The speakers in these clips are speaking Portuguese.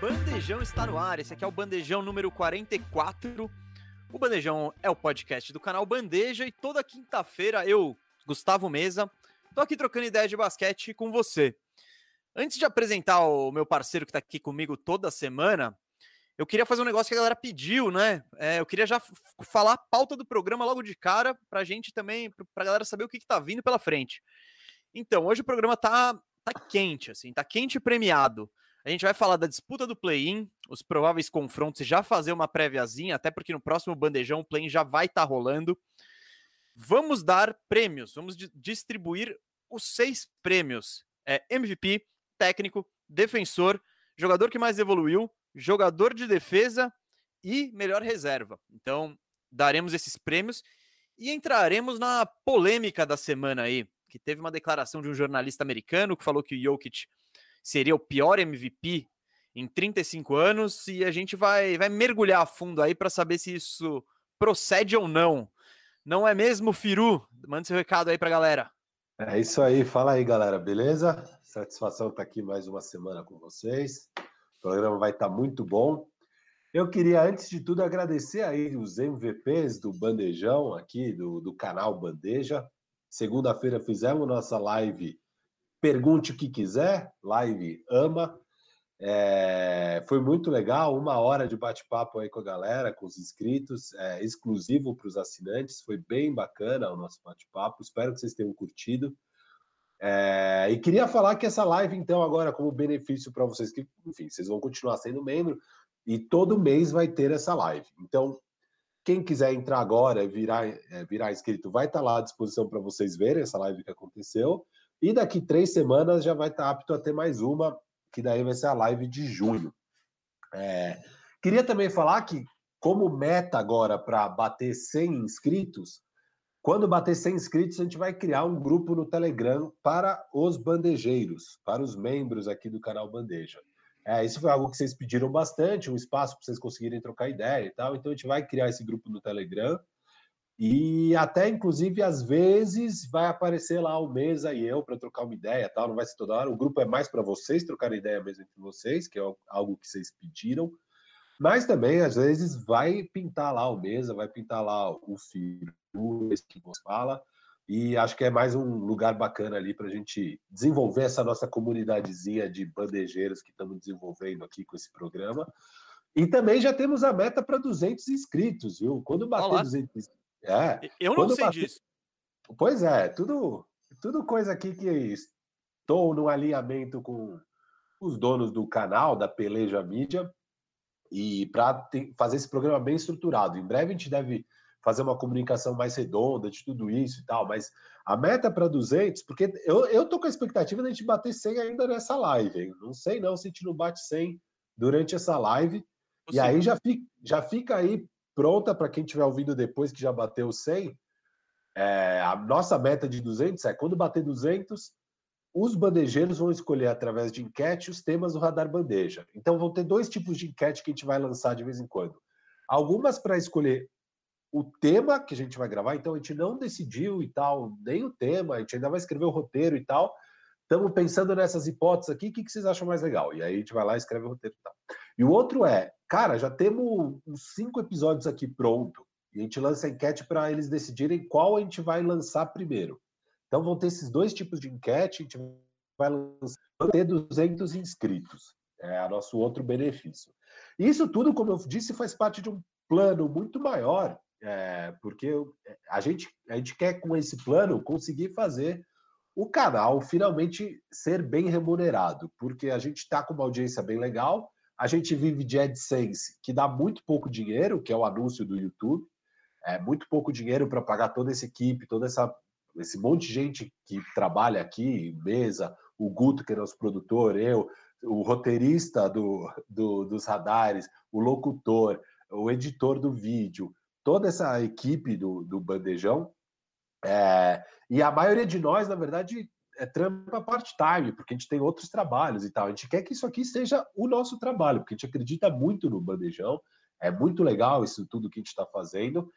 Bandejão está no ar. Esse aqui é o Bandejão número 44. O Bandejão é o podcast do canal Bandeja e toda quinta-feira eu, Gustavo Mesa, tô aqui trocando ideia de basquete com você. Antes de apresentar o meu parceiro que tá aqui comigo toda semana, eu queria fazer um negócio que a galera pediu, né? É, eu queria já falar a pauta do programa logo de cara, pra gente também, pra galera saber o que, que tá vindo pela frente. Então, hoje o programa tá, tá quente, assim, tá quente e premiado. A gente vai falar da disputa do play-in, os prováveis confrontos já fazer uma préviazinha, até porque no próximo bandejão o play-in já vai estar tá rolando. Vamos dar prêmios, vamos distribuir os seis prêmios: é, MVP, técnico, defensor, jogador que mais evoluiu, jogador de defesa e melhor reserva. Então, daremos esses prêmios e entraremos na polêmica da semana aí, que teve uma declaração de um jornalista americano que falou que o Jokic seria o pior MVP em 35 anos e a gente vai, vai mergulhar a fundo aí para saber se isso procede ou não. Não é mesmo, Firu? Manda seu recado aí para a galera. É isso aí, fala aí, galera, beleza? Satisfação estar tá aqui mais uma semana com vocês. O programa vai estar tá muito bom. Eu queria, antes de tudo, agradecer aí os MVPs do Bandejão aqui, do, do canal Bandeja. Segunda-feira fizemos nossa live Pergunte o que quiser, live ama. É, foi muito legal, uma hora de bate-papo aí com a galera, com os inscritos, é, exclusivo para os assinantes. Foi bem bacana o nosso bate-papo. Espero que vocês tenham curtido. É, e queria falar que essa live, então, agora, como benefício para vocês, que, enfim, vocês vão continuar sendo membro, e todo mês vai ter essa live. Então, quem quiser entrar agora e virar, é, virar inscrito, vai estar tá lá à disposição para vocês verem essa live que aconteceu. E daqui três semanas já vai estar apto a ter mais uma, que daí vai ser a live de junho. É, queria também falar que, como meta agora para bater 100 inscritos, quando bater 100 inscritos, a gente vai criar um grupo no Telegram para os bandejeiros, para os membros aqui do canal Bandeja. É, isso foi algo que vocês pediram bastante, um espaço para vocês conseguirem trocar ideia e tal. Então a gente vai criar esse grupo no Telegram. E até, inclusive, às vezes vai aparecer lá o Mesa e eu para trocar uma ideia tal. Não vai ser toda hora. O grupo é mais para vocês trocarem ideia mesmo entre vocês, que é algo que vocês pediram. Mas também, às vezes, vai pintar lá o Mesa, vai pintar lá o Firu, esse que você fala. E acho que é mais um lugar bacana ali para a gente desenvolver essa nossa comunidadezinha de bandejeiros que estamos desenvolvendo aqui com esse programa. E também já temos a meta para 200 inscritos, viu? Quando bater Olá. 200 é, Eu não sei bater... disso. Pois é, tudo, tudo coisa aqui que estou no alinhamento com os donos do canal, da Peleja Mídia, e para fazer esse programa bem estruturado. Em breve a gente deve fazer uma comunicação mais redonda de tudo isso e tal, mas a meta para 200, porque eu, eu tô com a expectativa de a gente bater 100 ainda nessa live, hein? não sei não se a gente não bate 100 durante essa live, e aí já fica, já fica aí pronta para quem estiver ouvindo depois que já bateu 100, é, a nossa meta de 200 é quando bater 200, os bandejeiros vão escolher através de enquete os temas do Radar Bandeja. Então vão ter dois tipos de enquete que a gente vai lançar de vez em quando. Algumas para escolher o tema que a gente vai gravar, então a gente não decidiu e tal, nem o tema, a gente ainda vai escrever o roteiro e tal. Estamos pensando nessas hipóteses aqui, o que, que vocês acham mais legal? E aí a gente vai lá e escreve o roteiro e tal. E o outro é, cara, já temos uns cinco episódios aqui pronto, e a gente lança a enquete para eles decidirem qual a gente vai lançar primeiro. Então vão ter esses dois tipos de enquete, a gente vai lançar, ter 200 inscritos. É o nosso outro benefício. Isso tudo, como eu disse, faz parte de um plano muito maior é, porque é, a gente, a gente quer, com esse plano, conseguir fazer o canal finalmente ser bem remunerado, porque a gente está com uma audiência bem legal, a gente vive de AdSense, que dá muito pouco dinheiro, que é o anúncio do YouTube, é muito pouco dinheiro para pagar toda essa equipe, toda essa esse monte de gente que trabalha aqui, mesa, o Guto, que é nosso produtor, eu, o roteirista do, do, dos radares, o locutor, o editor do vídeo, toda essa equipe do, do Bandejão. É, e a maioria de nós, na verdade, é trampa part-time, porque a gente tem outros trabalhos e tal. A gente quer que isso aqui seja o nosso trabalho, porque a gente acredita muito no Bandejão. É muito legal isso tudo que a gente está fazendo.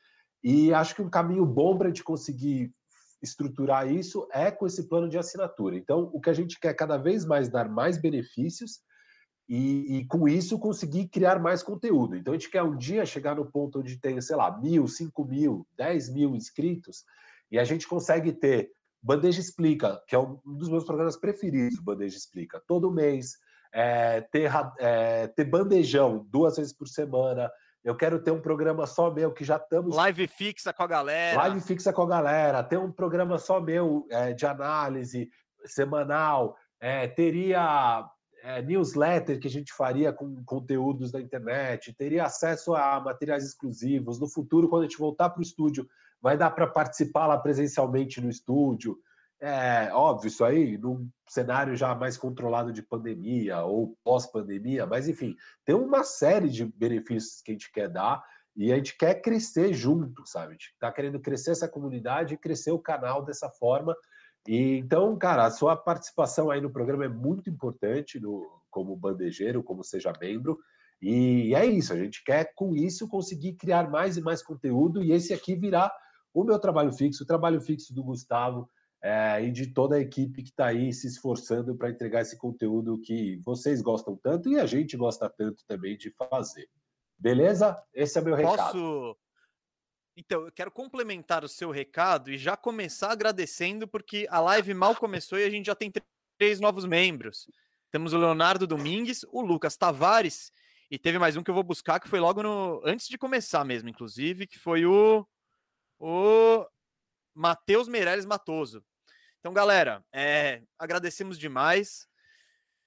E acho que um caminho bom para a gente conseguir estruturar isso é com esse plano de assinatura. Então, o que a gente quer cada vez mais dar mais benefícios e, e, com isso conseguir criar mais conteúdo. Então a gente quer um dia chegar no ponto onde tem, sei lá, mil, cinco mil, dez mil inscritos, e a gente consegue ter Bandeja Explica, que é um dos meus programas preferidos, Bandeja Explica, todo mês, é, ter, é, ter bandejão duas vezes por semana. Eu quero ter um programa só meu, que já estamos. Live fixa com a galera. Live fixa com a galera. Ter um programa só meu é, de análise semanal. É, teria é, newsletter que a gente faria com conteúdos da internet. Teria acesso a materiais exclusivos. No futuro, quando a gente voltar para o estúdio, vai dar para participar lá presencialmente no estúdio. É óbvio, isso aí num cenário já mais controlado de pandemia ou pós-pandemia, mas enfim, tem uma série de benefícios que a gente quer dar e a gente quer crescer junto, sabe? A gente está querendo crescer essa comunidade e crescer o canal dessa forma. E então, cara, a sua participação aí no programa é muito importante no, como bandejeiro, como seja membro. E é isso, a gente quer com isso conseguir criar mais e mais conteúdo e esse aqui virar o meu trabalho fixo, o trabalho fixo do Gustavo é, e de toda a equipe que está aí se esforçando para entregar esse conteúdo que vocês gostam tanto e a gente gosta tanto também de fazer. Beleza? Esse é meu recado. Posso... Então, eu quero complementar o seu recado e já começar agradecendo, porque a live mal começou e a gente já tem três novos membros. Temos o Leonardo Domingues, o Lucas Tavares e teve mais um que eu vou buscar que foi logo no antes de começar mesmo, inclusive, que foi o o Matheus Meirelles Matoso. Então, galera, é, agradecemos demais.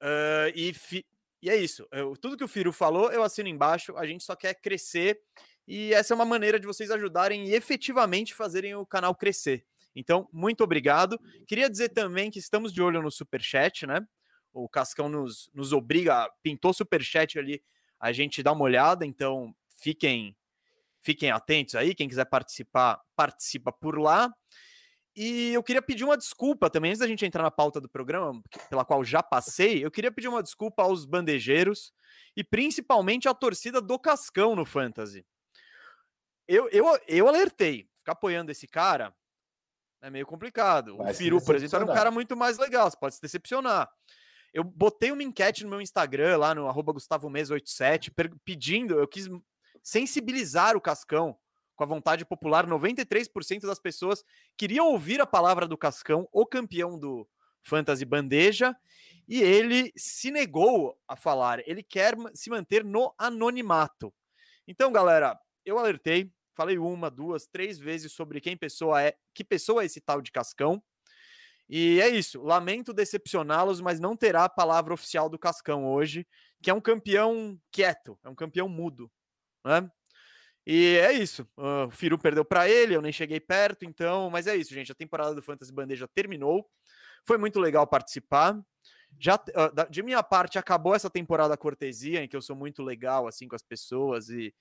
Uh, e, fi, e é isso. Eu, tudo que o Firu falou, eu assino embaixo. A gente só quer crescer. E essa é uma maneira de vocês ajudarem e efetivamente fazerem o canal crescer. Então, muito obrigado. Queria dizer também que estamos de olho no Superchat, né? O Cascão nos, nos obriga, pintou Superchat ali, a gente dá uma olhada. Então, fiquem Fiquem atentos aí, quem quiser participar, participa por lá. E eu queria pedir uma desculpa também, antes da gente entrar na pauta do programa, pela qual já passei, eu queria pedir uma desculpa aos bandejeiros e principalmente à torcida do Cascão no Fantasy. Eu, eu, eu alertei, ficar apoiando esse cara é meio complicado. Vai o Firu, por exemplo, era um cara muito mais legal, você pode se decepcionar. Eu botei uma enquete no meu Instagram, lá no arroba Gustavo 87 pedindo, eu quis sensibilizar o Cascão com a vontade popular. 93% das pessoas queriam ouvir a palavra do Cascão, o campeão do Fantasy Bandeja, e ele se negou a falar. Ele quer se manter no anonimato. Então, galera, eu alertei, falei uma, duas, três vezes sobre quem pessoa é, que pessoa é esse tal de Cascão. E é isso. Lamento decepcioná-los, mas não terá a palavra oficial do Cascão hoje, que é um campeão quieto, é um campeão mudo né? E é isso. o Firu perdeu para ele, eu nem cheguei perto, então, mas é isso, gente. A temporada do Fantasy Bandeja terminou. Foi muito legal participar. Já de minha parte acabou essa temporada cortesia em que eu sou muito legal assim com as pessoas e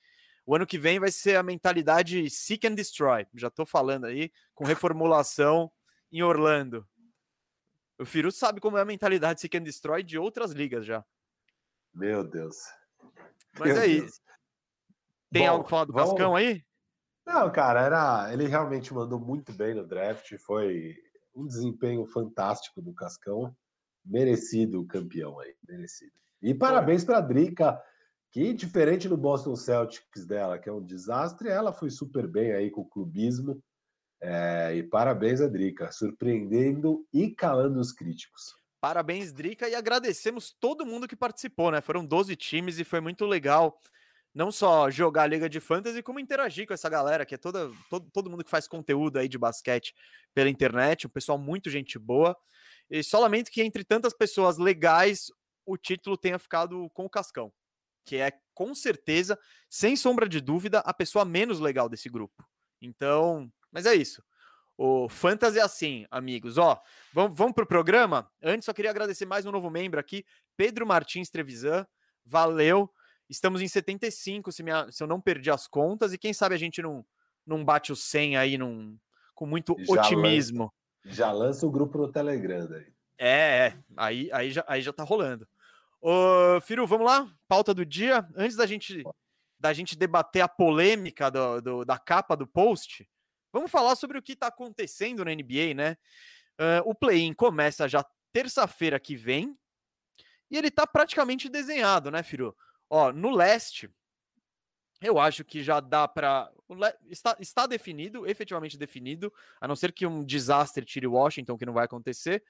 o ano que vem vai ser a mentalidade seek and destroy. Já tô falando aí com reformulação em Orlando. O Firu sabe como é a mentalidade seek and destroy de outras ligas já. Meu Deus. Mas Meu é Deus. isso. Tem Bom, algo pra falar do vamos... Cascão aí? Não, cara, era, ele realmente mandou muito bem no draft, foi um desempenho fantástico do Cascão, merecido o campeão aí, merecido. E parabéns para a Drica, que diferente do Boston Celtics dela, que é um desastre, ela foi super bem aí com o clubismo. É, e parabéns a Drica, surpreendendo e calando os críticos. Parabéns, Drica, e agradecemos todo mundo que participou, né? Foram 12 times e foi muito legal não só jogar a Liga de Fantasy, como interagir com essa galera, que é toda, todo, todo mundo que faz conteúdo aí de basquete pela internet, um pessoal muito gente boa. E só lamento que entre tantas pessoas legais, o título tenha ficado com o Cascão, que é com certeza, sem sombra de dúvida, a pessoa menos legal desse grupo. Então, mas é isso. O Fantasy é assim, amigos. Ó, vamos, vamos pro programa? Antes, só queria agradecer mais um novo membro aqui, Pedro Martins Trevisan. Valeu. Estamos em 75, se, minha, se eu não perdi as contas, e quem sabe a gente não, não bate o 100 aí num, com muito já otimismo. Lança, já lança o grupo no Telegram aí. É, é, aí, aí, já, aí já tá rolando. Ô, Firu, vamos lá? Pauta do dia. Antes da gente, da gente debater a polêmica do, do da capa do post, vamos falar sobre o que tá acontecendo na NBA, né? Uh, o play-in começa já terça-feira que vem, E ele tá praticamente desenhado, né, Firu? Ó, no leste, eu acho que já dá para. Está, está definido, efetivamente definido, a não ser que um desastre tire Washington, que não vai acontecer.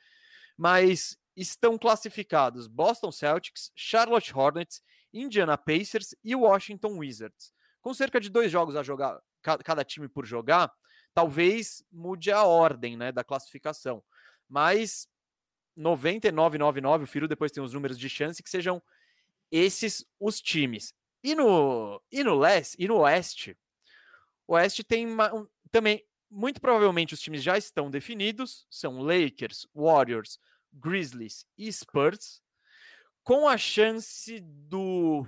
Mas estão classificados Boston Celtics, Charlotte Hornets, Indiana Pacers e Washington Wizards. Com cerca de dois jogos a jogar, cada time por jogar, talvez mude a ordem né, da classificação. Mas 99,99, o Firo depois tem os números de chance que sejam esses os times. E no, e no leste, e no oeste, o oeste tem uma, um, também, muito provavelmente os times já estão definidos, são Lakers, Warriors, Grizzlies e Spurs, com a chance do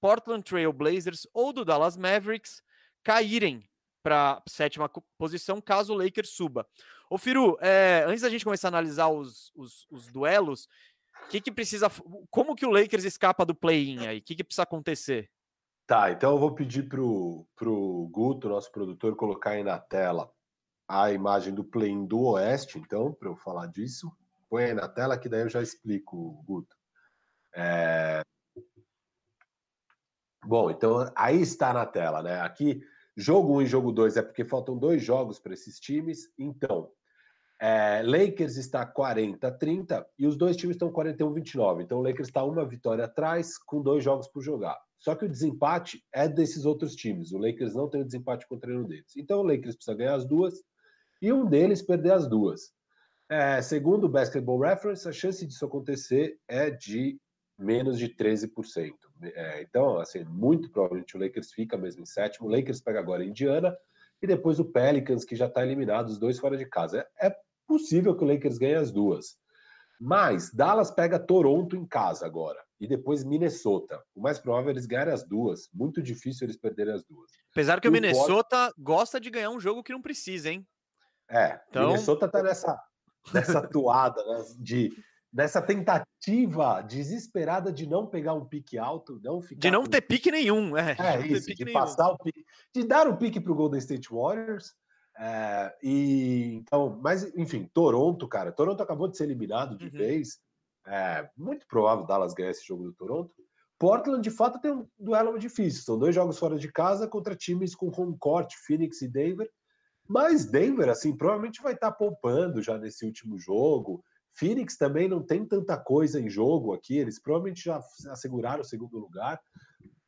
Portland Trail Blazers ou do Dallas Mavericks caírem para sétima posição caso o Lakers suba. Ô Firu, é, antes da gente começar a analisar os, os, os duelos, que que precisa, como que o Lakers escapa do play-in aí? O que, que precisa acontecer? Tá, então eu vou pedir pro, pro Guto, nosso produtor, colocar aí na tela a imagem do play-in do Oeste, então, para eu falar disso. Põe aí na tela que daí eu já explico, Guto. É... Bom, então aí está na tela, né? Aqui, jogo 1 um e jogo 2 é porque faltam dois jogos para esses times. Então, é, Lakers está 40-30 e os dois times estão 41-29. Então, o Lakers está uma vitória atrás, com dois jogos por jogar. Só que o desempate é desses outros times. O Lakers não tem o desempate contra nenhum deles. Então, o Lakers precisa ganhar as duas e um deles perder as duas. É, segundo o Basketball Reference, a chance disso acontecer é de menos de 13%. É, então, assim, muito provavelmente o Lakers fica mesmo em sétimo. O Lakers pega agora a Indiana e depois o Pelicans, que já está eliminado, os dois fora de casa. É, é possível que o Lakers ganhe as duas. Mas Dallas pega Toronto em casa agora. E depois Minnesota. O mais provável é eles ganharem as duas. Muito difícil eles perderem as duas. Apesar que e o Minnesota gosta de ganhar um jogo que não precisa, hein? É, então... Minnesota tá nessa, nessa toada, né, de dessa tentativa desesperada de não pegar um pique alto, não ficar de não ter pique, nenhum, é, é isso, de nenhum. passar o pique, de dar o pique para o Golden State Warriors. É, e então, mas enfim, Toronto, cara, Toronto acabou de ser eliminado de uhum. vez. É, muito provável Dallas ganhar esse jogo do Toronto. Portland, de fato, tem um duelo difícil. São dois jogos fora de casa contra times com home court, Phoenix e Denver. Mas Denver, assim, provavelmente vai estar poupando já nesse último jogo. Phoenix também não tem tanta coisa em jogo aqui, eles provavelmente já asseguraram o segundo lugar.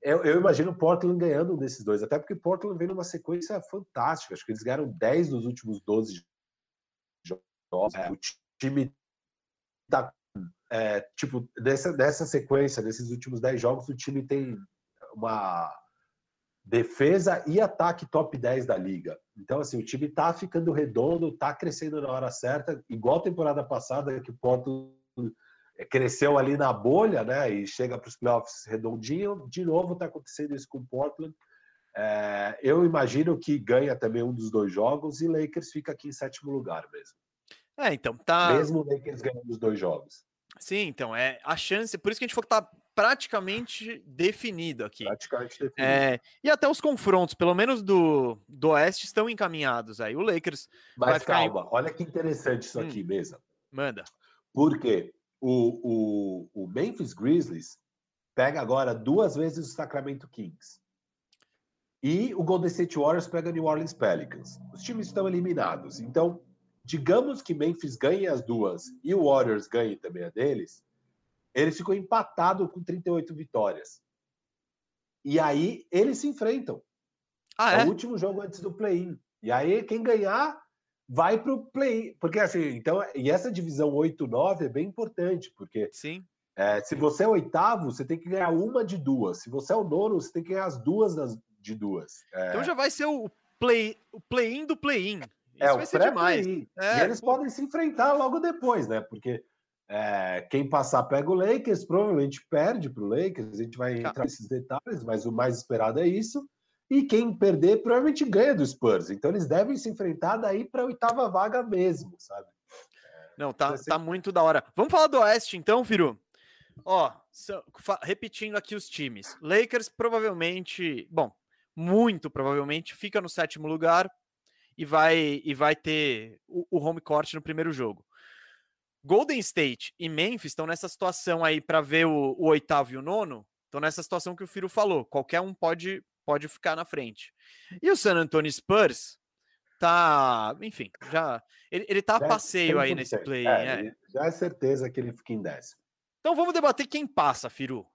Eu, eu imagino Portland ganhando um desses dois, até porque Portland vem numa sequência fantástica. Acho que eles ganharam 10 dos últimos 12 jogos. É. O time tá, é, tipo, dessa, dessa sequência, desses últimos 10 jogos, o time tem uma defesa e ataque top 10 da liga. Então, assim, o time tá ficando redondo, tá crescendo na hora certa, igual a temporada passada, que o Porto é, cresceu ali na bolha, né, e chega para os playoffs redondinho. De novo tá acontecendo isso com o Portland. É, eu imagino que ganha também um dos dois jogos e Lakers fica aqui em sétimo lugar mesmo. É, então tá. Mesmo o Lakers ganhando os dois jogos. Sim, então é a chance. Por isso que a gente falou que tá praticamente definido aqui. Praticamente definido. É, e até os confrontos, pelo menos do, do Oeste, estão encaminhados aí. O Lakers. Mas calma, em... olha que interessante isso aqui, hum, mesa. Manda. Porque o, o, o Memphis Grizzlies pega agora duas vezes o Sacramento Kings. E o Golden State Warriors pega New Orleans Pelicans. Os times estão eliminados. Então, digamos que Memphis ganhe as duas e o Warriors ganhe também a deles, ele ficou empatado com 38 vitórias. E aí eles se enfrentam. Ah, é? é o último jogo antes do play-in. E aí quem ganhar vai para o play-in. Porque assim, então, e essa divisão 8-9 é bem importante, porque Sim. É, se você é oitavo, você tem que ganhar uma de duas. Se você é o nono, você tem que ganhar as duas das, de duas. É... Então já vai ser o play-in o play do play-in. É, Isso é, vai ser demais. É, e eles pô... podem se enfrentar logo depois, né? Porque é, quem passar pega o Lakers, provavelmente perde para o Lakers. A gente vai tá. entrar nesses detalhes, mas o mais esperado é isso. E quem perder provavelmente ganha do Spurs. Então eles devem se enfrentar daí para a oitava vaga mesmo, sabe? Não, tá, ser... tá muito da hora. Vamos falar do Oeste então, Firu? Ó, repetindo aqui os times. Lakers provavelmente, bom, muito provavelmente fica no sétimo lugar e vai e vai ter o, o home court no primeiro jogo. Golden State e Memphis estão nessa situação aí para ver o, o, oitavo e o nono. Estão nessa situação que o Firo falou. Qualquer um pode, pode ficar na frente. E o San Antonio Spurs tá, enfim, já ele, ele tá a é passeio aí nesse play. É, é. Já é certeza que ele fica em décimo. Então vamos debater quem passa, Firu.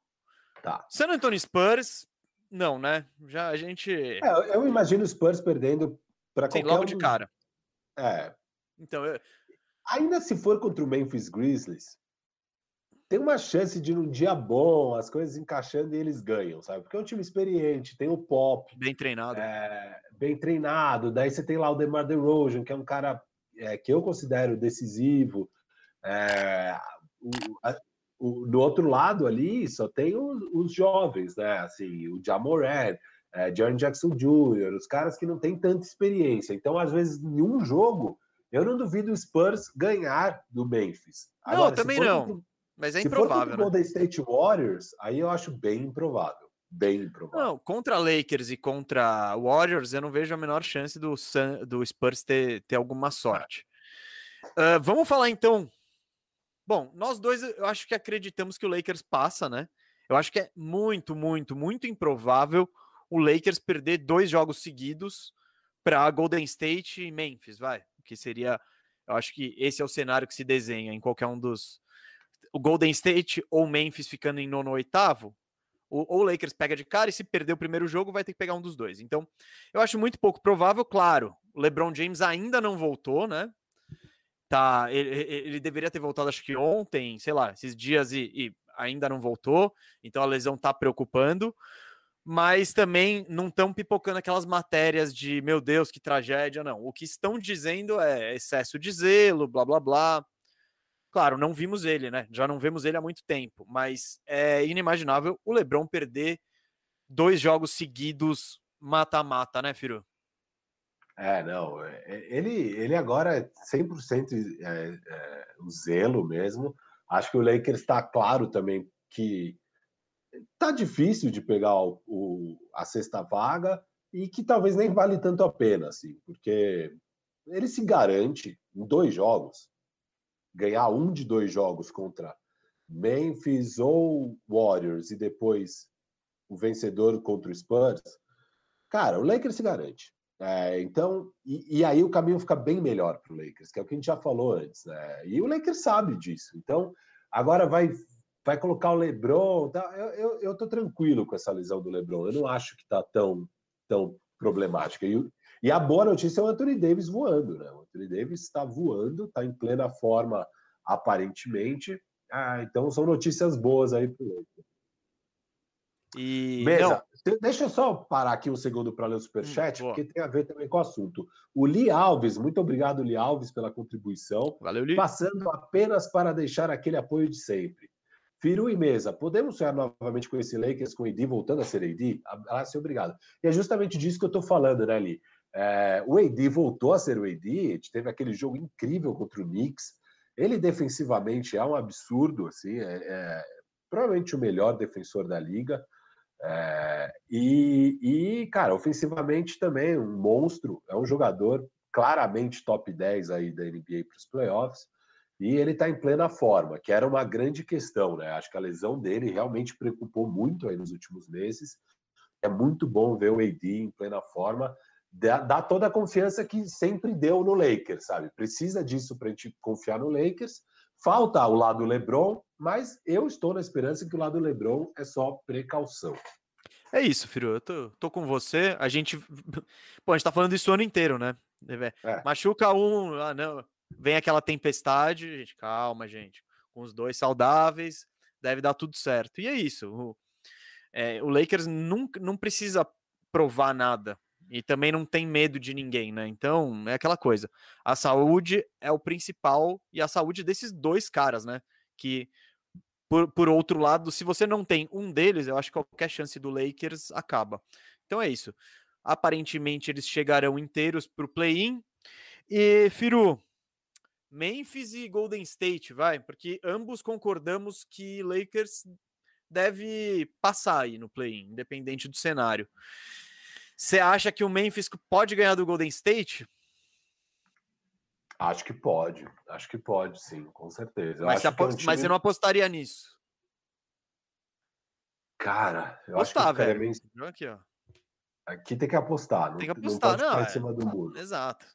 Tá. San Antonio Spurs, não, né? Já a gente. É, eu imagino o Spurs perdendo para qualquer logo um... de cara. É. Então, eu... ainda se for contra o Memphis Grizzlies, tem uma chance de num dia bom, as coisas encaixando e eles ganham, sabe? Porque é um time experiente, tem o Pop. Bem treinado. É, bem treinado. Daí você tem lá o DeMar DeRozan, que é um cara é, que eu considero decisivo. É, o, a, o, no outro lado ali só tem os, os jovens, né? Assim, o Jamoran, é, Jaron Jackson Jr., os caras que não têm tanta experiência. Então, às vezes, em um jogo, eu não duvido o Spurs ganhar do Memphis. Agora, não, também não. Mas é improvável. Se for né? Golden State Warriors, aí eu acho bem improvável. Bem improvável. Não, contra Lakers e contra Warriors, eu não vejo a menor chance do, Sun, do Spurs ter, ter alguma sorte. Uh, vamos falar então. Bom, nós dois eu acho que acreditamos que o Lakers passa, né? Eu acho que é muito, muito, muito improvável o Lakers perder dois jogos seguidos para Golden State e Memphis, vai. Que seria, eu acho que esse é o cenário que se desenha em qualquer um dos, o Golden State ou Memphis ficando em nono ou oitavo, ou o Lakers pega de cara e se perder o primeiro jogo vai ter que pegar um dos dois. Então, eu acho muito pouco provável, claro. O LeBron James ainda não voltou, né? Tá, ele, ele deveria ter voltado acho que ontem, sei lá, esses dias e, e ainda não voltou. Então a lesão tá preocupando mas também não estão pipocando aquelas matérias de meu Deus, que tragédia, não. O que estão dizendo é excesso de zelo, blá blá blá. Claro, não vimos ele, né? Já não vemos ele há muito tempo, mas é inimaginável o LeBron perder dois jogos seguidos mata-mata, né, Firu? É, não. É, é, ele, ele agora é 100% é, é, o zelo mesmo. Acho que o Lakers está claro também que tá difícil de pegar o, o, a sexta vaga e que talvez nem vale tanto a pena, assim, porque ele se garante em dois jogos ganhar um de dois jogos contra Memphis ou Warriors e depois o vencedor contra o Spurs, cara, o Lakers se garante. É, então, e, e, aí o caminho fica bem melhor para o Lakers, que é o que a gente já falou antes, né? E o Lakers sabe disso. Então, agora vai vai colocar o LeBron. Tá? Eu, eu, eu tô tranquilo com essa lesão do LeBron. Eu não acho que tá tão, tão problemática. E, e a boa notícia é o Anthony Davis voando, né? O Anthony Davis está voando, está em plena forma aparentemente. Ah, então são notícias boas aí para o e Beleza. Deixa eu só parar aqui um segundo para ler o superchat, hum, porque tem a ver também com o assunto. O Li Alves, muito obrigado, Li Alves, pela contribuição. Valeu, Li. Passando apenas para deixar aquele apoio de sempre. Firu e Mesa, podemos sonhar novamente com esse Lakers, com o AD voltando a ser AD? Abraço obrigado. E é justamente disso que eu estou falando, né, Li? É, o AD voltou a ser o AD, teve aquele jogo incrível contra o Knicks. Ele defensivamente é um absurdo, assim, é, é provavelmente o melhor defensor da liga. É, e, e, cara, ofensivamente também um monstro, é um jogador claramente top 10 aí da NBA para os playoffs. E ele está em plena forma, que era uma grande questão, né? Acho que a lesão dele realmente preocupou muito aí nos últimos meses. É muito bom ver o AD em plena forma dá, dá toda a confiança que sempre deu no Lakers, sabe? Precisa disso para a gente confiar no Lakers. Falta o lado LeBron, mas eu estou na esperança que o lado LeBron é só precaução. É isso, Firo. Eu tô, tô com você. A gente. Pô, a gente tá falando isso o ano inteiro, né? É. Machuca um, ah, não. Vem aquela tempestade, gente, calma, gente. Com os dois saudáveis, deve dar tudo certo. E é isso. O, é, o Lakers nunca, não precisa provar nada e também não tem medo de ninguém, né? Então, é aquela coisa. A saúde é o principal e a saúde desses dois caras, né? Que, por, por outro lado, se você não tem um deles, eu acho que qualquer chance do Lakers acaba. Então é isso. Aparentemente, eles chegarão inteiros para o play-in. E, Firu, Memphis e Golden State, vai, porque ambos concordamos que Lakers deve passar aí no play-in, independente do cenário. Você acha que o Memphis pode ganhar do Golden State? Acho que pode, acho que pode, sim, com certeza. Mas, você, é um time... mas, você não apostaria nisso? Cara, eu Apostar, acho que velho. Meio... Aqui, ó. Aqui tem que apostar, não tem que apostar, não, não é... em cima do muro. Exato.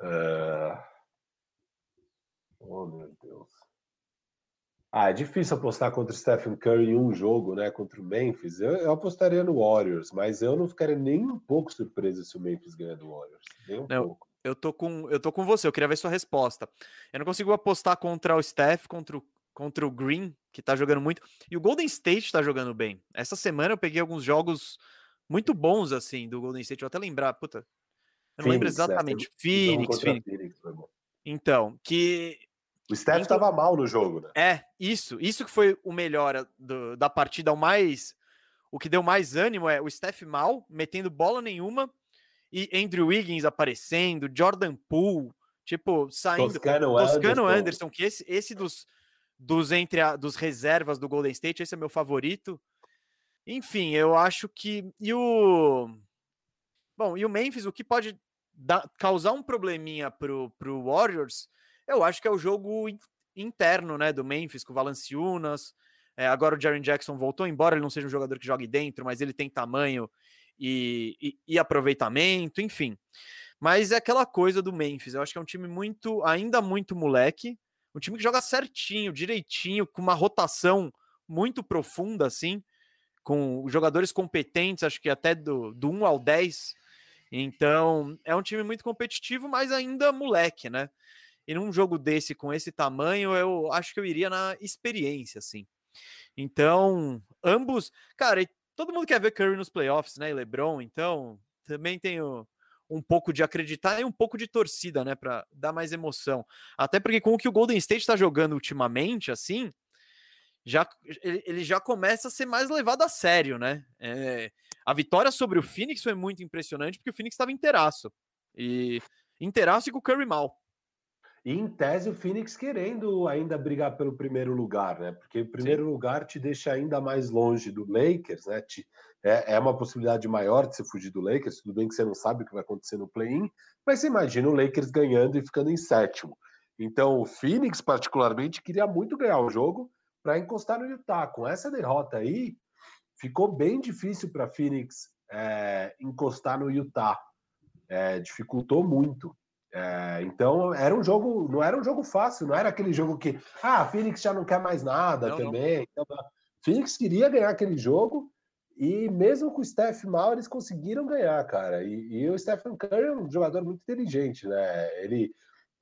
Uh... Oh, meu Deus. Ah, é difícil apostar contra o Stephen Curry em um jogo, né? Contra o Memphis. Eu, eu, apostaria no Warriors, mas eu não ficaria nem um pouco surpreso se o Memphis ganhar do Warriors. Nem um não, pouco. Eu tô, com, eu tô com você, eu queria ver sua resposta. Eu não consigo apostar contra o Steph, contra o, contra o Green, que tá jogando muito. E o Golden State tá jogando bem. Essa semana eu peguei alguns jogos muito bons, assim, do Golden State. Vou até lembrar, puta. Eu não Phoenix, lembro é, exatamente. É, Phoenix, Phoenix. Phoenix então, que o Steph estava então, mal no jogo, né? É, isso. Isso que foi o melhor do, da partida, o mais. O que deu mais ânimo é o Steph mal, metendo bola nenhuma, e Andrew Wiggins aparecendo, Jordan Poole, tipo, saindo. Toscano, Toscano Anderson. Anderson, que esse, esse dos, dos, entre a, dos reservas do Golden State, esse é meu favorito. Enfim, eu acho que. E o. Bom, e o Memphis, o que pode dar, causar um probleminha pro, pro Warriors eu acho que é o jogo interno, né, do Memphis com o Valanciunas. É, agora o Jaren Jackson voltou, embora ele não seja um jogador que jogue dentro, mas ele tem tamanho e, e, e, aproveitamento, enfim. Mas é aquela coisa do Memphis. Eu acho que é um time muito, ainda muito moleque, um time que joga certinho, direitinho, com uma rotação muito profunda, assim, com jogadores competentes, acho que até do, do 1 ao 10. Então, é um time muito competitivo, mas ainda moleque, né? E num jogo desse, com esse tamanho, eu acho que eu iria na experiência, assim. Então, ambos. Cara, todo mundo quer ver Curry nos playoffs, né? E LeBron, então também tenho um pouco de acreditar e um pouco de torcida, né? Para dar mais emoção. Até porque com o que o Golden State está jogando ultimamente, assim, já ele já começa a ser mais levado a sério, né? É, a vitória sobre o Phoenix foi muito impressionante porque o Phoenix estava inteiraço. E inteiraço e com o Curry mal. E em tese o Phoenix querendo ainda brigar pelo primeiro lugar, né? Porque o primeiro Sim. lugar te deixa ainda mais longe do Lakers, né? Te, é, é, uma possibilidade maior de você fugir do Lakers. Tudo bem que você não sabe o que vai acontecer no play-in, mas você imagina o Lakers ganhando e ficando em sétimo. Então o Phoenix, particularmente, queria muito ganhar o jogo para encostar no Utah. Com essa derrota aí, ficou bem difícil para Phoenix é, encostar no Utah. É, dificultou muito. É, então era um jogo, não era um jogo fácil, não era aquele jogo que ah, Phoenix já não quer mais nada não, também. Não. Então, Phoenix queria ganhar aquele jogo e mesmo com o Steph mal eles conseguiram ganhar, cara. E, e o Stephen Curry é um jogador muito inteligente, né? Ele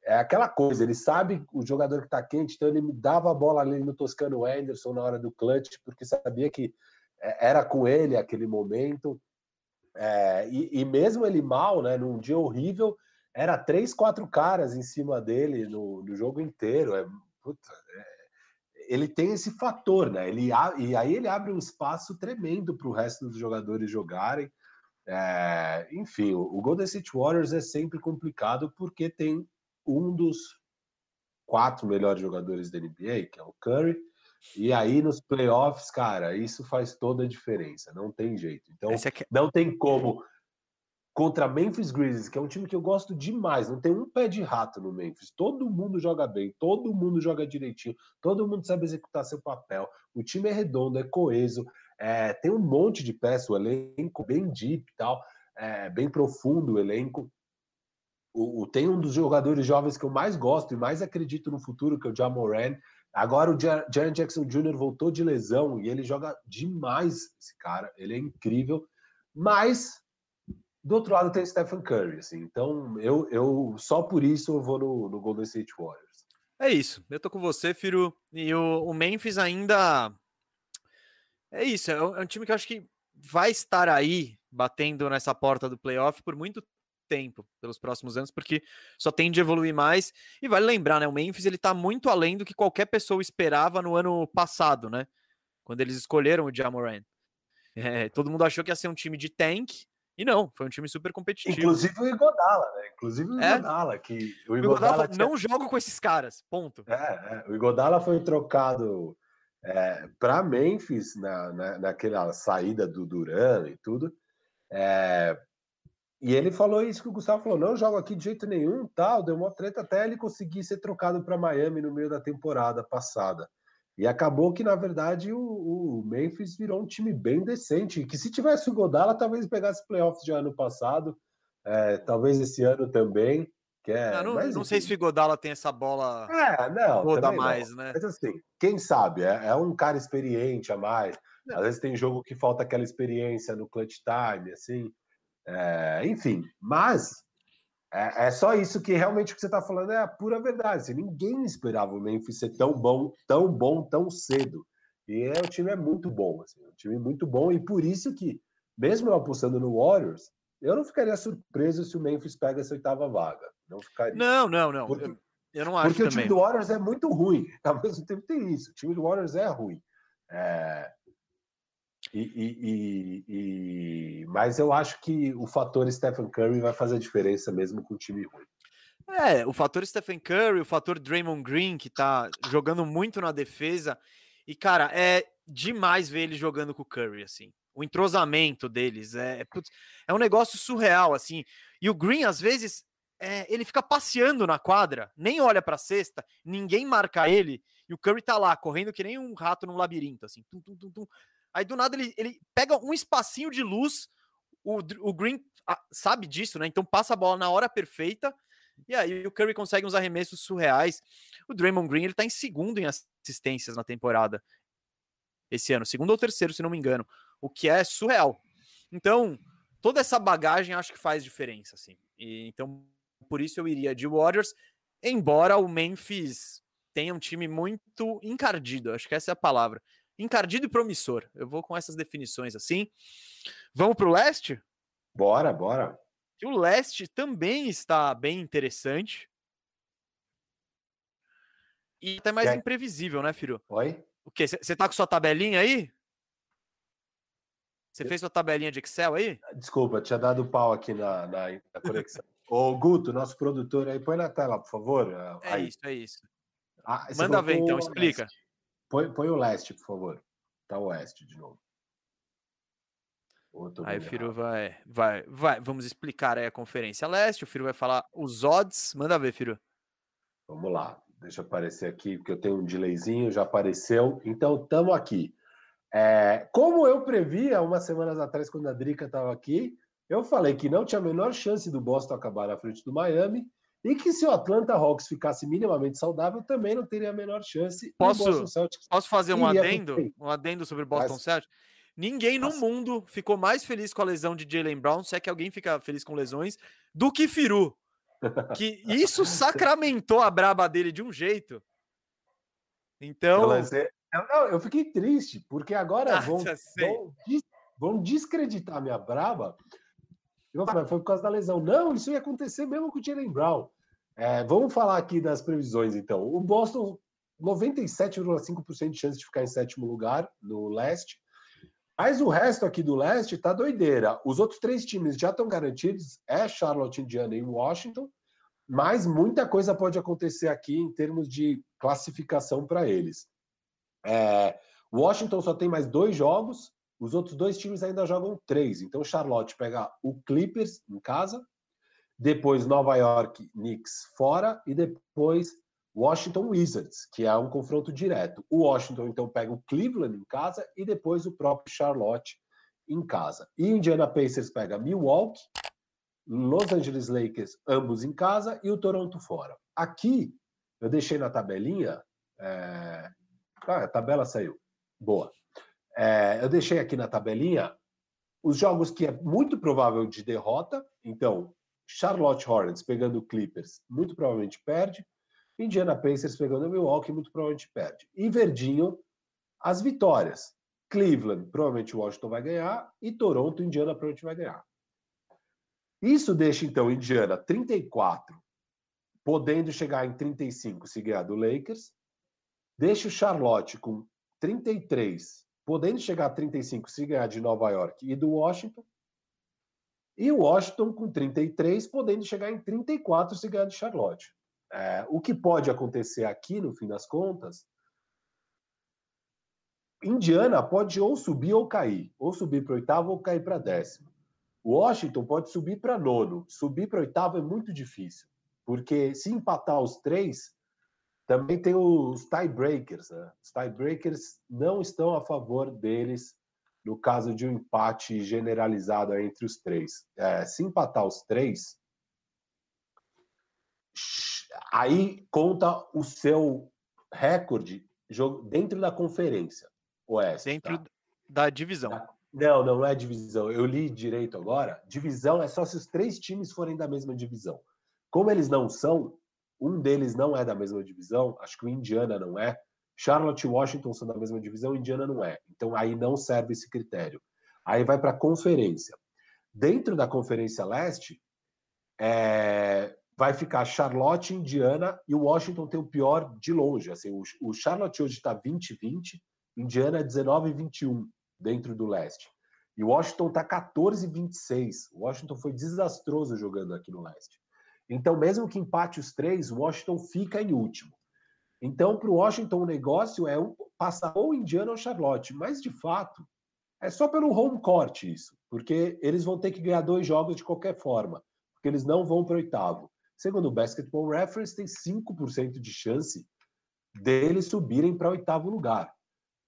é aquela coisa, ele sabe o jogador que tá quente, então ele me dava a bola ali no Toscano Anderson na hora do clutch, porque sabia que é, era com ele aquele momento. É, e, e mesmo ele mal, né, num dia horrível, era três, quatro caras em cima dele no, no jogo inteiro. É, puta, é, ele tem esse fator, né? Ele, e aí ele abre um espaço tremendo para o resto dos jogadores jogarem. É, enfim, o Golden State Warriors é sempre complicado porque tem um dos quatro melhores jogadores da NBA, que é o Curry, e aí nos playoffs, cara, isso faz toda a diferença, não tem jeito. Então, é que... não tem como contra Memphis Grizzlies, que é um time que eu gosto demais. Não tem um pé de rato no Memphis. Todo mundo joga bem, todo mundo joga direitinho, todo mundo sabe executar seu papel. O time é redondo, é coeso, é, tem um monte de peças, o elenco bem deep e tal, é, bem profundo o elenco. O, o, tem um dos jogadores jovens que eu mais gosto e mais acredito no futuro, que é o Jamoran. Agora o Jaren Jackson Jr. voltou de lesão e ele joga demais, esse cara. Ele é incrível. Mas do outro lado tem Stephen Curry, assim. Então, eu, eu só por isso eu vou no, no Golden State Warriors. É isso. Eu tô com você, Firo. E o, o Memphis ainda. É isso. É um, é um, time que eu acho que vai estar aí batendo nessa porta do playoff por muito tempo, pelos próximos anos, porque só tende a evoluir mais. E vale lembrar, né? O Memphis ele tá muito além do que qualquer pessoa esperava no ano passado, né? Quando eles escolheram o Jamoran. É, todo mundo achou que ia ser um time de tank, e não, foi um time super competitivo. Inclusive o Igodala, né? Inclusive o é? Igodala, que o Igodala, tinha... não joga com esses caras, ponto. É, é. o Igodala foi trocado é, para Memphis na, na, naquela saída do Duran e tudo. É, E ele falou isso que o Gustavo falou: não jogo aqui de jeito nenhum, tal. Deu uma treta até ele conseguir ser trocado para Miami no meio da temporada passada. E acabou que, na verdade, o, o, Memphis virou um time bem decente. Que se tivesse o Godala, talvez pegasse playoffs de ano passado, é, talvez esse ano também. Que é, não, não, mas, não sei se o Godala tem essa bola é, não, toda mais, não. né? Mas assim, quem sabe? É, é um cara experiente a mais. Às vezes tem jogo que falta aquela experiência no clutch time, assim. É, enfim, mas é, é, só isso que realmente o que você está falando é a pura verdade. Assim, ninguém esperava o Memphis ser tão bom, tão bom, tão cedo. E é, o time é muito bom, assim, um time muito bom, e por isso que, mesmo eu apostando no Warriors, eu não ficaria surpreso se o Memphis pega essa oitava vaga. Não ficaria. Não, não, não. Porque, eu, eu não acho Porque também. o time do Warriors é muito ruim. Ao mesmo tempo tem isso. O time do Warriors é ruim. É, e, e, e, mas eu acho que o fator Stephen Curry vai fazer a diferença mesmo com o time ruim. É, o fator Stephen Curry, o fator Draymond Green, que tá jogando muito na defesa. E, cara, é demais ver ele jogando com o Curry, assim. O entrosamento deles é, é, é um negócio surreal, assim. E o Green, às vezes, é, ele fica passeando na quadra, nem olha pra cesta, ninguém marca ele, e o Curry tá lá, correndo que nem um rato num labirinto, assim. Tum, tum, tum, tum. Aí do nada ele, ele pega um espacinho de luz, o, o Green ah, sabe disso, né? Então passa a bola na hora perfeita, e aí o Curry consegue uns arremessos surreais. O Draymond Green ele tá em segundo em assistências na temporada esse ano, segundo ou terceiro, se não me engano, o que é surreal. Então, toda essa bagagem acho que faz diferença, assim. E, então, por isso eu iria de Warriors, embora o Memphis tenha um time muito encardido, acho que essa é a palavra encardido e promissor. Eu vou com essas definições assim. Vamos para o leste? Bora, bora. O leste também está bem interessante. E até mais imprevisível, né, filho? Oi? O quê? Você tá com sua tabelinha aí? Você fez sua tabelinha de Excel aí? Desculpa, tinha dado pau aqui na, na, na conexão. Ô, Guto, nosso produtor aí, põe na tela, por favor. É aí. isso, é isso. Ah, Manda ver então, explica. Leste. Põe, põe o leste, por favor. Tá o oeste de novo. Aí o Firo vai, vai, vai. Vamos explicar aí a conferência leste. O Firo vai falar os odds. Manda ver, Firo. Vamos lá. Deixa aparecer aqui, porque eu tenho um delayzinho, já apareceu. Então, estamos aqui. É, como eu previa umas semanas atrás, quando a Drica estava aqui, eu falei que não tinha a menor chance do Boston acabar na frente do Miami e que se o Atlanta Hawks ficasse minimamente saudável, também não teria a menor chance. Posso, posso fazer um adendo? Um adendo sobre o Boston Mas... Celtics? Ninguém no Nossa. mundo ficou mais feliz com a lesão de Jalen Brown, se é que alguém fica feliz com lesões, do que Firu. Que isso sacramentou a braba dele de um jeito. Então. Eu, lancei... eu, não, eu fiquei triste, porque agora Nossa, vão, vão, vão descreditar minha braba eu falei, foi por causa da lesão. Não, isso ia acontecer mesmo com o Jalen Brown. É, vamos falar aqui das previsões, então. O Boston, 97,5% de chance de ficar em sétimo lugar no leste. Mas o resto aqui do leste tá doideira. Os outros três times já estão garantidos, é Charlotte, Indiana e Washington, mas muita coisa pode acontecer aqui em termos de classificação para eles. É, Washington só tem mais dois jogos, os outros dois times ainda jogam três. Então, Charlotte pega o Clippers em casa, depois Nova York Knicks fora e depois Washington Wizards, que é um confronto direto. O Washington então pega o Cleveland em casa e depois o próprio Charlotte em casa. E Indiana Pacers pega Milwaukee, Los Angeles Lakers ambos em casa e o Toronto fora. Aqui eu deixei na tabelinha. É... Ah, a tabela saiu. Boa. É, eu deixei aqui na tabelinha os jogos que é muito provável de derrota. Então, Charlotte Hornets pegando o Clippers, muito provavelmente perde. Indiana Pacers pegando o Milwaukee, muito provavelmente perde. E verdinho, as vitórias. Cleveland, provavelmente Washington vai ganhar. E Toronto, Indiana, provavelmente vai ganhar. Isso deixa, então, Indiana 34, podendo chegar em 35 se ganhar do Lakers. Deixa o Charlotte com 33, podendo chegar a 35 se ganhar de Nova York e do Washington. E o Washington com 33, podendo chegar em 34 se ganhar de Charlotte. É, o que pode acontecer aqui, no fim das contas, Indiana pode ou subir ou cair, ou subir para oitavo ou cair para décimo. Washington pode subir para nono. Subir para oitavo é muito difícil, porque se empatar os três, também tem os tiebreakers. Né? Os tiebreakers não estão a favor deles no caso de um empate generalizado entre os três. É, se empatar os três, aí conta o seu recorde dentro da conferência oeste. Dentro tá? da divisão. Não, não é divisão. Eu li direito agora. Divisão é só se os três times forem da mesma divisão. Como eles não são, um deles não é da mesma divisão, acho que o Indiana não é. Charlotte e Washington são da mesma divisão, Indiana não é. Então aí não serve esse critério. Aí vai para a conferência. Dentro da Conferência Leste, é, vai ficar Charlotte, Indiana e o Washington tem o pior de longe. Assim, o, o Charlotte hoje está 20-20, Indiana 19-21 dentro do leste. E o Washington está 14-26. O Washington foi desastroso jogando aqui no leste. Então, mesmo que empate os três, o Washington fica em último. Então, para o Washington, o negócio é passar ou Indiana ou Charlotte. Mas, de fato, é só pelo home court isso. Porque eles vão ter que ganhar dois jogos de qualquer forma. Porque eles não vão para o oitavo. Segundo o Basketball Reference, tem 5% de chance deles subirem para oitavo lugar.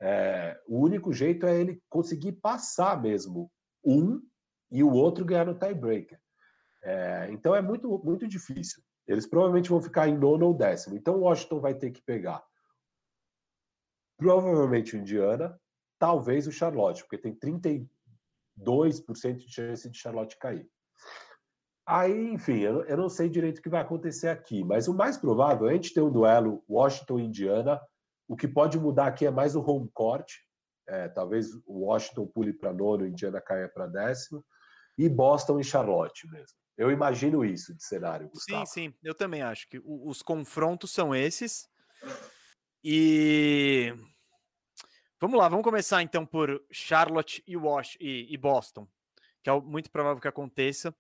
É, o único jeito é ele conseguir passar mesmo um e o outro ganhar no tiebreaker. É, então é muito, muito difícil. Eles provavelmente vão ficar em nono ou décimo. Então Washington vai ter que pegar provavelmente o Indiana, talvez o Charlotte, porque tem 32% de chance de Charlotte cair. Aí, enfim, eu, eu não sei direito o que vai acontecer aqui, mas o mais provável é a gente ter um duelo Washington-Indiana. O que pode mudar aqui é mais o home court. É, talvez o Washington pule para nono, Indiana caia para décimo. E Boston e Charlotte mesmo. Eu imagino isso de cenário, Gustavo. Sim, sim, eu também acho que os confrontos são esses. E vamos lá, vamos começar então por Charlotte e, Wash e, e Boston, que é muito provável que aconteça.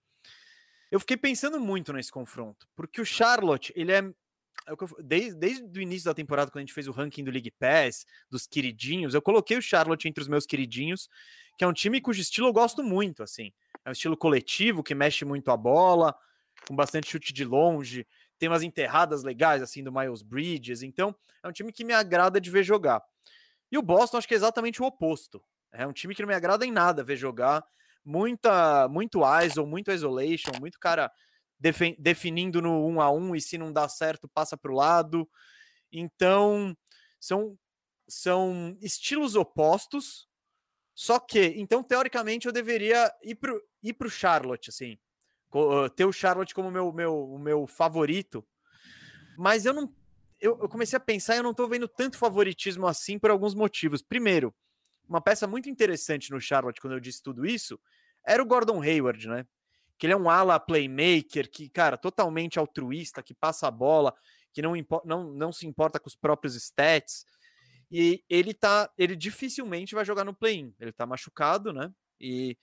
Eu fiquei pensando muito nesse confronto, porque o Charlotte, ele é, é desde, desde o início da temporada, quando a gente fez o ranking do League Pass, dos queridinhos, eu coloquei o Charlotte entre os meus queridinhos, que é um time cujo estilo eu gosto muito, assim. É um estilo coletivo, que mexe muito a bola, com bastante chute de longe, tem umas enterradas legais, assim, do Miles Bridges. Então, é um time que me agrada de ver jogar. E o Boston, acho que é exatamente o oposto. É um time que não me agrada em nada ver jogar muita, muito ISO, muito isolation, muito cara definindo no um a um e se não dá certo, passa para o lado. Então, são, são estilos opostos, só que, então, teoricamente, eu deveria ir para ir o Charlotte, assim, ter o Charlotte como meu, meu, meu favorito, mas eu não. Eu, eu comecei a pensar e eu não estou vendo tanto favoritismo assim por alguns motivos. Primeiro, uma peça muito interessante no Charlotte, quando eu disse tudo isso, era o Gordon Hayward, né? Que ele é um ala playmaker, que, cara, totalmente altruísta, que passa a bola, que não, não, não se importa com os próprios stats. E ele tá. Ele dificilmente vai jogar no play-in. Ele tá machucado, né? E,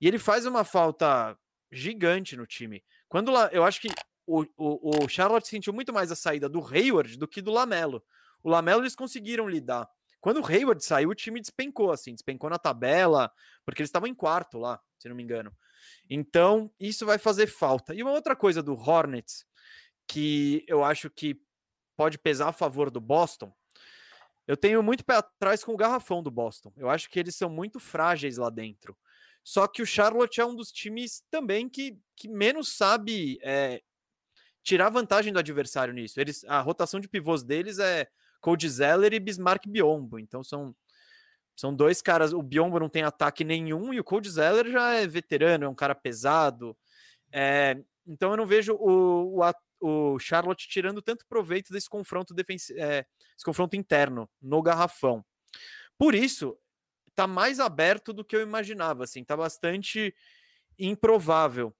e ele faz uma falta gigante no time. Quando lá, eu acho que o, o, o Charlotte sentiu muito mais a saída do Hayward do que do Lamelo. O Lamelo eles conseguiram lidar. Quando o Hayward saiu, o time despencou, assim, despencou na tabela, porque eles estavam em quarto lá, se não me engano. Então, isso vai fazer falta. E uma outra coisa do Hornets, que eu acho que pode pesar a favor do Boston, eu tenho muito pé atrás com o garrafão do Boston. Eu acho que eles são muito frágeis lá dentro. Só que o Charlotte é um dos times também que, que menos sabe é, tirar vantagem do adversário nisso. Eles, a rotação de pivôs deles é Cody Zeller e Bismarck Biombo. Então são, são dois caras. O Biombo não tem ataque nenhum e o Cody Zeller já é veterano, é um cara pesado. É, então eu não vejo o, o, o, Charlotte tirando tanto proveito desse confronto, é, esse confronto interno no garrafão. Por isso, tá mais aberto do que eu imaginava, assim, tá bastante improvável.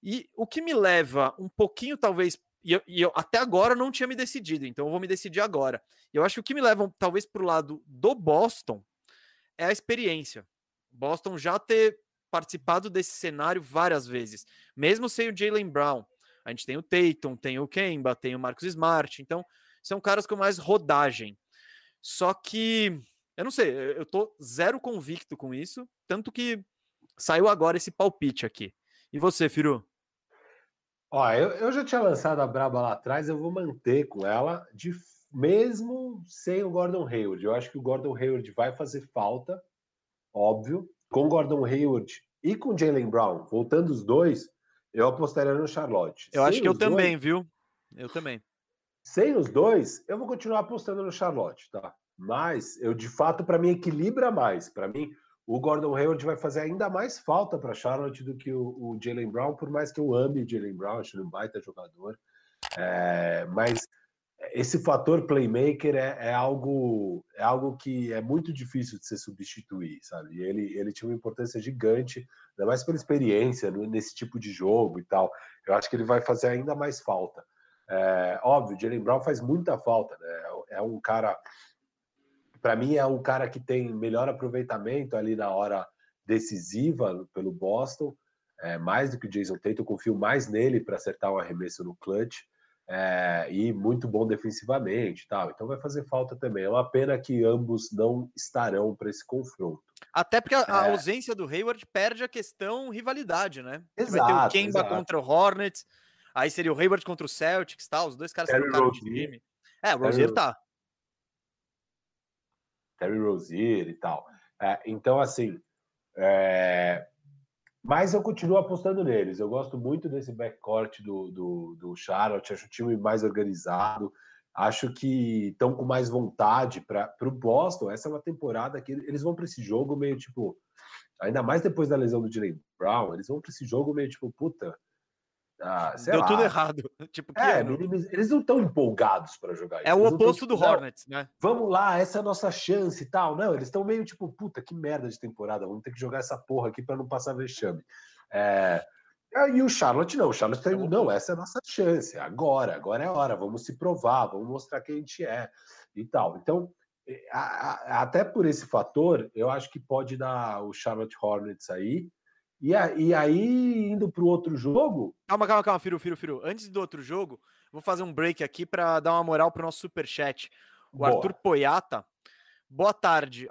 E o que me leva um pouquinho, talvez, e eu, e eu, até agora não tinha me decidido, então eu vou me decidir agora. Eu acho que o que me leva talvez para o lado do Boston é a experiência. Boston já ter participado desse cenário várias vezes, mesmo sem o Jalen Brown. A gente tem o Tatum, tem o Kemba, tem o Marcos Smart, então são caras com mais rodagem. Só que eu não sei, eu tô zero convicto com isso, tanto que Saiu agora esse palpite aqui. E você, Firu? Ó, eu, eu já tinha lançado a Braba lá atrás, eu vou manter com ela, de, mesmo sem o Gordon Hayward. Eu acho que o Gordon Hayward vai fazer falta, óbvio. Com o Gordon Hayward e com o Jalen Brown, voltando os dois, eu apostaria no Charlotte. Eu sem acho que eu também, dois, viu? Eu também. Sem os dois, eu vou continuar apostando no Charlotte, tá? Mas eu, de fato, para mim, equilibra mais. Para mim, o Gordon Hayward vai fazer ainda mais falta para Charlotte do que o, o Jalen Brown, por mais que eu ame o Jalen Brown, acho ele um baita jogador. É, mas esse fator playmaker é, é, algo é algo que é muito difícil de se substituir, sabe? Ele, ele tinha uma importância gigante, ainda mais pela experiência nesse tipo de jogo e tal. Eu acho que ele vai fazer ainda mais falta. É, óbvio, Jalen Brown faz muita falta, né? É um cara para mim é um cara que tem melhor aproveitamento ali na hora decisiva pelo Boston, é, mais do que o Jason Tatum, eu confio mais nele para acertar um arremesso no clutch. É, e muito bom defensivamente tal. Então vai fazer falta também. É uma pena que ambos não estarão para esse confronto. Até porque a, a é. ausência do Hayward perde a questão rivalidade, né? Exato, vai ter o Kemba exato. contra o Hornets, aí seria o Hayward contra o Celtics, tal. Os dois caras que de time. É, o Rozier tá. Terry Rozier e tal. É, então, assim, é... mas eu continuo apostando neles. Eu gosto muito desse backcourt do, do, do Charlotte, acho o time mais organizado, acho que estão com mais vontade para o Boston. Essa é uma temporada que eles vão para esse jogo meio tipo, ainda mais depois da lesão do Jalen Brown, eles vão para esse jogo meio tipo, puta, ah, Deu lá. tudo errado. Tipo, é, eles não estão empolgados para jogar É o oposto do Hornets, né? Vamos lá, essa é a nossa chance e tal. Não, eles estão meio tipo, puta, que merda de temporada, vamos ter que jogar essa porra aqui para não passar vexame. É... E o Charlotte não, o Charlotte tá indo, não, essa é a nossa chance, agora, agora é a hora, vamos se provar, vamos mostrar quem a gente é e tal. Então, até por esse fator, eu acho que pode dar o Charlotte Hornets aí, e, a, e aí, indo para o outro jogo. Calma, calma, calma, Firu, Firu, Firu. Antes do outro jogo, vou fazer um break aqui para dar uma moral para o nosso superchat. O Boa. Arthur Poiata. Boa tarde.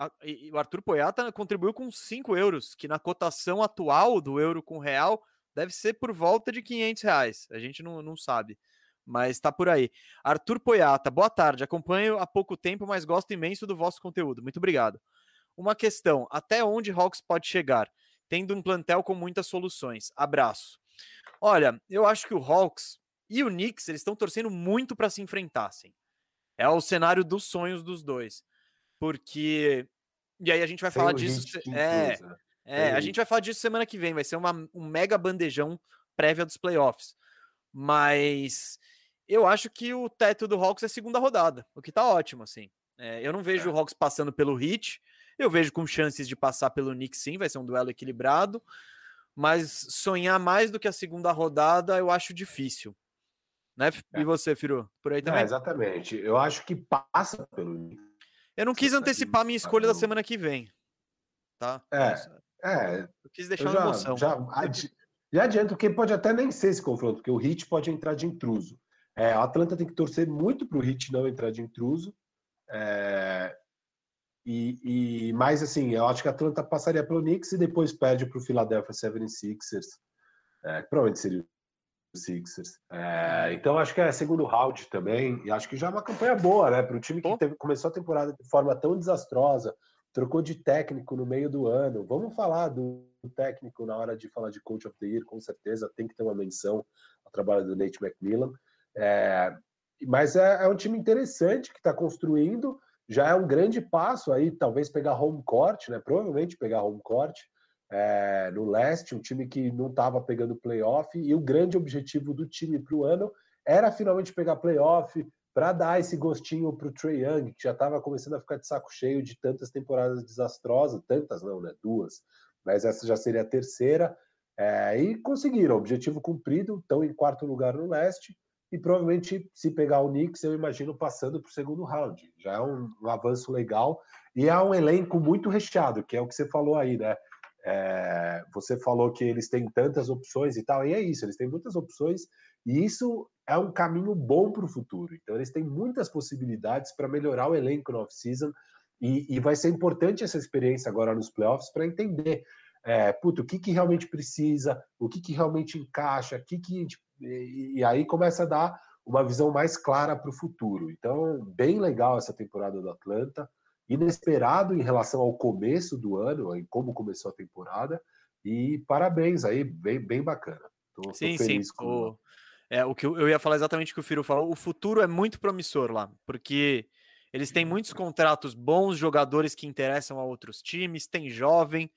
O Arthur Poiata contribuiu com 5 euros, que na cotação atual do euro com real deve ser por volta de 500 reais. A gente não, não sabe, mas está por aí. Arthur Poiata, boa tarde. Acompanho há pouco tempo, mas gosto imenso do vosso conteúdo. Muito obrigado. Uma questão: até onde Hawks pode chegar? Tendo um plantel com muitas soluções. Abraço. Olha, eu acho que o Hawks e o Knicks eles estão torcendo muito para se enfrentassem. É o cenário dos sonhos dos dois. Porque. E aí a gente vai Tem falar disso. É, é a gente vai falar disso semana que vem. Vai ser uma, um mega bandejão prévia dos playoffs. Mas eu acho que o teto do Hawks é segunda rodada, o que tá ótimo, assim. É, eu não vejo é. o Hawks passando pelo Heat. Eu vejo com chances de passar pelo Knicks sim, vai ser um duelo equilibrado, mas sonhar mais do que a segunda rodada eu acho difícil. Né? E é. você, Firu? Por aí também? É, exatamente. Eu acho que passa pelo Knicks. Eu não quis antecipar minha escolha da semana que vem. Tá? É. é eu quis deixar eu já, emoção. Já, já adianto que pode até nem ser esse confronto, porque o Hit pode entrar de intruso. É, o Atlanta tem que torcer muito para o Hit não entrar de intruso. É, e, e mais assim, eu acho que a Atlanta passaria pelo Knicks e depois perde para o Philadelphia 76ers. É, provavelmente seria o Sixers. É, então acho que é segundo round também. E acho que já é uma campanha boa, né? Para o time que teve, começou a temporada de forma tão desastrosa, trocou de técnico no meio do ano. Vamos falar do técnico na hora de falar de Coach of the Year, com certeza tem que ter uma menção ao trabalho do Nate McMillan. É, mas é, é um time interessante que está construindo já é um grande passo aí, talvez pegar home court, né? Provavelmente pegar home court é, no leste, um time que não estava pegando playoff, e o grande objetivo do time para o ano era finalmente pegar playoff para dar esse gostinho para o Trey Young, que já estava começando a ficar de saco cheio de tantas temporadas desastrosas, tantas não, né? Duas, mas essa já seria a terceira. É, e conseguiram, objetivo cumprido, estão em quarto lugar no leste e provavelmente, se pegar o Knicks, eu imagino passando para o segundo round. Já é um, um, avanço legal e é um elenco muito recheado, que é o que você falou aí, né? É, você falou que eles têm tantas opções e tal, e é isso, eles têm muitas opções e isso é um caminho bom para o futuro. Então, eles têm muitas possibilidades para melhorar o elenco no off-season e, e vai ser importante essa experiência agora nos playoffs para entender é, puto, o que, que realmente precisa, o que, que realmente encaixa, o que, que e, e aí começa a dar uma visão mais clara para o futuro. Então, bem legal essa temporada do Atlanta, inesperado em relação ao começo do ano, em como começou a temporada, e parabéns aí, bem, bem bacana. Tô, sim, tô sim. Com... O, é, o que eu, eu ia falar exatamente o que o Firo falou, o futuro é muito promissor lá, porque eles têm muitos contratos bons, jogadores que interessam a outros times, tem jovem,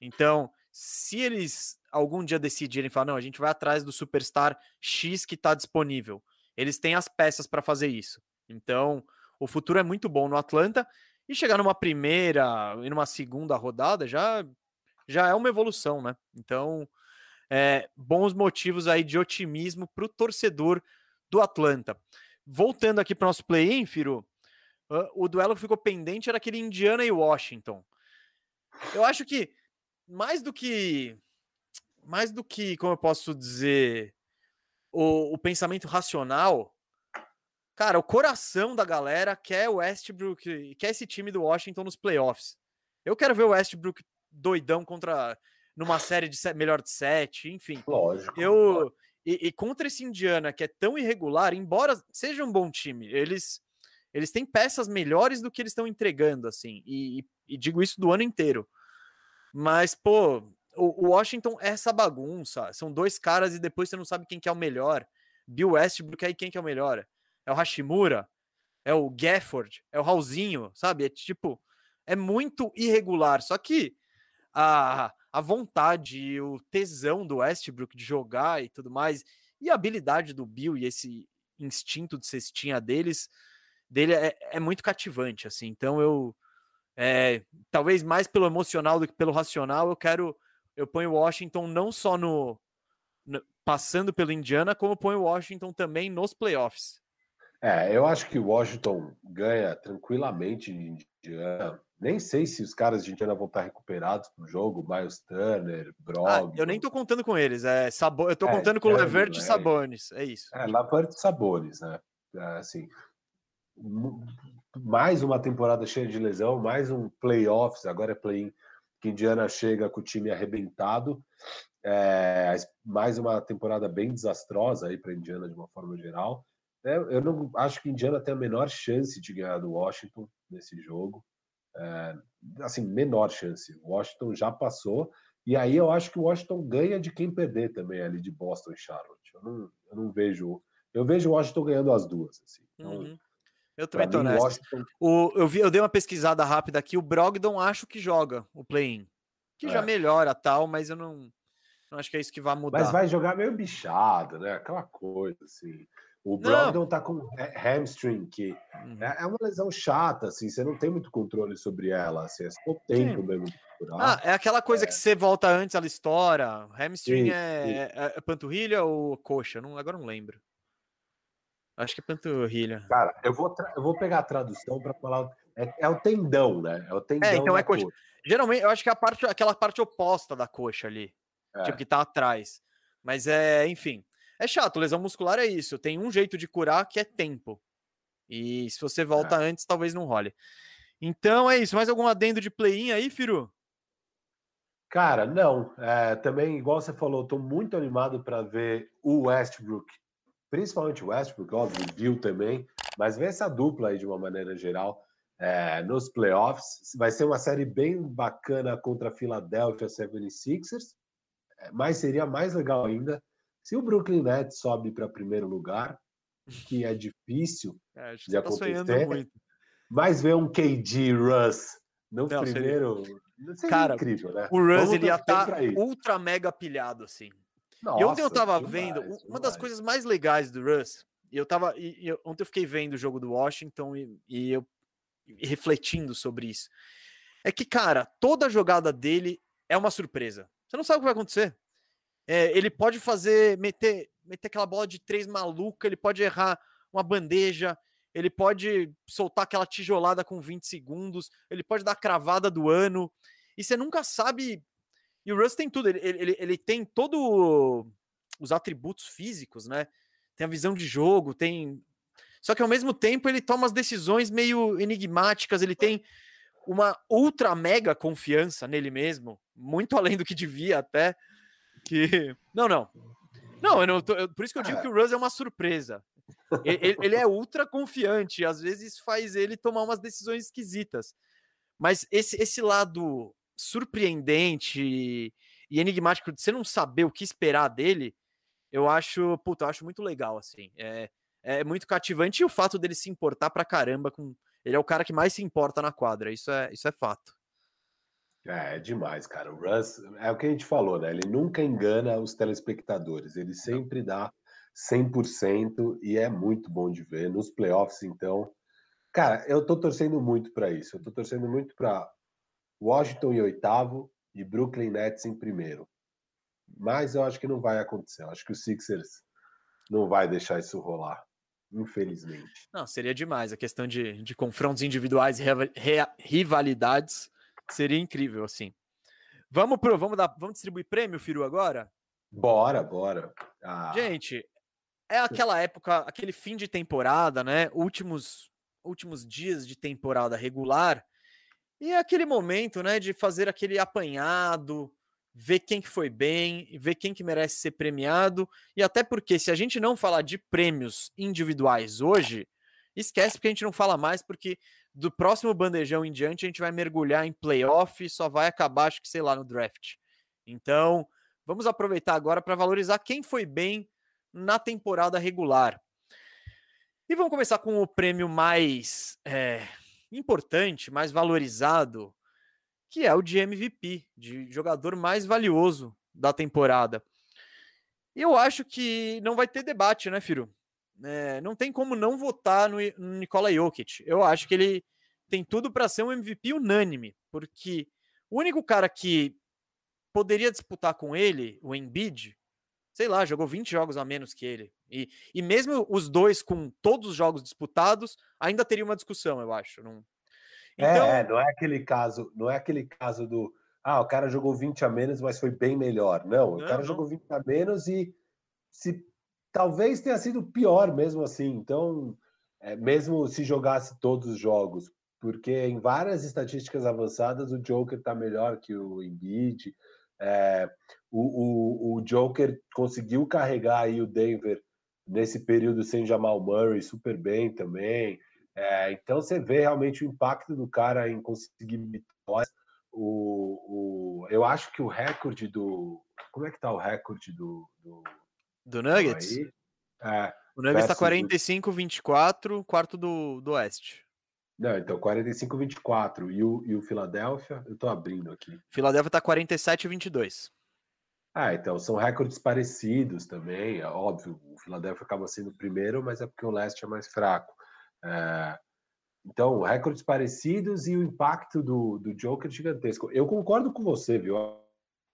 então se eles algum dia decidirem falar, não, a gente vai atrás do superstar X que está disponível, eles têm as peças para fazer isso. Então, o futuro é muito bom no Atlanta e chegar numa primeira e numa segunda rodada já já é uma evolução, né? Então, é, bons motivos aí de otimismo para o torcedor do Atlanta. Voltando aqui para o nosso play-in, Firu, o duelo que ficou pendente era aquele Indiana e Washington. Eu acho que mais do que mais do que, como eu posso dizer, o, o pensamento racional, cara, o coração da galera quer o Westbrook, quer esse time do Washington nos playoffs. Eu quero ver o Westbrook doidão contra numa série de set, melhor de sete, enfim. Lógico. Eu e, e, contra esse Indiana que é tão irregular, embora seja um bom time, eles eles têm peças melhores do que eles estão entregando, assim. E, e, digo isso do ano inteiro. Mas pô, o, Washington é essa bagunça. São dois caras e depois você não sabe quem que é o melhor. Bill Westbrook aí quem que é o melhor? É o Hashimura? É o Gafford? É o Raulzinho? Sabe? É tipo, é muito irregular. Só que a, a vontade, o tesão do Westbrook de jogar e tudo mais, e a habilidade do Bill e esse instinto de cestinha deles, dele é, é muito cativante, assim. Então eu, é, talvez mais pelo emocional do que pelo racional, eu quero, eu ponho Washington não só no, no passando pelo Indiana, como ponho Washington também nos playoffs. É, eu acho que o Washington ganha tranquilamente de Indiana nem sei se os caras de Indiana vão estar recuperados pro jogo, Miles Turner, Brog. Ah, eu nem tô contando com eles, é Sabo... eu tô é, contando com o Levert e Sabonis, é isso. É, Levert e Sabonis, né? É, assim, mais uma temporada cheia de lesão, mais um playoffs, agora é play-in, que Indiana chega com o time arrebentado. É, mais uma temporada bem desastrosa aí para Indiana de uma forma geral. É, eu não acho que Indiana tem a menor chance de ganhar do Washington nesse jogo é, assim, menor chance. O Washington já passou, e aí eu acho que o Washington ganha de quem perder também ali de Boston e Charlotte. Eu não, eu não vejo. Eu vejo o Washington ganhando as duas. Assim. Então, uhum. Eu também tô nessa. Washington... O, eu, vi, eu dei uma pesquisada rápida aqui. O Brogdon acho que joga o play-in. Que é. já melhora tal, mas eu não, não acho que é isso que vai mudar. Mas vai jogar meio bichado, né? Aquela coisa assim. O Brogdon tá com hamstring, que uhum. é, é uma lesão chata, assim, você não tem muito controle sobre ela, assim, é só o tempo Sim. mesmo Ah, é aquela coisa é. que você volta antes, ela estoura. Hamstring é, é, é, panturrilha ou coxa? Não, agora não lembro. Acho que é panturrilha. Cara, eu vou, eu vou pegar a tradução para falar. É, é, o tendão, né? É o tendão. É, então é coxa. coxa. Geralmente, eu acho que é a parte, aquela parte oposta da coxa ali. Tipo, que tá atrás. Mas é, enfim. É chato, lesão muscular é isso. Tem um jeito de curar que é tempo. E se você volta é. antes, talvez não role. Então é isso. Mais algum adendo de play-in aí, Firu? Cara, não. É, também, igual você falou, estou muito animado para ver o Westbrook, principalmente o Westbrook, óbvio, o Bill também, mas ver essa dupla aí de uma maneira geral é, nos playoffs. Vai ser uma série bem bacana contra a Philadelphia 76ers, é, mas seria mais legal ainda se o Brooklyn Nets sobe para primeiro lugar, que é difícil é, de tá acontecer, mas ver um KD Russ no Não, primeiro. Seria... Cara, incrível, né? O Russ ele ia estar tá ultra mega pilhado assim. Nossa, e ontem eu tava demais, vendo, demais. uma das coisas mais legais do Russ, e eu tava. E, e, ontem eu fiquei vendo o jogo do Washington e, e eu e refletindo sobre isso. É que, cara, toda jogada dele é uma surpresa. Você não sabe o que vai acontecer. É, ele pode fazer, meter, meter aquela bola de três maluca, ele pode errar uma bandeja, ele pode soltar aquela tijolada com 20 segundos, ele pode dar a cravada do ano, e você nunca sabe. E o Russ tem tudo, ele, ele, ele tem todos os atributos físicos, né? Tem a visão de jogo, tem. Só que ao mesmo tempo ele toma as decisões meio enigmáticas, ele tem uma ultra mega confiança nele mesmo, muito além do que devia até. Que. Não, não. Não, eu não tô, por isso que eu digo que o Russ é uma surpresa. Ele, ele, é ultra confiante, às vezes faz ele tomar umas decisões esquisitas. Mas esse, esse lado surpreendente e enigmático de você não saber o que esperar dele, eu acho, puta, eu acho muito legal, assim. É, é muito cativante e o fato dele se importar pra caramba com. Ele é o cara que mais se importa na quadra, isso é, isso é fato. É, é demais, cara. O Russ, é o que a gente falou, né? Ele nunca engana os telespectadores, ele sempre dá 100% e é muito bom de ver. Nos playoffs, então. Cara, eu tô torcendo muito para isso. Eu tô torcendo muito para Washington em oitavo e Brooklyn Nets em primeiro. Mas eu acho que não vai acontecer. Eu acho que o Sixers não vai deixar isso rolar, infelizmente. Não, seria demais. A questão de, de confrontos individuais e rivalidades seria incrível, assim. Vamos pro, vamos dar, vamos distribuir prêmio, Firu, agora? Bora, bora. Ah. Gente, é aquela época, aquele fim de temporada, né? Últimos últimos dias de temporada regular. E é aquele momento, né, de fazer aquele apanhado, ver quem que foi bem, ver quem que merece ser premiado, e até porque se a gente não falar de prêmios individuais hoje, esquece porque a gente não fala mais, porque do próximo bandejão em diante a gente vai mergulhar em playoff e só vai acabar, acho que sei lá, no draft. Então, vamos aproveitar agora para valorizar quem foi bem na temporada regular. E vamos começar com o prêmio mais é, importante, mais valorizado, que é o de MVP, de jogador mais valioso da temporada. E eu acho que não vai ter debate, né, Firo? É, não tem como não votar no, no Nikola Jokic. Eu acho que ele tem tudo para ser um MVP unânime, porque o único cara que poderia disputar com ele, o Embiid, sei lá, jogou 20 jogos a menos que ele. E, e mesmo os dois com todos os jogos disputados, ainda teria uma discussão, eu acho. Não... É, então... É, não é aquele caso, não é aquele caso do ah, o cara jogou 20 a menos, mas foi bem melhor. Não, não o cara não. jogou 20 a menos e se talvez tenha sido pior mesmo assim. Então, é, mesmo se jogasse todos os jogos, porque em várias estatísticas avançadas o Joker está melhor que o Embiid. É, o, o, o, Joker conseguiu carregar aí o Denver nesse período sem Jamal Murray super bem também. É, então você vê realmente o impacto do cara em conseguir vitórias. O, o, eu acho que o recorde do. Como é que tá o recorde do. Do, do Nuggets? É, o Nuggets tá 45-24, quarto do, do Oeste. Não, então 45-24. E o, e o Philadelphia? Eu tô abrindo aqui. Philadelphia tá 47-22. Ah, então são recordes parecidos também. É óbvio, o Philadelphia acaba sendo o primeiro, mas é porque o leste é mais fraco. É, então, recordes parecidos e o impacto do, do Joker gigantesco. Eu concordo com você, viu? Eu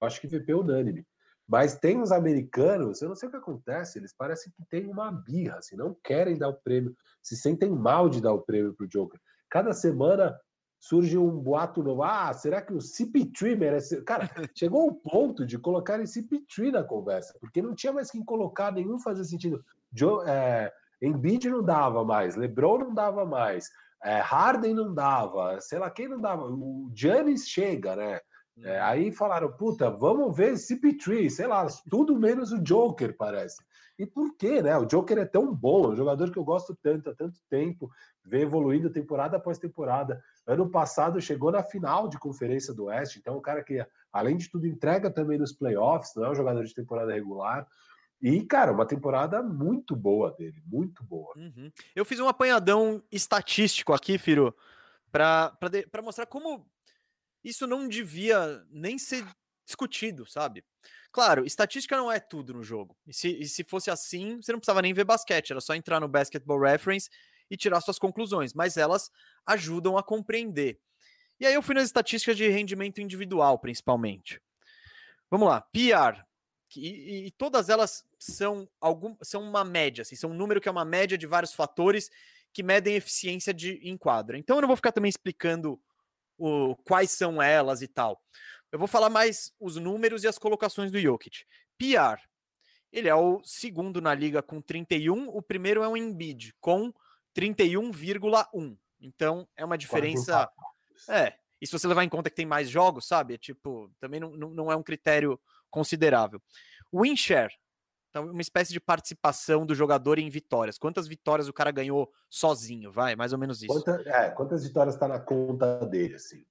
acho que VP é unânime. Mas tem os americanos, eu não sei o que acontece, eles parecem que têm uma birra, assim, não querem dar o prêmio, se sentem mal de dar o prêmio para o Joker. Cada semana surge um boato novo. Ah, será que o CP3 merece. Cara, chegou ao ponto de colocar esse CP3 na conversa, porque não tinha mais quem colocar, nenhum fazia sentido. Joe, é, Embiid não dava mais, LeBron não dava mais, é, Harden não dava, sei lá quem não dava. O Giannis chega, né? É, uhum. aí falaram, puta, vamos ver CP3, sei lá, tudo menos o Joker, parece. E por quê, né? O Joker é tão bom, é um jogador que eu gosto tanto há tanto tempo, vem evoluindo temporada após temporada. Ano passado chegou na final de Conferência do Oeste, então é um cara que, além de tudo, entrega também nos playoffs, não é um jogador de temporada regular. E, cara, uma temporada muito boa dele, muito boa. Uhum. Eu fiz um apanhadão estatístico aqui, Firo, para mostrar como isso não devia nem ser discutido, sabe? Claro, estatística não é tudo no jogo. E se, e se fosse assim, você não precisava nem ver basquete, era só entrar no Basketball Reference e tirar suas conclusões, mas elas ajudam a compreender. E aí eu fui nas estatísticas de rendimento individual, principalmente. Vamos lá, PR. E, e, todas elas são algum, são uma média, assim, são um número que é uma média de vários fatores que medem eficiência de enquadra. Então eu não vou ficar também explicando o, quais são elas e tal. Eu vou falar mais os números e as colocações do Jokic. PR, ele é o segundo na liga com 31, o primeiro é o Embiid com 31,1. Então é uma diferença É, e se você levar em conta que tem mais jogos, sabe? Tipo, também não, não, é um critério considerável. Win share, então uma espécie de participação do jogador em vitórias. Quantas vitórias o cara ganhou sozinho, vai? Mais ou menos isso. Quanta, é, quantas vitórias está na conta dele, assim?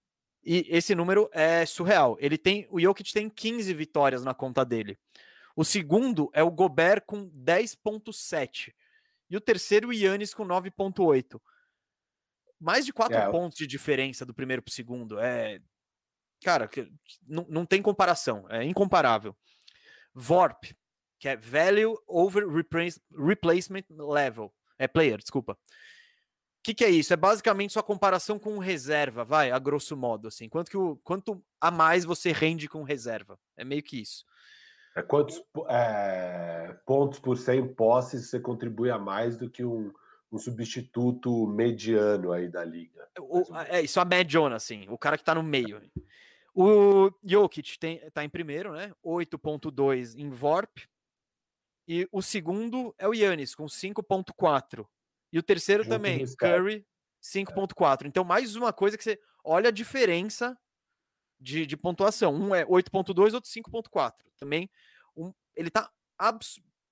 E esse número é surreal. Ele tem, o Jokic tem 15 vitórias na conta dele. O segundo é o Gobert com 10.7 e o terceiro o Yannis com 9.8. Mais de 4 é. pontos de diferença do primeiro para o segundo. É, cara, não, não tem comparação, é incomparável. VORP, que é Value Over Replacement Level, é player, desculpa. O que, que, é isso? É basicamente sua comparação com reserva, vai, a grosso modo, assim. Quanto, que o, quanto a mais você rende com reserva? É meio que isso. É quantos é, pontos por 100 posses você contribui a mais do que um, um substituto mediano aí da liga? O, é isso, a mediona, assim, o cara que tá no meio. O Jokic tem, tá em primeiro, né? 8.2 em VORP. E o segundo é o Yannis, com 5.4. E o terceiro Junto também, Curry, 5.4. Então, mais uma coisa que você olha a diferença de, de pontuação. Um é 8.2, outro 5.4. Também um, ele tá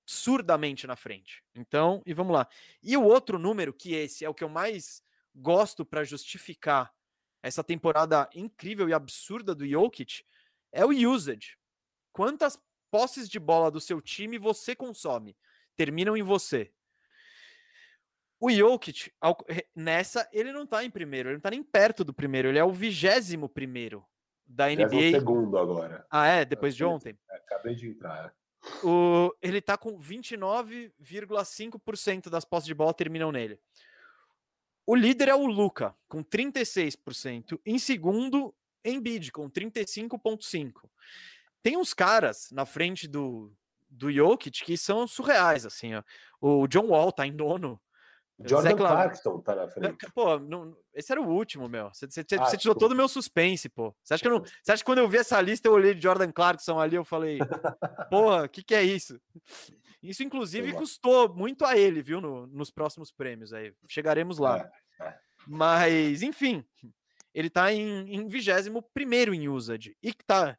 absurdamente na frente. Então, e vamos lá. E o outro número, que esse é o que eu mais gosto para justificar essa temporada incrível e absurda do Jokic, é o usage. Quantas posses de bola do seu time você consome? Terminam em você. O Jokic, nessa, ele não tá em primeiro, ele não tá nem perto do primeiro, ele é o vigésimo primeiro da NBA. segundo agora. Ah, é? Depois de ontem? É, acabei de entrar. O, ele tá com 29,5% das posses de bola terminam nele. O líder é o Luca, com 36%. Em segundo, Embiid, com 35,5%. Tem uns caras na frente do, do Jokic que são surreais, assim, ó. O John Wall tá em nono, Jordan Clarkson tá na frente. Pô, não, esse era o último, meu. Você, você, ah, você tirou todo o meu suspense, pô. Você acha, que eu não, você acha que quando eu vi essa lista, eu olhei Jordan Clarkson ali, eu falei, porra, o que, que é isso? Isso, inclusive, custou muito a ele, viu, no, nos próximos prêmios aí. Chegaremos lá. É, é. Mas, enfim, ele tá em, 21 primeiro em usage. E, tá,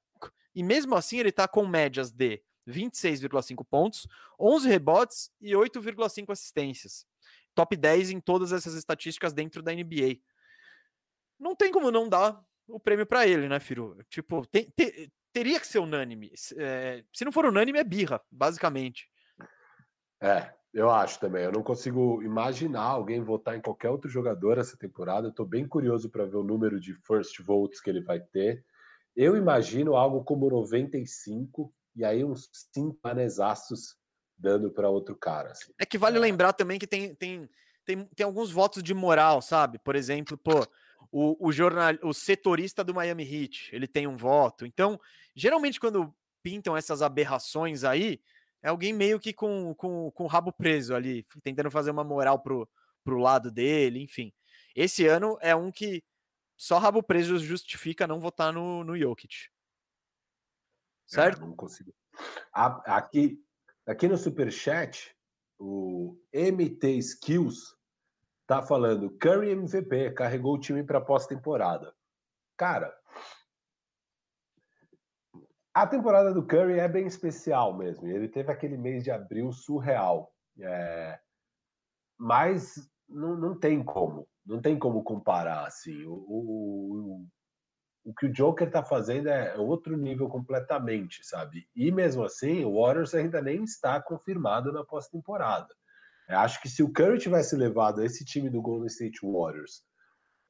e mesmo assim, ele tá com médias de 26,5 pontos, 11 rebotes e 8,5 assistências top 10 em todas essas estatísticas dentro da NBA. Não tem como não dar o prêmio para ele, né, Firu? Tipo, tem, te, teria que ser unânime. É, se não for unânime, é birra, basicamente. É, eu acho também. Eu não consigo imaginar alguém votar em qualquer outro jogador essa temporada. Eu tô bem curioso para ver o número de first votes que ele vai ter. Eu imagino algo como 95 e aí uns 5 manesaços dando para outro cara. Assim. É que vale é. lembrar também que tem, tem, tem, tem alguns votos de moral, sabe? Por exemplo, pô, o, o, jornal, o setorista do Miami Heat, ele tem um voto. Então, geralmente quando pintam essas aberrações aí, é alguém meio que com, com, com o rabo preso ali, tentando fazer uma moral pro, pro lado dele, enfim. Esse ano é um que só rabo preso justifica não votar no, no Jokic. É, certo? É, não consigo. Aqui, Aqui no Superchat, o MT Skills tá falando: Curry MVP, carregou o time para pós-temporada. Cara, a temporada do Curry é bem especial mesmo. Ele teve aquele mês de abril surreal. É... Mas não, não tem como. Não tem como comparar. Assim. O, o, o que o Joker tá fazendo é outro nível completamente, sabe? E mesmo assim, o Warriors ainda nem está confirmado na pós-temporada. Acho que se o Curry tivesse levado esse time do Golden State Warriors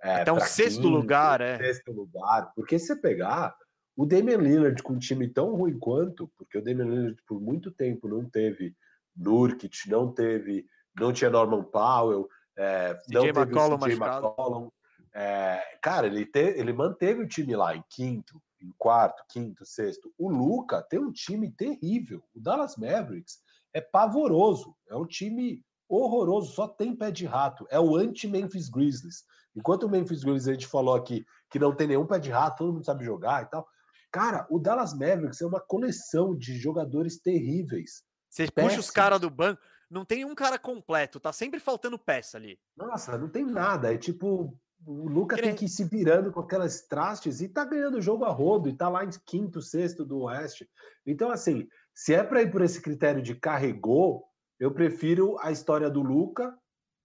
é, até um sexto quinto, lugar, é. Sexto lugar, porque se você pegar o Damian Lillard com um time tão ruim quanto, porque o Damian Lillard por muito tempo não teve Nurkic, não teve, não tinha Norman Powell, é, não teve McCollum, o CJ McCollum, é, cara, ele, te, ele manteve o time lá em quinto, em quarto, quinto, sexto. O Luca tem um time terrível. O Dallas Mavericks é pavoroso. É um time horroroso, só tem pé de rato. É o anti-Memphis Grizzlies. Enquanto o Memphis Grizzlies a gente falou aqui que não tem nenhum pé de rato, todo mundo sabe jogar e tal. Cara, o Dallas Mavericks é uma coleção de jogadores terríveis. Você puxa os caras do banco, não tem um cara completo, tá sempre faltando peça ali. Nossa, não tem nada. É tipo O Luca tem que ir se virando com aquelas trastes e tá ganhando o jogo a rodo e tá lá em quinto, sexto do Oeste. Então, assim, se é para ir por esse critério de carregou, eu prefiro a história do Luca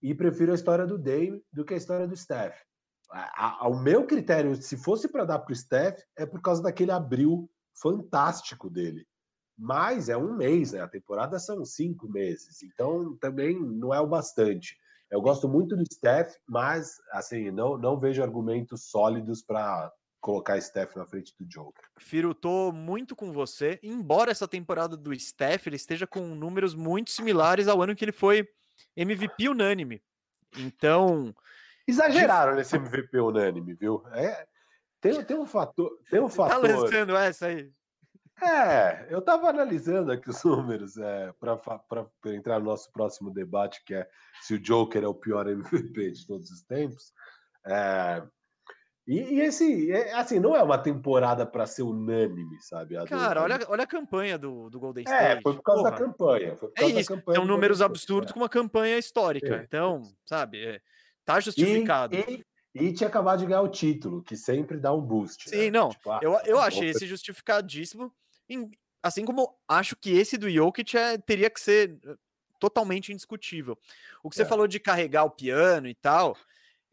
e prefiro a história do Dame do que a história do Steph. Ao meu critério, se fosse para dar para o Steph, é por causa daquele abril fantástico dele. Mas é um mês, né? A temporada são cinco meses, então também não é o bastante. Eu gosto muito do Steph, mas assim não, não vejo argumentos sólidos para colocar Steph na frente do Joker. Firo, tô muito com você. Embora essa temporada do Steph ele esteja com números muito similares ao ano que ele foi MVP unânime. Então. Exageraram nesse MVP unânime, viu? É, tem, tem um fator. Tem um Você tá fator. Tá lançando essa aí. É, eu estava analisando aqui os números é, para entrar no nosso próximo debate, que é se o Joker é o pior MVP de todos os tempos. É, e, e, esse, é, assim, não é uma temporada para ser unânime, sabe? Cara, olha, olha a campanha do, do Golden é, State. É, foi por causa Porra. da campanha. Foi por é causa é isso, campanha são números absurdos é. com uma campanha histórica. Então, sabe, tá justificado. E, e, e, tinha acabado de ganhar o título, que sempre dá um boost. Sim, né? não. Tipo, ah, eu, eu achei esse justificadíssimo. Assim como acho que esse do Jokic é, teria que ser eh, totalmente indiscutível. O que você falou de carregar o piano e tal,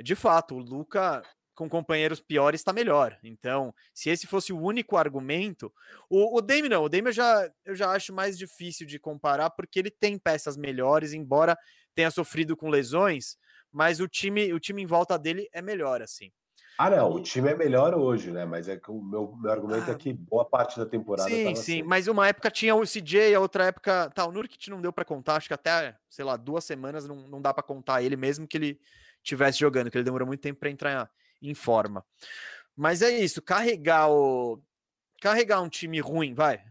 de fato, o Luca com companheiros piores está melhor. Então, se esse fosse o único argumento, o, o Dame não, o Dame eu já, eu já acho mais difícil de comparar porque ele tem peças melhores, embora tenha sofrido com lesões, mas o time, o time em volta dele é melhor assim. Ah, não, o time é melhor hoje, né? Mas é que o meu, meu argumento é ah, é que boa parte da temporada. Sim, sim, assim. mas uma época tinha o CJ, a outra época. Tá, o Nurkic não deu para contar, acho que até, sei lá, duas semanas não, não dá para contar ele, mesmo que ele tivesse jogando, que ele demorou muito tempo para entrar em forma. Mas é isso, carregar o. Carregar um time ruim, vai.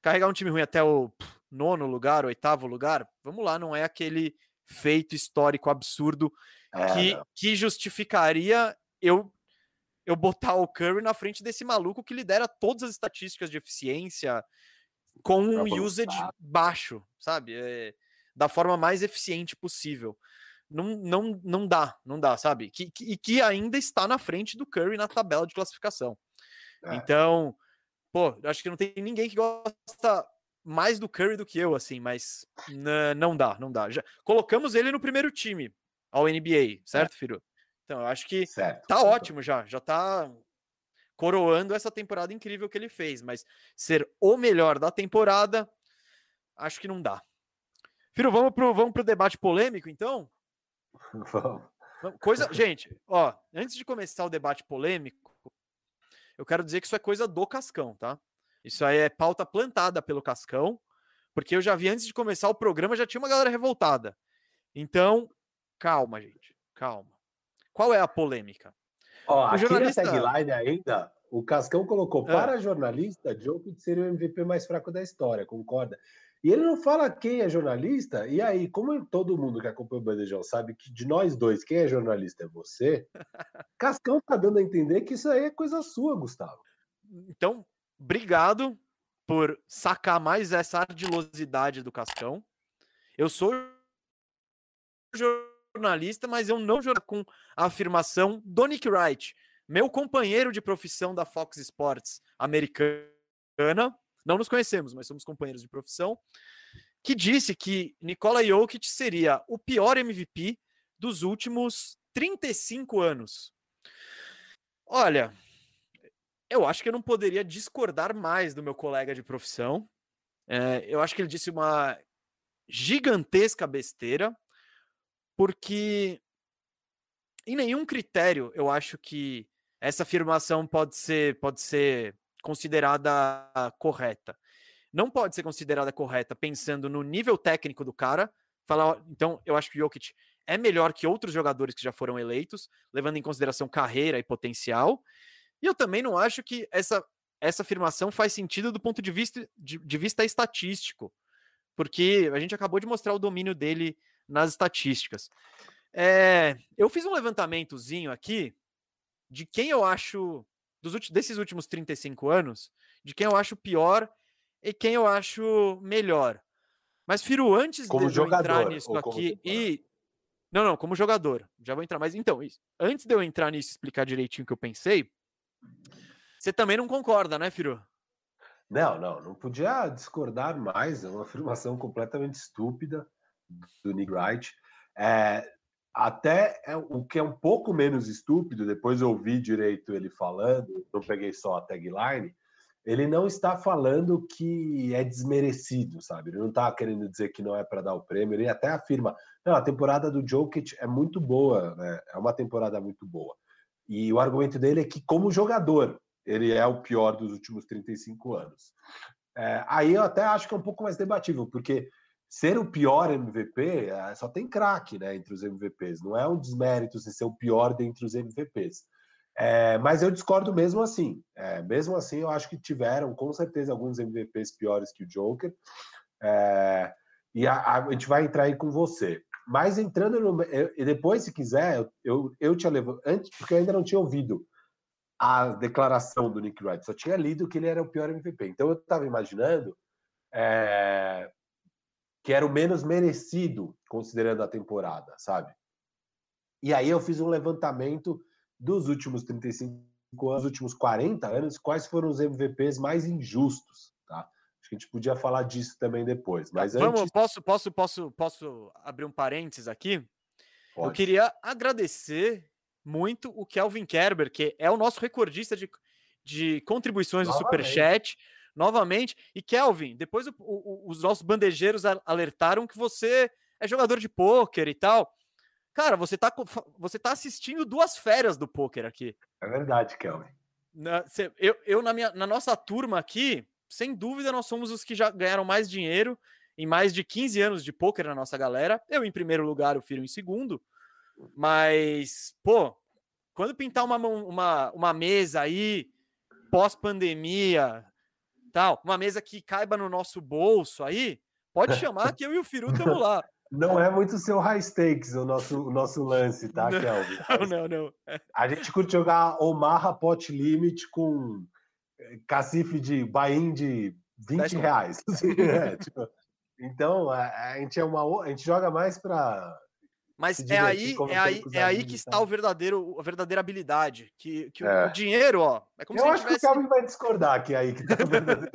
Carregar um time ruim até o nono lugar, oitavo lugar, vamos lá, não é aquele feito histórico absurdo é, que, que justificaria eu eu botar o Curry na frente desse maluco que lidera todas as estatísticas de eficiência com um usage baixo, sabe? É, da forma mais eficiente possível não, não, não dá, não dá, sabe? Que, que, e que ainda está na frente do Curry na tabela de classificação. É. Então, pô, acho que não tem ninguém que gosta mais do Curry do que eu, assim, mas não dá, não dá. Já colocamos ele no primeiro time ao NBA, certo, é. Firu? Então, eu acho que certo, tá certo. ótimo já, já tá coroando essa temporada incrível que ele fez, mas ser o melhor da temporada, acho que não dá. Firo, vamos pro, vamos pro debate polêmico, então? Coisa, gente, ó, antes de começar o debate polêmico, eu quero dizer que isso é coisa do Cascão, tá? Isso aí é pauta plantada pelo Cascão, porque eu já vi antes de começar o programa já tinha uma galera revoltada. Então, calma, gente, calma. Qual é a polêmica? Ó, o aqui jornalista... na tagline ainda, o Cascão colocou: ah. para jornalista, Jokic seria o MVP mais fraco da história, concorda? E ele não fala quem é jornalista. E aí, como todo mundo que acompanha o Bandejão sabe que de nós dois, quem é jornalista é você, Cascão tá dando a entender que isso aí é coisa sua, Gustavo. Então, obrigado por sacar mais essa ardilosidade do Cascão. Eu sou jornalista, mas eu não jogo com a afirmação do Nick Wright, meu companheiro de profissão da Fox Sports americana, não nos conhecemos, mas somos companheiros de profissão, que disse que Nikola Jokic seria o pior MVP dos últimos 35 anos. Olha, eu acho que eu não poderia discordar mais do meu colega de profissão. É, eu acho que ele disse uma gigantesca besteira, porque em nenhum critério eu acho que essa afirmação pode ser, pode ser considerada correta. Não pode ser considerada correta pensando no nível técnico do cara. Falar, então, eu acho que o Jokic é melhor que outros jogadores que já foram eleitos, levando em consideração carreira e potencial. E eu também não acho que essa, essa afirmação faz sentido do ponto de vista, de, de vista estatístico, porque a gente acabou de mostrar o domínio dele nas estatísticas. É, eu fiz um levantamentozinho aqui de quem eu acho dos desses últimos 35 anos, de quem eu acho pior e quem eu acho melhor. Mas, Firo, antes como de jogador, eu entrar nisso aqui e. Não, não, como jogador. Já vou entrar. Mas então, antes de eu entrar nisso e explicar direitinho o que eu pensei, você também não concorda, né, Firu? Não, não, não podia discordar mais. É uma afirmação completamente estúpida do Nick Wright. É, até é, o que é um pouco menos estúpido, depois eu ouvi direito ele falando, não peguei só a tagline, ele não está falando que é desmerecido, sabe? Ele não está querendo dizer que não é para dar o prêmio. Ele até afirma: não, a temporada do Jokic é muito boa, né? É uma temporada muito boa. E o argumento dele é que, como jogador, ele é o pior dos últimos 35 anos. É, aí eu até acho que é um pouco mais debatível, porque ser o pior MVP é, só tem craque né, entre os MVPs, não é um desmérito ser o pior dentre os MVPs. É, mas eu discordo mesmo assim. É, mesmo assim, eu acho que tiveram com certeza alguns MVPs piores que o Joker. É, e a, a, a, gente vai entrar aí com você. Mas entrando no. E depois, se quiser, eu, eu, eu te levo. Antes, porque eu ainda não tinha ouvido a declaração do Nick Wright, só tinha lido que ele era o pior MVP. Então eu estava imaginando é, que era o menos merecido, considerando a temporada, sabe? E aí eu fiz um levantamento dos últimos 35 anos, últimos 40 anos, quais foram os MVPs mais injustos, tá? Acho que a gente podia falar disso também depois, mas Vamos, antes... posso, posso, posso, posso abrir um parênteses aqui? Pode. Eu queria agradecer muito o Kelvin Kerber, que é o nosso recordista de, de contribuições Novamente. no Superchat, novamente. E Kelvin, depois o, o, os nossos bandejeiros alertaram que você é jogador de pôquer e tal. Cara, você tá, você tá assistindo duas férias do pôquer aqui. É verdade, Kelvin. Na, eu, eu na, minha, na nossa turma aqui, sem dúvida, nós somos os que já ganharam mais dinheiro em mais de 15 anos de pôquer na nossa galera. Eu em primeiro lugar, o Filho em segundo. Mas, pô, quando pintar uma, uma, uma mesa aí, pós-pandemia, tal, uma mesa que caiba no nosso bolso aí, pode chamar que eu e o Firu estamos lá. Não é muito seu high stakes o nosso, o nosso lance, tá, não, Kelvin? Não, não, não. A gente curte jogar Omaha Pot Limit com eh, cacife de bain de 20 reais. é, tipo, então, a, a, gente é uma, a gente joga mais para mas é aí, é aí, é aí que está o verdadeiro, a verdadeira habilidade. Que, que é. o dinheiro, ó. É como Eu se acho tivesse... que o Calvin vai discordar que é aí que verdadeiro.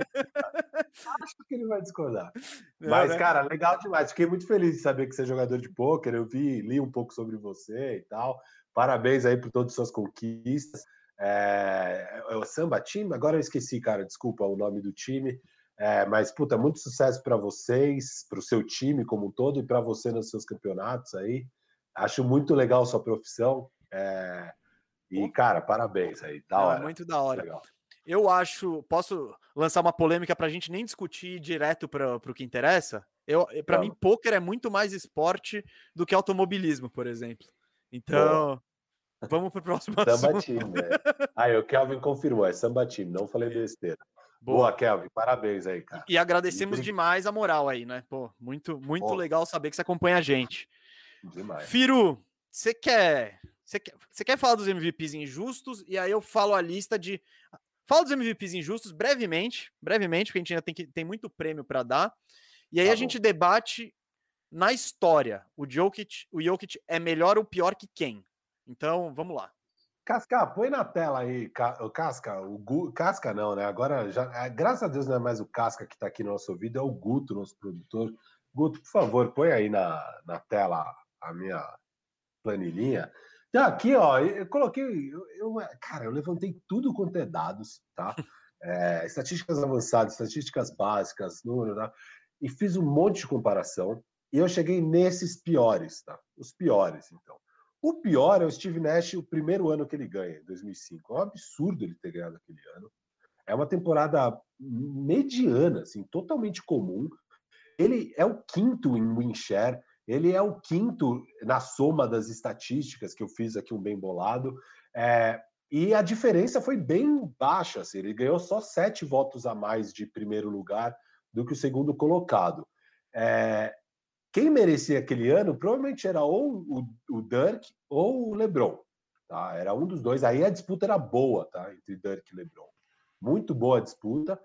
acho que ele vai discordar. Não, Mas, né? cara, legal demais. Fiquei muito feliz de saber que você é jogador de pôquer. Eu vi, li um pouco sobre você e tal. Parabéns aí por todas as suas conquistas. É, é o Samba Team? Agora eu esqueci, cara. Desculpa o nome do time. É, mas, puta, muito sucesso para vocês, para o seu time como um todo e para você nos seus campeonatos aí. Acho muito legal sua profissão. É... E, cara, parabéns aí. Da hora. Muito da hora. Legal. Eu acho. Posso lançar uma polêmica para a gente nem discutir direto para o que interessa? Eu, para mim, pôquer é muito mais esporte do que automobilismo, por exemplo. Então, Pô. vamos para o próximo Samba assunto. Time, né? Aí, o Kelvin confirmou, é samba time, não falei besteira. Boa. Kelvin, parabéns aí, cara. E agradecemos e... demais a moral aí, né? Pô, muito, muito legal saber que você acompanha a gente. Demais. Firu, você quer, você quer, você quer falar dos MVPs injustos? E aí eu falo a lista de. Fala dos MVPs injustos brevemente, brevemente, porque a gente ainda tem, que, tem muito prêmio para dar. E aí tá a gente debate na história. O Jokic, o Jokic é melhor ou pior que quem? Então, vamos lá. Casca, põe na tela aí, Casca, o Gu, Casca não, né? Agora, já, é, graças a Deus não é mais o Casca que está aqui no nosso ouvido, é o Guto, nosso produtor. Guto, por favor, põe aí na, na tela a minha planilhinha. Então, aqui, ó, eu coloquei, eu, eu, cara, eu levantei tudo quanto é dados, tá? É, estatísticas avançadas, estatísticas básicas, número, tá? E fiz um monte de comparação. E eu cheguei nesses piores, tá? Os piores, então. O pior é o Steve Nash, o primeiro ano que ele ganha, em 2005. É um absurdo ele ter ganhado aquele ano. É uma temporada mediana, assim, totalmente comum. Ele é o quinto em win share, ele é o quinto na soma das estatísticas que eu fiz aqui um bem bolado. É, e a diferença foi bem baixa, assim, ele ganhou só sete votos a mais de primeiro lugar do que o segundo colocado. É, quem merecia aquele ano provavelmente era ou o, o Dirk ou o LeBron. Tá? Era um dos dois. Aí a disputa era boa tá? entre Dirk e LeBron. Muito boa disputa.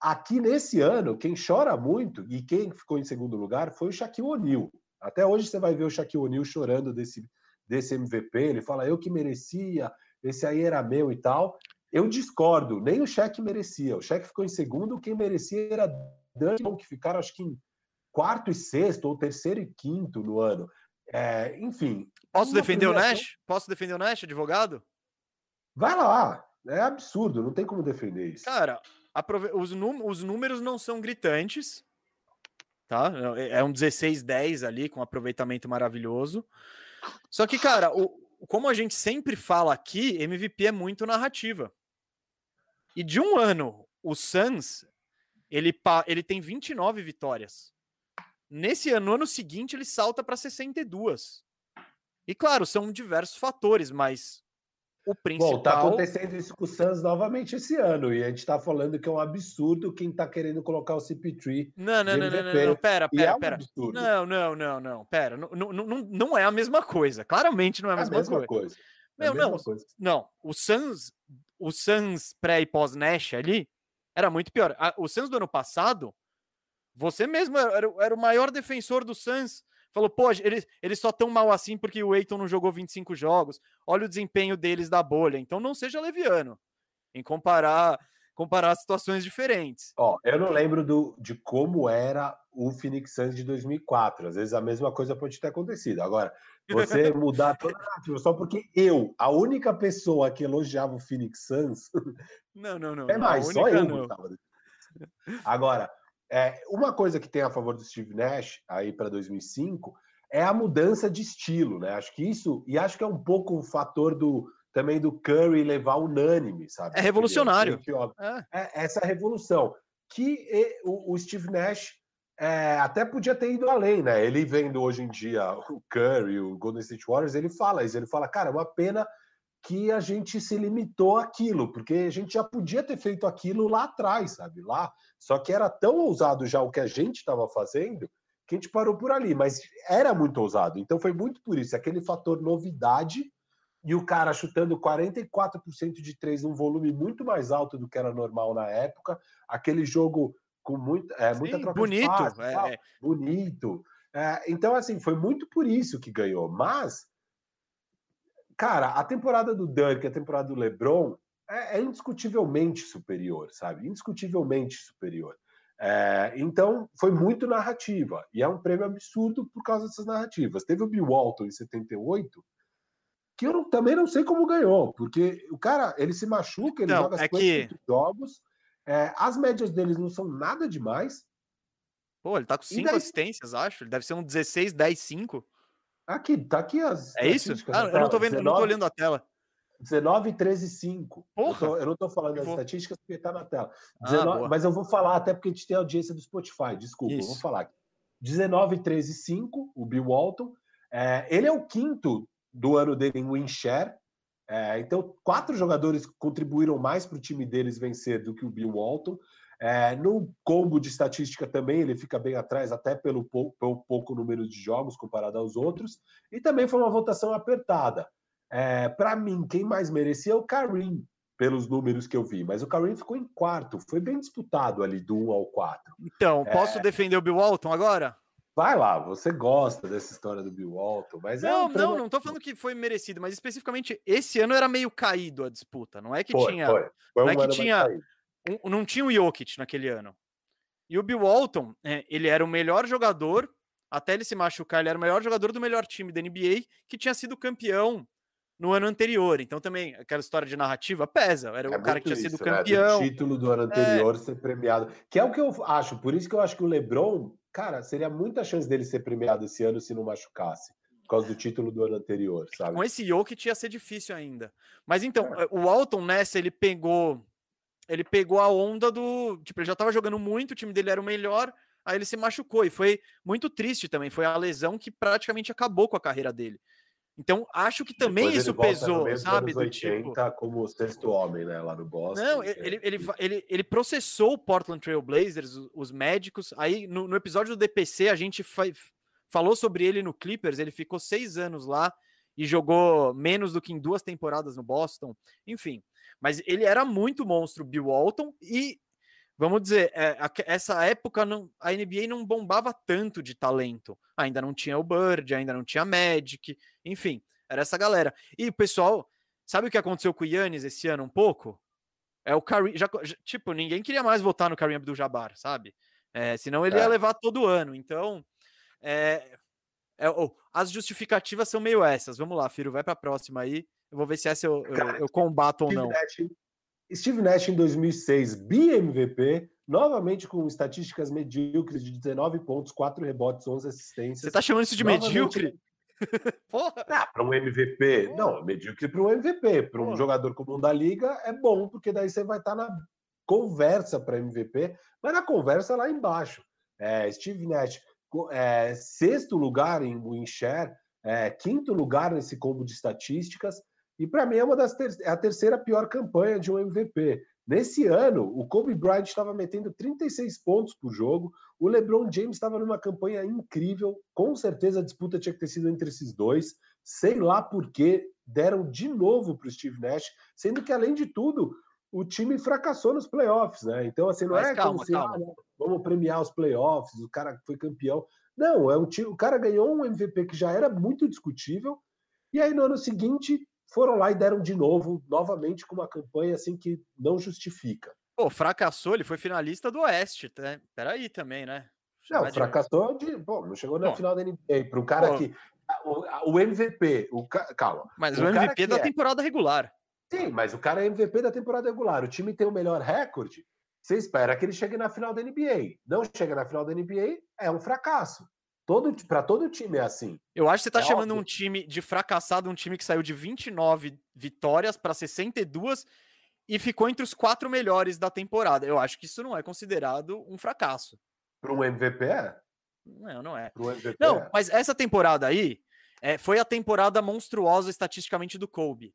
Aqui nesse ano, quem chora muito e quem ficou em segundo lugar foi o Shaquille O'Neal. Até hoje você vai ver o Shaquille O'Neal chorando desse, desse MVP. Ele fala, eu que merecia, esse aí era meu e tal. Eu discordo, nem o Shaq merecia. O Shaq ficou em segundo, quem merecia era Duncan, que ficaram acho que em quarto e sexto, ou terceiro e quinto no ano. É, enfim. Posso defender o Nash? Posso defender o Nash, advogado? Vai lá, é absurdo, não tem como defender isso. Cara, os, os números não são gritantes, tá? É, é um 16-10 ali, com aproveitamento maravilhoso. Só que, cara, o, como a gente sempre fala aqui, MVP é muito narrativa. E de um ano, o Suns, ele, ele tem 29 vitórias. Nesse ano, no ano seguinte, ele salta para 62. E claro, são diversos fatores, mas o principal. Bom, tá acontecendo isso com o Suns novamente esse ano, e a gente tá falando que é um absurdo quem tá querendo colocar o CP3. Não, não, não, não, não, não, pera, pera, é pera. Não, não, não, não, pera. Não, não, não, é a mesma coisa. Claramente não é a mesma, é mesma coisa. coisa. Meu, é não, não. O Suns, o Suns pré e pós Nash ali era muito pior. O Suns do ano passado, você mesmo era, era o maior defensor do Suns Falou, pô, eles, eles só tão mal assim porque o Eiton não jogou 25 jogos. Olha o desempenho deles da bolha. Então não seja leviano em comparar comparar situações diferentes. Ó, eu não lembro do, de como era o Phoenix Suns de 2004. Às vezes a mesma coisa pode ter acontecido. Agora, você mudar toda a só porque eu, a única pessoa que elogiava o Phoenix Suns. Não, não, não. É mais, só eu gostava. Agora, é, uma coisa que tem a favor do Steve Nash aí para 2005 é a mudança de estilo, né? Acho que isso e acho que é um pouco o fator do também do Curry levar unânime, sabe? É revolucionário. É. é. essa revolução que o, o Steve Nash é, até podia ter ido além, né? Ele vendo hoje em dia o Curry, o Golden State Warriors, ele fala isso, ele fala, cara, é uma pena que a gente se limitou àquilo, porque a gente já podia ter feito aquilo lá atrás, sabe? Lá, só que era tão ousado já o que a gente estava fazendo que a gente parou por ali, mas era muito ousado. Então foi muito por isso, aquele fator novidade e o cara chutando 44% de três num volume muito mais alto do que era normal na época, aquele jogo com muito, é, muita Sim, troca bonito, de passe, é, é. bonito. É, então, assim, foi muito por isso que ganhou. Mas cara, a temporada do Dirk, a temporada do LeBron é, é indiscutivelmente superior, sabe? Indiscutivelmente superior. É, então, foi muito narrativa. E é um prêmio absurdo por causa dessas narrativas. Teve o Bill Walton em 78, que eu não, também não sei como ganhou, porque o cara, ele se machuca, ele não, joga é que... jogos, é, as médias deles não são nada demais. Pô, ele tá com cinco daí... assistências, acho. Ele deve ser um 16, 10, 5. Aqui, tá aqui as. É isso? Ah, eu não tô vendo, 19, não tô olhando a tela. 19, 13, 5. Porra! Eu, tô, eu não tô falando das estatísticas porque tá na tela. 19, ah, mas eu vou falar até porque a gente tem audiência do Spotify, desculpa, isso. eu vou falar aqui. 19, 13, 5, o Bill Walton. É, ele é o quinto do ano dele em win share. É, então, quatro jogadores contribuíram mais para o time deles vencer do que o Bill Walton. É, no combo de estatística também ele fica bem atrás, até pelo pouco, pelo pouco número de jogos comparado aos outros. E também foi uma votação apertada. É, Para mim, quem mais merecia é o Karim, pelos números que eu vi. Mas o Karim ficou em quarto. Foi bem disputado ali do 1 ao 4. Então, posso é... defender o Bill Walton agora? Vai lá, você gosta dessa história do Bill Walton, mas não, é um não, não tô falando que foi merecido, mas especificamente esse ano era meio caído a disputa, não é que foi, tinha, foi. Foi um não é que tinha um, não tinha o Jokic naquele ano. E o Bill Walton, é, ele era o melhor jogador, até ele se machucar, ele era o melhor jogador do melhor time da NBA, que tinha sido campeão no ano anterior. Então também aquela história de narrativa pesa. Era é o cara que tinha sido né? campeão. O título do ano anterior é... ser premiado. Que é o que eu acho. Por isso que eu acho que o LeBron, cara, seria muita chance dele ser premiado esse ano se não machucasse. Por causa do título do ano anterior, sabe? Com esse Jokic ia ser difícil ainda. Mas então, é. o Walton nessa, ele pegou ele pegou a onda do. Tipo, ele já estava jogando muito, o time dele era o melhor, aí ele se machucou. E foi muito triste também. Foi a lesão que praticamente acabou com a carreira dele. Então, acho que também Depois isso pesou, sabe? Do 80, tipo... como o sexto homem, né? Lá no Boston. Não, ele, ele, ele, ele processou o Portland Trail Blazers, os médicos. Aí, no, no episódio do DPC, a gente fa falou sobre ele no Clippers. Ele ficou seis anos lá e jogou menos do que em duas temporadas no Boston. Enfim, mas ele era muito monstro, Bill Walton, e vamos dizer, é, a, essa época não, a NBA não bombava tanto de talento. Ainda não tinha o Bird, ainda não tinha Magic, enfim, era essa galera. E o pessoal, sabe o que aconteceu com o Yannis esse ano um pouco? É o Karim, já, tipo, ninguém queria mais votar no Karim Abdul-Jabbar, sabe? É, senão ele é. ia levar todo ano. Então, é, é, oh, as justificativas são meio essas. Vamos lá, Firo, vai para a próxima aí. Eu vou ver se essa eu, eu, eu combato ou não. Nash, Steve Nash em 2006, BMVP, novamente com estatísticas medíocres de 19 pontos, 4 rebotes, 11 assistências. Você tá chamando isso de novamente... medíocre? Porra! Ah, para um MVP, Porra. não, medíocre para um MVP. Para um jogador comum da liga é bom, porque daí você vai estar tá na conversa para MVP, mas na conversa lá embaixo. É, Steve Nash, é, sexto lugar em win share, é, quinto lugar nesse combo de estatísticas, e para mim é uma das ter é a terceira pior campanha de um MVP. Nesse ano, o Kobe Bryant estava metendo 36 pontos por jogo, o LeBron James estava numa campanha incrível, com certeza a disputa tinha que ter sido entre esses dois, sei lá por que deram de novo para o Steve Nash, sendo que além de tudo, o time fracassou nos playoffs, né? Então, assim, não Mas é calma, como se ah, vamos premiar os playoffs, o cara foi campeão. Não, é um time, o cara ganhou um MVP que já era muito discutível, e aí no ano seguinte foram lá e deram de novo, novamente, com uma campanha assim que não justifica. Pô, fracassou, ele foi finalista do Oeste, né? Peraí também, né? Não, fracassou de. Bom, não chegou na Bom, final da NBA. Para um cara que. O, o, MVP, o, calma. Mas o, o MVP da é, temporada regular. Sim, mas o cara é MVP da temporada regular. O time tem o melhor recorde. Você espera que ele chegue na final da NBA. Não chega na final da NBA, é um fracasso. Todo, para todo time é assim. Eu acho que você está é chamando óbvio. um time de fracassado, um time que saiu de 29 vitórias para 62 e ficou entre os quatro melhores da temporada. Eu acho que isso não é considerado um fracasso. Para um MVP é? Não, não é. MVP não, é. mas essa temporada aí é, foi a temporada monstruosa estatisticamente do Kobe.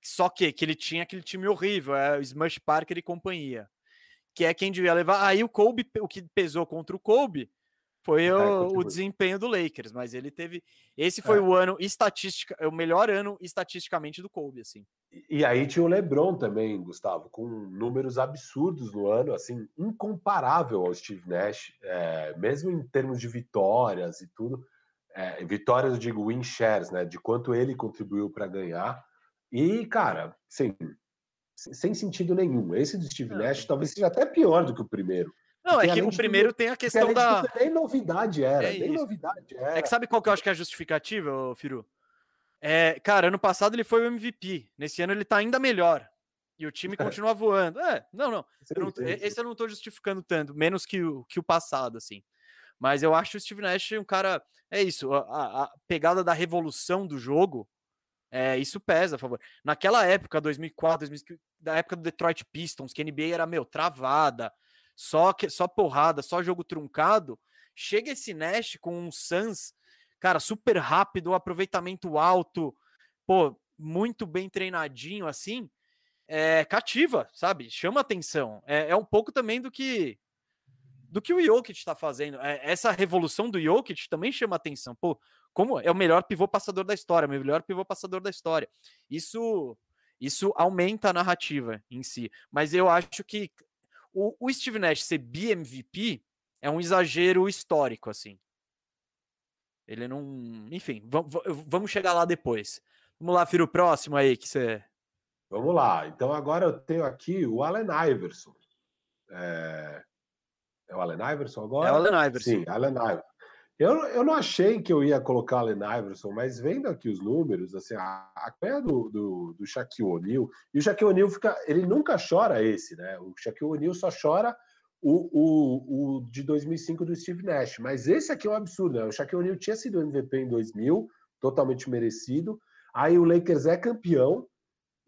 Só que, que ele tinha aquele time horrível, é o Smush Parker e companhia. Que é quem devia levar. Aí o Kobe, o que pesou contra o Kobe foi é, o, o, desempenho do Lakers, mas ele teve. Esse foi é. o ano estatística, o melhor ano estatisticamente do Kobe, assim. E, e aí tinha o LeBron também, Gustavo, com números absurdos no ano, assim, incomparável ao Steve Nash, é, mesmo em termos de vitórias e tudo. É, vitórias, eu digo, win shares, né? De quanto ele contribuiu para ganhar. E, cara, sim, sem sentido nenhum. Esse do Steve Nash talvez seja até pior do que o primeiro. Não, é que o primeiro tudo, tem a questão da. Nem novidade era, é nem novidade era. É que sabe qual que eu acho que é a justificativa, Firu? É, cara, ano passado ele foi o MVP. Nesse ano ele tá ainda melhor. E o time continua voando. É, não, não. Eu não esse eu não tô justificando tanto, menos que o, que o passado, assim. Mas eu acho o Steve Nash um cara. É isso, a, a pegada da revolução do jogo. É, isso pesa a favor. Naquela época, 2004, 2005, da época do Detroit Pistons, que a NBA era, meu, travada, só que só porrada, só jogo truncado. Chega esse Nash com um Suns, cara, super rápido, aproveitamento alto, pô, muito bem treinadinho assim, é cativa, sabe? Chama atenção. É, é um pouco também do que do que o Jokic está fazendo. É, essa revolução do Jokic também chama atenção. Pô, como é o melhor pivô passador da história, o melhor pivô passador da história. Isso isso aumenta a narrativa em si. Mas eu acho que o, o Steve Nash ser BMVP é um exagero histórico, assim. Ele não. Enfim, vamos chegar lá depois. Vamos lá, Firo, próximo aí que você. Vamos lá. Então agora eu tenho aqui o Allen Iverson. É, é o Allen Iverson agora? É o Allen Iverson. Sim, Allen Iverson. Eu, eu não achei que eu ia colocar Allen Iverson, mas vendo aqui os números, assim, a, a do, do, do Shaquille O'Neal, e o Shaquille O'Neal fica, ele nunca chora esse, né? O Shaquille O'Neal só chora o, o, o de 2005 do Steve Nash, mas esse aqui é um absurdo, né? O Shaquille O'Neal tinha sido MVP em 2000, totalmente merecido, aí o Lakers é campeão,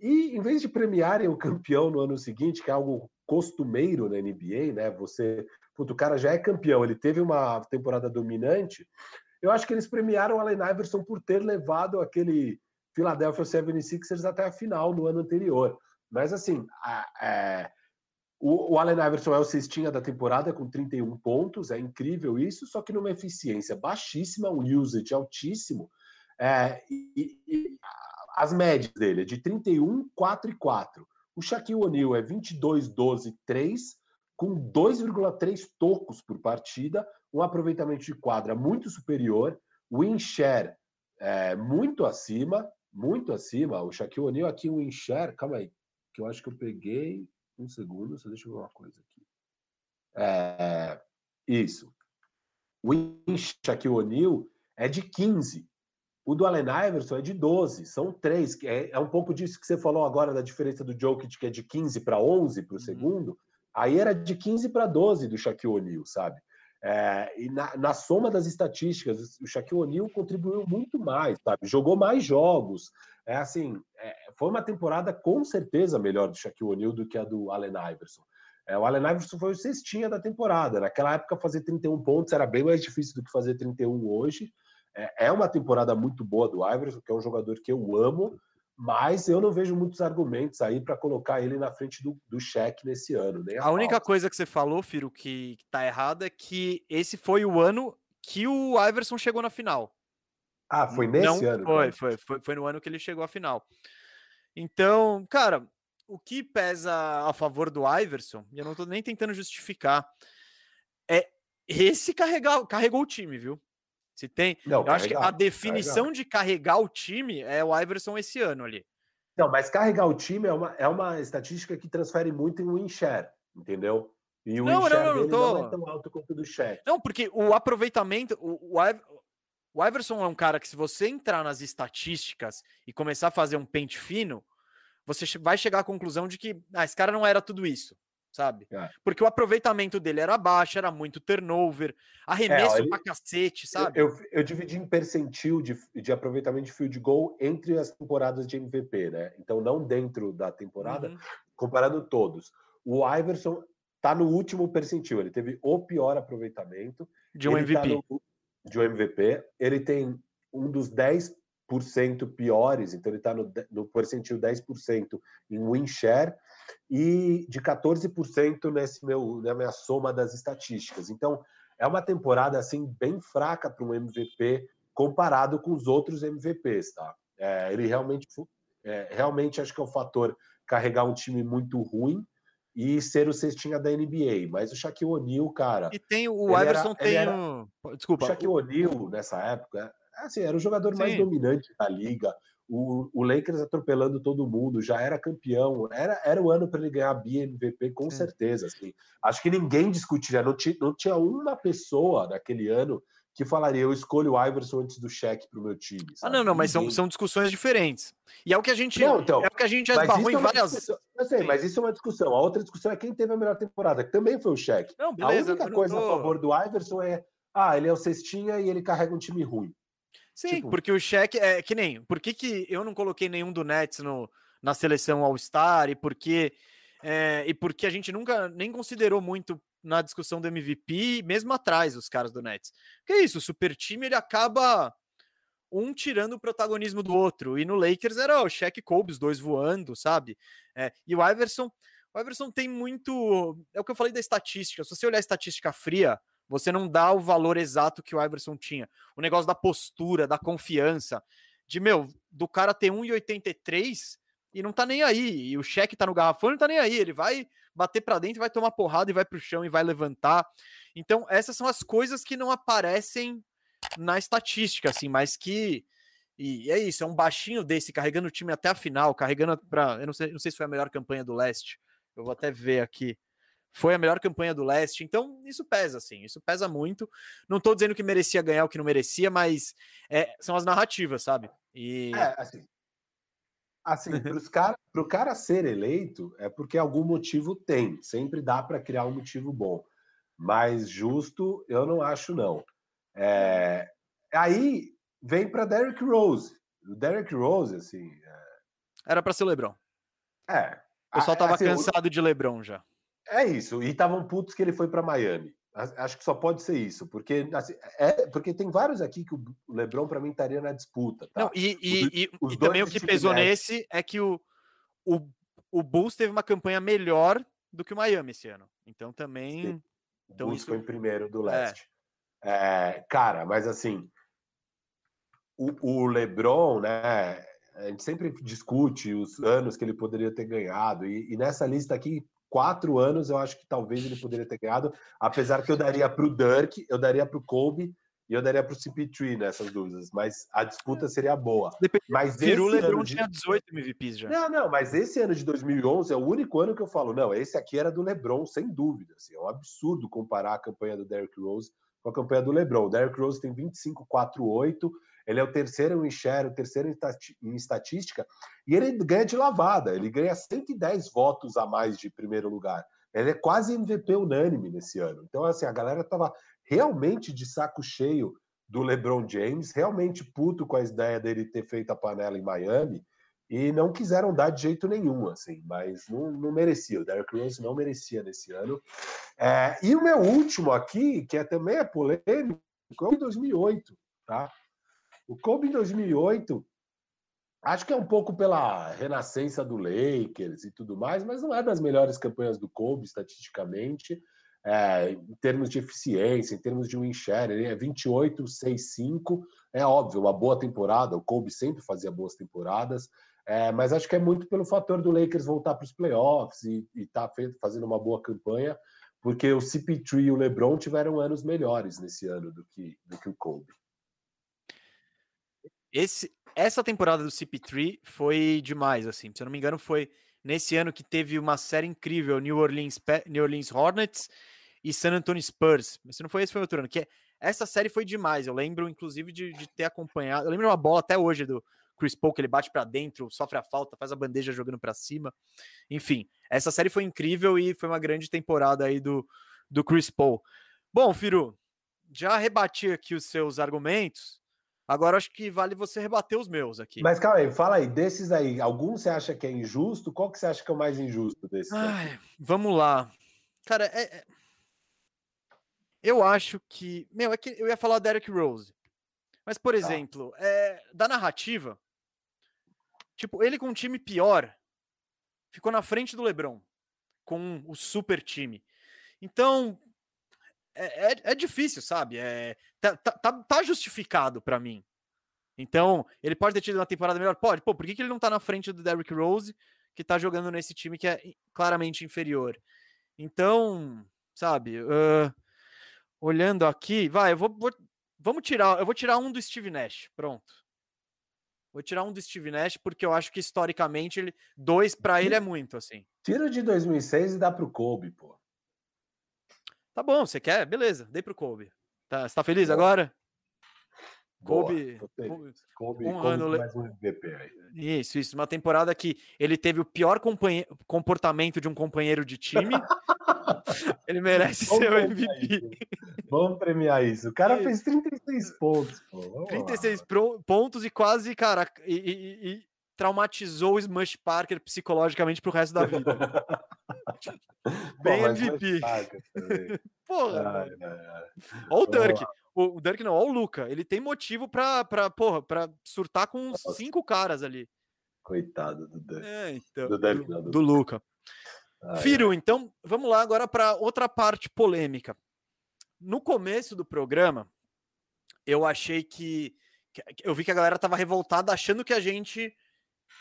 e em vez de premiarem o campeão no ano seguinte, que é algo costumeiro na NBA, né? Você puto, o cara já é campeão, ele teve uma temporada dominante. Eu acho que eles premiaram o Allen Iverson por ter levado aquele Philadelphia 76ers até a final no ano anterior. Mas assim, a, a, é, o, o, Allen Iverson é o cestinha da temporada com 31 pontos, é incrível isso, só que numa eficiência baixíssima, um usage altíssimo. É, e, e, as médias dele é de 31, 4 e 4. O Shaquille O'Neal é 22, 12, 3 com 2,3 tocos por partida, um aproveitamento de quadra muito superior, win share é, muito acima, muito acima. O Shaquille O'Neal aqui, o win share, calma aí, que eu acho que eu peguei um segundo, só deixa eu ver uma coisa aqui. É, isso. O win Shaquille O'Neal é de 15. O do Allen Iverson é de 12, são três. É, é um pouco disso que você falou agora da diferença do Jokic, que é de 15 para 11 para o uhum. segundo. Aí era de 15 para 12 do Shaquille O'Neal, sabe? É, e na, na, soma das estatísticas, o Shaquille O'Neal contribuiu muito mais, sabe? Jogou mais jogos. É assim, é, foi uma temporada com certeza melhor do Shaquille O'Neal do que a do Allen Iverson. É, o Allen Iverson foi o cestinha da temporada. Naquela época, fazer 31 pontos era bem mais difícil do que fazer 31 hoje. É, é uma temporada muito boa do Iverson, que é um jogador que eu amo, mas eu não vejo muitos argumentos aí para colocar ele na frente do, do cheque nesse ano. a, a única coisa que você falou, Firo, que, que tá errado é que esse foi o ano que o Iverson chegou na final. Ah, foi nesse não, ano? Foi, foi, foi, foi no ano que ele chegou à final. Então, cara, o que pesa a favor do Iverson, e eu não tô nem tentando justificar, é esse carregar, carregou o time, viu? Se tem. Não, eu acho que a definição carregar. de carregar o time é o Iverson esse ano ali. Não, mas carregar o time é uma, é uma estatística que transfere muito em win share, entendeu? E o não, win share não, não, tô... não é tão alto quanto o do share. Não, porque o aproveitamento. O, o, o Iverson é um cara que, se você entrar nas estatísticas e começar a fazer um pente fino, você vai chegar à conclusão de que ah, esse cara não era tudo isso sabe? É. Porque o aproveitamento dele era baixo, era muito turnover, arremesso é, ele, pra cacete, sabe? Eu, eu, eu, dividi em percentil de, de aproveitamento de field goal entre as temporadas de MVP, né? Então, não dentro da temporada, uhum. comparando todos. O Iverson tá no último percentil, ele teve o pior aproveitamento. De um MVP. Tá no, de um MVP. Ele tem um dos 10% piores, então ele está no, no percentil 10% em win share e de 14% nesse meu, na minha soma das estatísticas. Então, é uma temporada assim bem fraca para um MVP comparado com os outros MVPs, tá? É, ele realmente, é, realmente acho que é o fator carregar um time muito ruim e ser o cestinha da NBA. Mas o Shaquille O'Neal, cara. E tem o Iverson era, tem era, o... Desculpa. O Shaquille O'Neal, nessa época, assim, era o jogador Sim. mais dominante da liga o, o Lakers atropelando todo mundo, já era campeão, era, era o ano para ele ganhar a MVP com Sim. certeza. Assim. Acho que ninguém discutiria, não, não tinha uma pessoa naquele ano que falaria eu escolho o Iverson antes do cheque para o meu time. Sabe? Ah, não, não, mas são, são discussões diferentes. E é o que a gente não, então, é o que a gente já esbarrou em é várias. Eu sei, mas isso é uma discussão. A outra discussão é quem teve a melhor temporada, que também foi o cheque. A única coisa tô... a favor do Iverson é ah, ele é o cestinha e ele carrega um time ruim. Sim, tipo... porque o cheque é que nem. Por que, que eu não coloquei nenhum do Nets no, na seleção All-Star e porque é, e porque a gente nunca nem considerou muito na discussão do MVP, mesmo atrás os caras do Nets. Que é isso, o super time ele acaba um tirando o protagonismo do outro. E no Lakers era o Shaq Kobe, os dois voando, sabe? É, e o Iverson, o Iverson tem muito, é o que eu falei da estatística. Se você olhar a estatística fria, você não dá o valor exato que o Iverson tinha. O negócio da postura, da confiança, de meu, do cara ter 1,83 e não tá nem aí. E o cheque tá no garrafão, não tá nem aí. Ele vai bater para dentro, vai tomar porrada e vai pro chão e vai levantar. Então, essas são as coisas que não aparecem na estatística, assim, mas que. E é isso, é um baixinho desse, carregando o time até a final, carregando para. Eu não sei, não sei se foi a melhor campanha do leste. Eu vou até ver aqui foi a melhor campanha do leste, então isso pesa, assim, isso pesa muito. Não estou dizendo que merecia ganhar o que não merecia, mas é, são as narrativas, sabe? E... É, assim, assim para o cara ser eleito, é porque algum motivo tem, sempre dá para criar um motivo bom, mas justo eu não acho, não. É, aí vem para Derrick Rose. O Derrick Rose, assim. É... Era para ser Lebron. É. O pessoal tava assim, cansado de Lebron já. É isso. E estavam putos que ele foi para Miami. Acho que só pode ser isso, porque assim, é porque tem vários aqui que o LeBron para mim estaria na disputa. Tá? Não, e, e, os, e, e também o que pesou nesse é que o, o, o Bulls teve uma campanha melhor do que o Miami esse ano. Então também. Sim. Então, o Bulls isso... foi em primeiro do é. leste. É. É, cara, mas assim, o, o LeBron, né? a gente sempre discute os anos que ele poderia ter ganhado, e, e, nessa lista aqui, quatro anos eu acho que talvez ele poderia ter ganhado, apesar que eu daria para o Dirk, eu daria para o Kobe e eu daria para o CP3 nessas dúvidas, mas a disputa seria boa. Mas LeBron de... tinha 18 MVPs já. Não, não, mas esse ano de 2011 é o único ano que eu falo, não, esse aqui era do LeBron, sem dúvida. Assim, é um absurdo comparar a campanha do Derrick Rose com a campanha do LeBron. O Derrick Rose tem 25-4-8, ele é o terceiro em share, o terceiro em estatística, e ele ganha de lavada, ele ganha 110 votos a mais de primeiro lugar. Ele é quase MVP unânime nesse ano. Então, assim, a galera estava realmente de saco cheio do LeBron James, realmente puto com a ideia dele ter feito a panela em Miami, e não quiseram dar de jeito nenhum, assim, mas não, não merecia. O Derrick Rose não merecia nesse ano. É, e o meu último aqui, que é também é polêmico, é em 2008, tá? O Kobe em 2008, acho que é um pouco pela renascença do Lakers e tudo mais, mas não é das melhores campanhas do Kobe estatisticamente, é, em termos de eficiência, em termos de win share, ele é 28, 6, 5, é óbvio, uma boa temporada, o Kobe sempre fazia boas temporadas, é, mas acho que é muito pelo fator do Lakers voltar para os playoffs e estar tá fazendo uma boa campanha, porque o CP3 e o LeBron tiveram anos melhores nesse ano do que, do que o Kobe. Esse, essa temporada do CP3 foi demais, assim. Se eu não me engano, foi nesse ano que teve uma série incrível, New Orleans, New Orleans Hornets e San Antonio Spurs. Mas se não foi esse, foi outro ano. Que é, essa série foi demais. Eu lembro, inclusive, de, de ter acompanhado. Eu lembro uma bola até hoje do Chris Paul, que ele bate para dentro, sofre a falta, faz a bandeja jogando para cima. Enfim, essa série foi incrível e foi uma grande temporada aí do, do Chris Paul. Bom, Firu, já rebati aqui os seus argumentos. Agora acho que vale você rebater os meus aqui. Mas calma aí, fala aí, desses aí, algum você acha que é injusto? Qual que você acha que é o mais injusto desses? Ai, vamos lá. Cara, é, é... eu acho que. Meu, é que eu ia falar Derek Rose. Mas, por tá. exemplo, é, da narrativa, tipo, ele com um time pior ficou na frente do Lebron, com o super time. Então, é, é, é, difícil, sabe? É, tá, tá, tá justificado para mim. Então, ele pode ter tido uma temporada melhor? Pode. Pô, por que, que ele não tá na frente do Derrick Rose, que tá jogando nesse time que é claramente inferior? Então, sabe, uh, olhando aqui, vai, eu vou, vou, vamos tirar, eu vou tirar um do Steve Nash, pronto. Vou tirar um do Steve Nash porque eu acho que historicamente ele dois para ele é muito assim. Tira de 2006 e dá pro Kobe, pô. Tá bom, você quer? Beleza, dei pro Kobe. Tá, você tá feliz Boa. agora? Kobe, Kobe, Kobe, um Kobe ano mais um MVP aí. Isso, isso. Uma temporada que ele teve o pior comportamento de um companheiro de time. ele merece Vamos ser o MVP. Vamos premiar isso. O cara fez 36 pontos. Pô. 36 lá. pontos e quase, cara, e, e traumatizou o Smush Parker psicologicamente pro resto da vida. Bem Pô, MVP. porra. Ai, ai, ai. Olha o Dirk. O, o Dirk não, olha o Luca. Ele tem motivo pra, pra, porra, pra surtar com uns cinco caras ali. Coitado do Dirk. É, então, do, Dirk, do, do, do Luca. Firo, então, vamos lá agora para outra parte polêmica. No começo do programa, eu achei que, que. Eu vi que a galera tava revoltada achando que a gente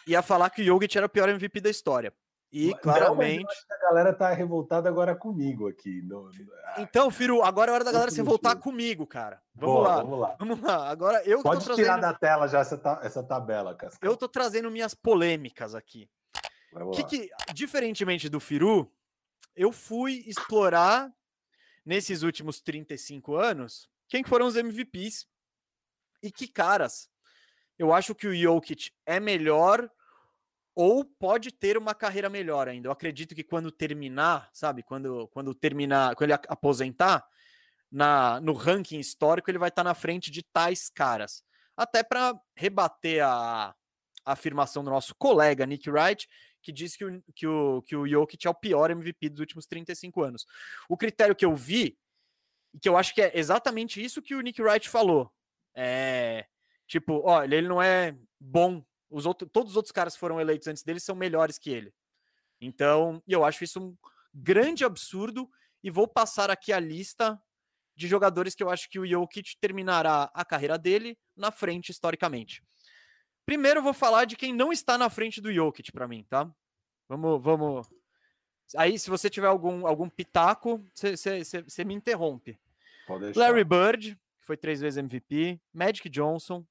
ia falar que o Jokic era o pior MVP da história. E não, claramente. a galera tá revoltada agora comigo aqui. No... Então, Firo, agora é hora da galera se voltar comigo, cara. Vamos Boa, lá. Vamos lá. Vamos lá. Agora eu Pode trazendo... tirar da tela já essa, ta... essa tabela, Cascão. Eu tô trazendo minhas polêmicas aqui. Que, que, diferentemente do Firu, eu fui explorar nesses últimos 35 anos quem foram os MVPs e que caras. Eu acho que o Jokic é melhor ou pode ter uma carreira melhor ainda. Eu acredito que quando terminar, sabe, quando, quando terminar, quando ele aposentar, na, no ranking histórico, ele vai estar na frente de tais caras. Até para rebater a, a, afirmação do nosso colega Nick Wright, que disse que o, que, o, que o Jokic é o pior MVP dos últimos 35 anos. O critério que eu vi, e que eu acho que é exatamente isso que o Nick Wright falou, é tipo, olha, ele não é bom os outros, todos os outros caras que foram eleitos antes dele são melhores que ele. Então, eu acho isso um grande absurdo e vou passar aqui a lista de jogadores que eu acho que o Jokic terminará a carreira dele na frente historicamente. Primeiro eu vou falar de quem não está na frente do Jokic para mim, tá? Vamos, vamos. Aí, se você tiver algum, algum pitaco, você me interrompe. Larry Bird, que foi três vezes MVP, Magic Johnson,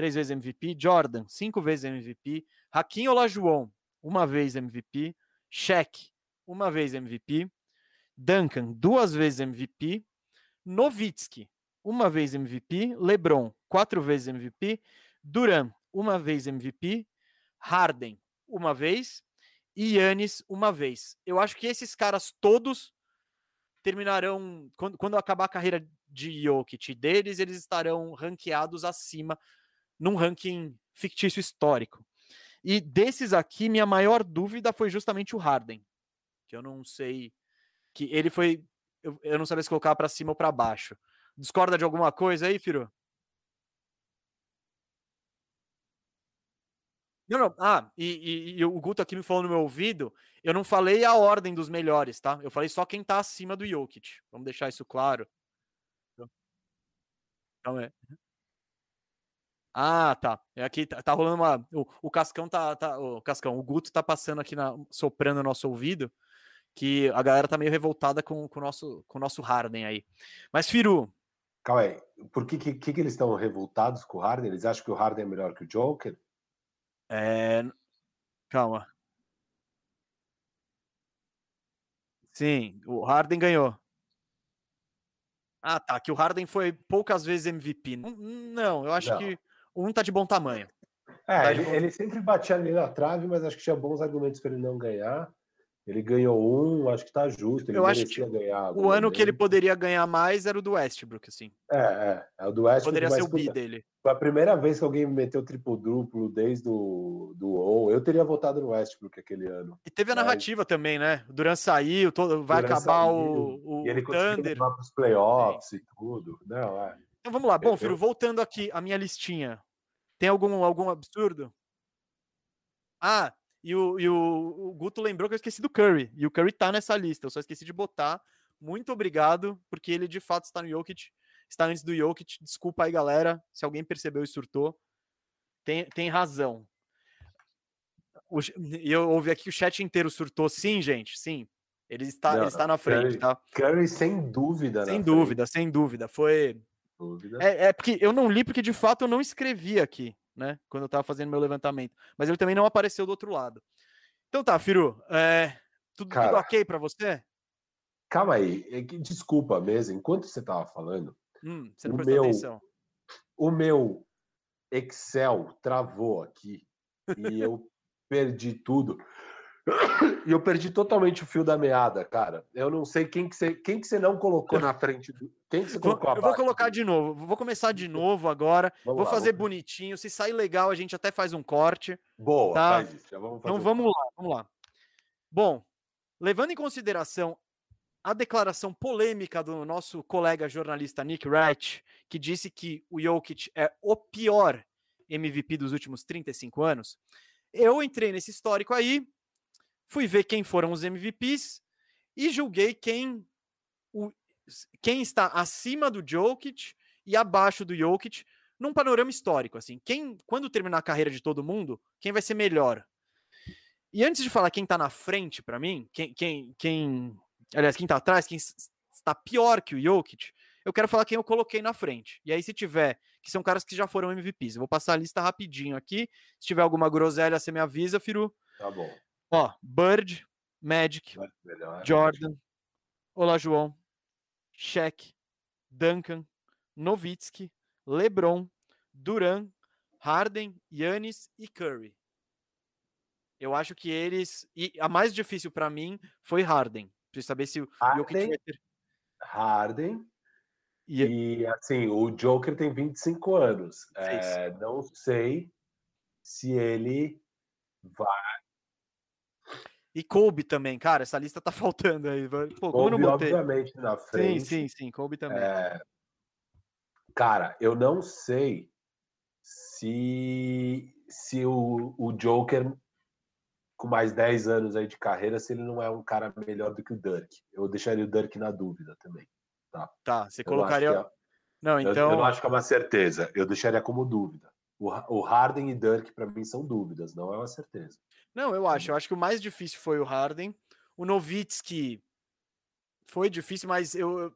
três vezes MVP, Jordan, cinco vezes MVP, Hakim Olajuwon, uma vez MVP, Shaq, uma vez MVP, Duncan, duas vezes MVP, Novitsky, uma vez MVP, LeBron, quatro vezes MVP, Duran, uma vez MVP, Harden, uma vez, e Yannis, uma vez. Eu acho que esses caras todos terminarão, quando, quando acabar a carreira de Jokic deles, eles estarão ranqueados acima, num ranking fictício histórico. E desses aqui, minha maior dúvida foi justamente o Harden, que eu não sei, que ele foi, eu, eu não sabia se colocar para cima ou para baixo. Discorda de alguma coisa aí, Firo? Não, não. Ah, e, e, e, o Guto aqui me falou no meu ouvido, eu não falei a ordem dos melhores, tá? Eu falei só quem tá acima do Jokic. Vamos deixar isso claro. Então é. Ah, tá. É aqui tá, tá rolando uma. O, o, Cascão tá, tá. O Cascão, o Guto tá passando aqui na, soprando no nosso ouvido que a galera tá meio revoltada com, com, o, nosso, com o nosso Harden aí. Mas, Firu. Calma aí. Por que, que, que eles estão revoltados com o Harden? Eles acham que o Harden é melhor que o Joker? É... Calma. Sim, o Harden ganhou. Ah, tá. Que o Harden foi poucas vezes MVP. Não, eu acho não. que um tá de bom tamanho. É, tá ele, bom... ele, sempre batia ali na trave, mas acho que tinha bons argumentos para ele não ganhar. Ele ganhou um, acho que tá justo. Ele eu acho que ganhar o ano que ele poderia ganhar mais era o do Westbrook, assim. É, é. é o do Westbrook. Poderia ser o B dele. Foi a primeira vez que alguém me meteu triplo-duplo desde o do O. Eu teria votado no Westbrook aquele ano. E teve a narrativa mas... também, né? O Duran saiu, todo... vai Duran acabar saiu, o, o, e ele Thunder. para os playoffs é. e tudo. Não, é. Então vamos lá. Bom, filho, voltando aqui a minha listinha. Tem algum, algum absurdo? Ah, e o, e o, o Guto lembrou que eu esqueci do Curry. E o Curry tá nessa lista. Eu só esqueci de botar. Muito obrigado, porque ele de fato está no Jokic. Está antes do Jokic. Desculpa aí, galera, se alguém percebeu e surtou. Tem, tem razão. E eu ouvi aqui que o chat inteiro surtou. Sim, gente, sim. Ele está, Não, ele está na frente, Curry, tá? Curry, sem dúvida. Sem dúvida, frente. sem dúvida. Foi. Dúvida. É, é porque eu não li, porque de fato eu não escrevi aqui né? Quando eu tava fazendo meu levantamento. Mas ele também não apareceu do outro lado. Então tá, Firu, é, tudo, Cara, tudo ok para você? Calma aí, é desculpa mesmo, enquanto você tava falando, hum, você não o meu, atenção. O meu Excel travou aqui e eu perdi tudo. E eu perdi totalmente o fio da meada, cara. Eu não sei quem que você, quem que você não colocou na frente do. Quem que você colocou Eu vou colocar de novo. Vou começar de novo agora. Vamos vou lá, fazer vamos. bonitinho. Se sair legal, a gente até faz um corte. Boa, tá? faz isso. Vamos então vamos lá, vamos lá. Bom, levando em consideração a declaração polêmica do nosso colega jornalista Nick Wright, que disse que o Jokic é o pior MVP dos últimos 35 anos, eu entrei nesse histórico aí fui ver quem foram os MVPs e julguei quem, o, quem está acima do Jokic e abaixo do Jokic num panorama histórico, assim. Quem, quando terminar a carreira de todo mundo, quem vai ser melhor? E antes de falar quem tá na frente para mim, quem, quem, quem, aliás, quem tá atrás, quem está pior que o Jokic, eu quero falar quem eu coloquei na frente. E aí, se tiver, que são caras que já foram MVPs, eu vou passar a lista rapidinho aqui. Se tiver alguma groselha, você me avisa, Firu. Tá bom. Ó, Bird, Magic, melhor, Jordan, Olajuwon, Shaq, Duncan, Nowitzki, LeBron, Duran, Harden, Yannis e Curry. Eu acho que eles. E a mais difícil para mim foi Harden. Preciso saber se o Harden, vai ter. Harden. E, e, assim, o Joker tem 25 anos. É, não sei se ele vai e Kobe também, cara, essa lista tá faltando aí. Pô, Kobe, não botei? obviamente, na frente. Sim, sim, sim, Kobe também. É... Cara, eu não sei se, se o, o Joker, com mais 10 anos aí de carreira, se ele não é um cara melhor do que o Dirk. Eu deixaria o Dirk na dúvida também. Tá, tá você eu colocaria. É... Não, então. Eu, eu, não acho que é uma certeza. Eu deixaria como dúvida. o, o Harden e Dirk, para mim, são dúvidas, não é uma certeza. Não, eu acho. Eu acho que o mais difícil foi o Harden. O Novitsky foi difícil, mas eu,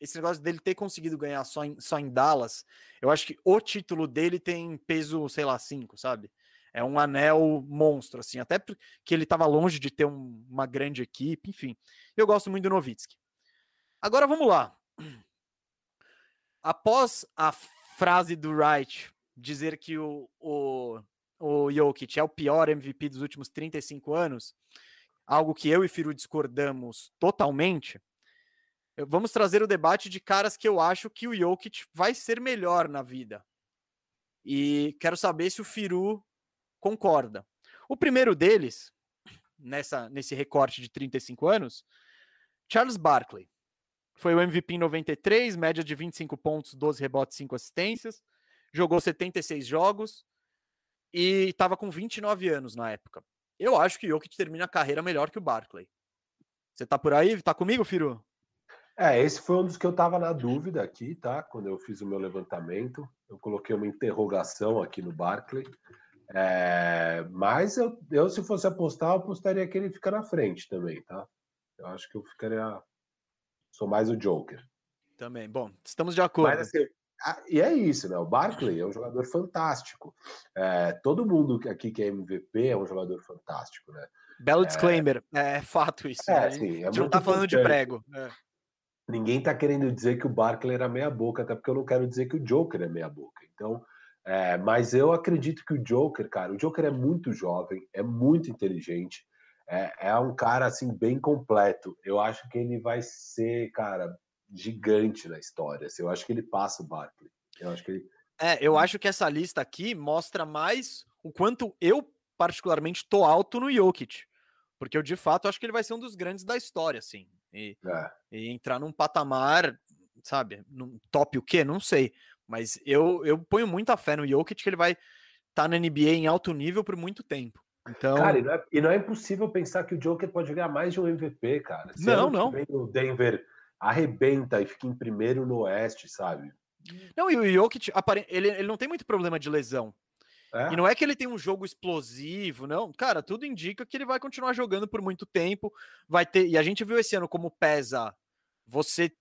esse negócio dele ter conseguido ganhar só em, só em Dallas, eu acho que o título dele tem peso, sei lá, 5, sabe? É um anel monstro, assim, até porque ele estava longe de ter um, uma grande equipe, enfim. Eu gosto muito do Novitsky. Agora vamos lá. Após a frase do Wright dizer que o, o, o Jokic é o pior MVP dos últimos 35 anos, algo que eu e Firu discordamos totalmente, vamos trazer o debate de caras que eu acho que o Jokic vai ser melhor na vida. E quero saber se o Firu concorda. O primeiro deles, nessa, nesse recorte de 35 anos, Charles Barkley. Foi o MVP em 93, média de 25 pontos, 12 rebotes, 5 assistências. Jogou 76 jogos e estava com 29 anos na época. Eu acho que o Jokic termina a carreira melhor que o Barkley. Você tá por aí? Tá comigo, Firu? É, esse foi um dos que eu estava na dúvida aqui, tá? Quando eu fiz o meu levantamento, eu coloquei uma interrogação aqui no Barclay. É, mas eu, eu, se fosse apostar, eu apostaria que ele fica na frente também, tá? Eu acho que eu ficaria. Sou mais o Joker. Também. Bom, estamos de acordo. Mas, assim, e é isso, né? O Barkley é um jogador fantástico. É, todo mundo aqui que é MVP é um jogador fantástico, né? Belo é, disclaimer, é, fato isso. É, né? sim, é a gente não tá falando de prego. É. Ninguém está querendo dizer que o Barkley era meia boca, até porque eu não quero dizer que o Joker é meia boca. Então, é, mas eu acredito que o Joker, cara, o Joker é muito jovem, é muito inteligente, é, é um cara assim bem completo. Eu acho que ele vai ser, cara, gigante na história. Assim, eu acho que ele passa o Barkley. Eu acho que ele... É, eu acho que essa lista aqui mostra mais o quanto eu particularmente tô alto no Jokic, porque eu de fato acho que ele vai ser um dos grandes da história, assim. E, é. e entrar num patamar, sabe, num top o quê? Não sei. Mas eu, eu ponho muita fé no Jokic que ele vai estar tá na NBA em alto nível por muito tempo. Então... Cara, e não, é, e não é impossível pensar que o Joker pode ganhar mais de um MVP, cara. Se não, não. O Denver arrebenta e fica em primeiro no Oeste, sabe? Não, e o Jokic, ele, ele não tem muito problema de lesão. É? E não é que ele tem um jogo explosivo, não. Cara, tudo indica que ele vai continuar jogando por muito tempo. Vai ter. E a gente viu esse ano como pesa você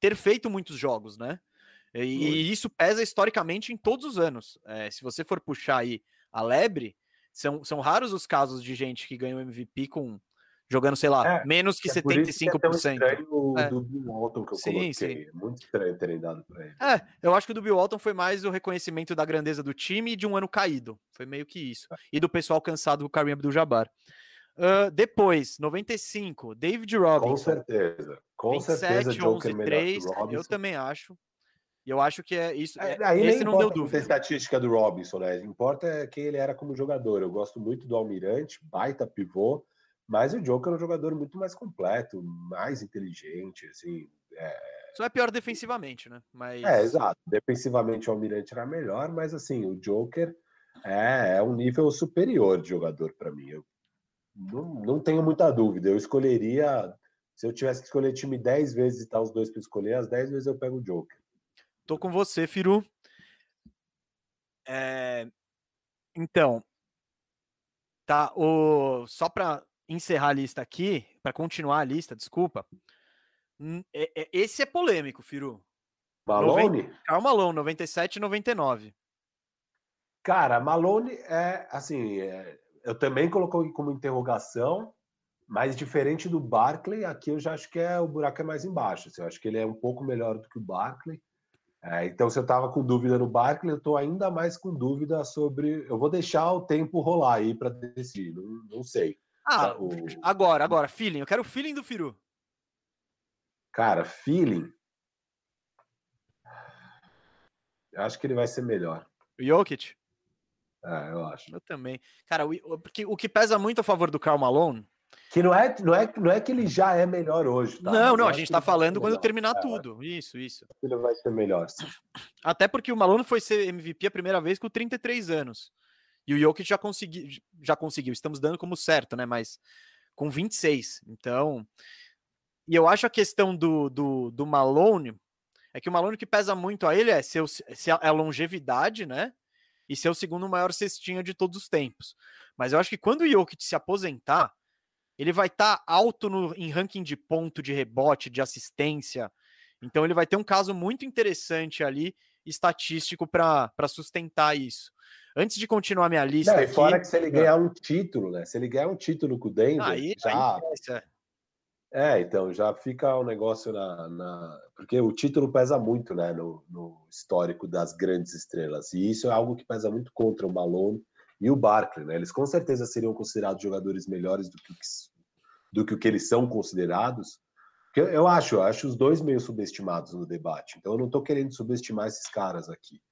ter feito muitos jogos, né? E, e isso pesa historicamente em todos os anos. É, se você for puxar aí a lebre, são, são raros os casos de gente que ganhou MVP com jogando, sei lá, é, menos que é 75%. Por isso que é estranho é. do Bill Walton que eu sim, coloquei. Sim. Muito estranho terem dado para ele. É, eu acho que o do Bill Walton foi mais o reconhecimento da grandeza do time e de um ano caído. Foi meio que isso. É. E do pessoal cansado com o Kareem Abdul-Jabbar. Uh, depois, 95, David Robinson. Com certeza. Com 27, certeza, Joker 11, 3, Eu também acho. E eu acho que é isso. É, aí esse não deu dúvida. A estatística do Robinson, né? Importa é quem ele era como jogador. Eu gosto muito do Almirante, baita pivô. Mas o Joker é um jogador muito mais completo, mais inteligente, assim. É... Só é pior defensivamente, né? Mas... É, exato. Defensivamente o Almirante era melhor, mas assim, o Joker é, é um nível superior de jogador para mim. Eu não, não tenho muita dúvida. Eu escolheria. Se eu tivesse que escolher time 10 vezes e tal, os dois para escolher, as 10 vezes eu pego o Joker. Tô com você, Firu. É... Então, tá. O... Só para encerrar a lista aqui, para continuar a lista, desculpa. É, é, esse é polêmico, Firu. Malone? 90, Carl Malone, 97 e 99. Cara, Malone é assim, é, eu também coloquei como interrogação, mas diferente do Barkley, aqui eu já acho que é o buraco é mais embaixo. Assim, eu acho que ele é um pouco melhor do que o Barkley. É, então, se eu estava com dúvida no Barkley, eu estou ainda mais com dúvida sobre. Eu vou deixar o tempo rolar aí para decidir, não, não sei. Ah, o... agora, agora, feeling. Eu quero o feeling do Firu. Cara, feeling. Eu acho que ele vai ser melhor. O Jokic? É, eu acho. Eu também. Cara, o, porque o que pesa muito a favor do Karl Malone. Que não é, não é, não é que ele já é melhor hoje, tá? Não, não, a gente tá falando quando terminar é, tudo. Isso, isso. Ele vai ser melhor. Sim. Até porque o Malone foi ser MVP a primeira vez com 33 anos. E o Jokic já conseguiu, já conseguiu, estamos dando como certo, né? Mas com 26. Então. E eu acho a questão do, do, do Malone é que o Malone que pesa muito a ele é, seu, se a longevidade, né? e ser o segundo maior cestinha de todos os tempos. Mas eu acho que quando o Jokic se aposentar, ele vai estar tá alto no, em ranking de ponto, de rebote, de assistência. Então ele vai ter um caso muito interessante ali, estatístico, para sustentar isso. Antes de continuar minha lista. Não, aqui, fora que se ele ganhar um título, né? Se ele ganhar um título com o Denver, aí, já. Aí é, então já fica o um negócio na, na, Porque o título pesa muito, né, no, no, histórico das grandes estrelas. E isso é algo que pesa muito contra o Malone e o Barkley, né? Eles com certeza seriam considerados jogadores melhores do que, do que o que eles são considerados. Eu, eu acho, eu acho os dois meio subestimados no debate. Então eu não estou querendo subestimar esses caras aqui.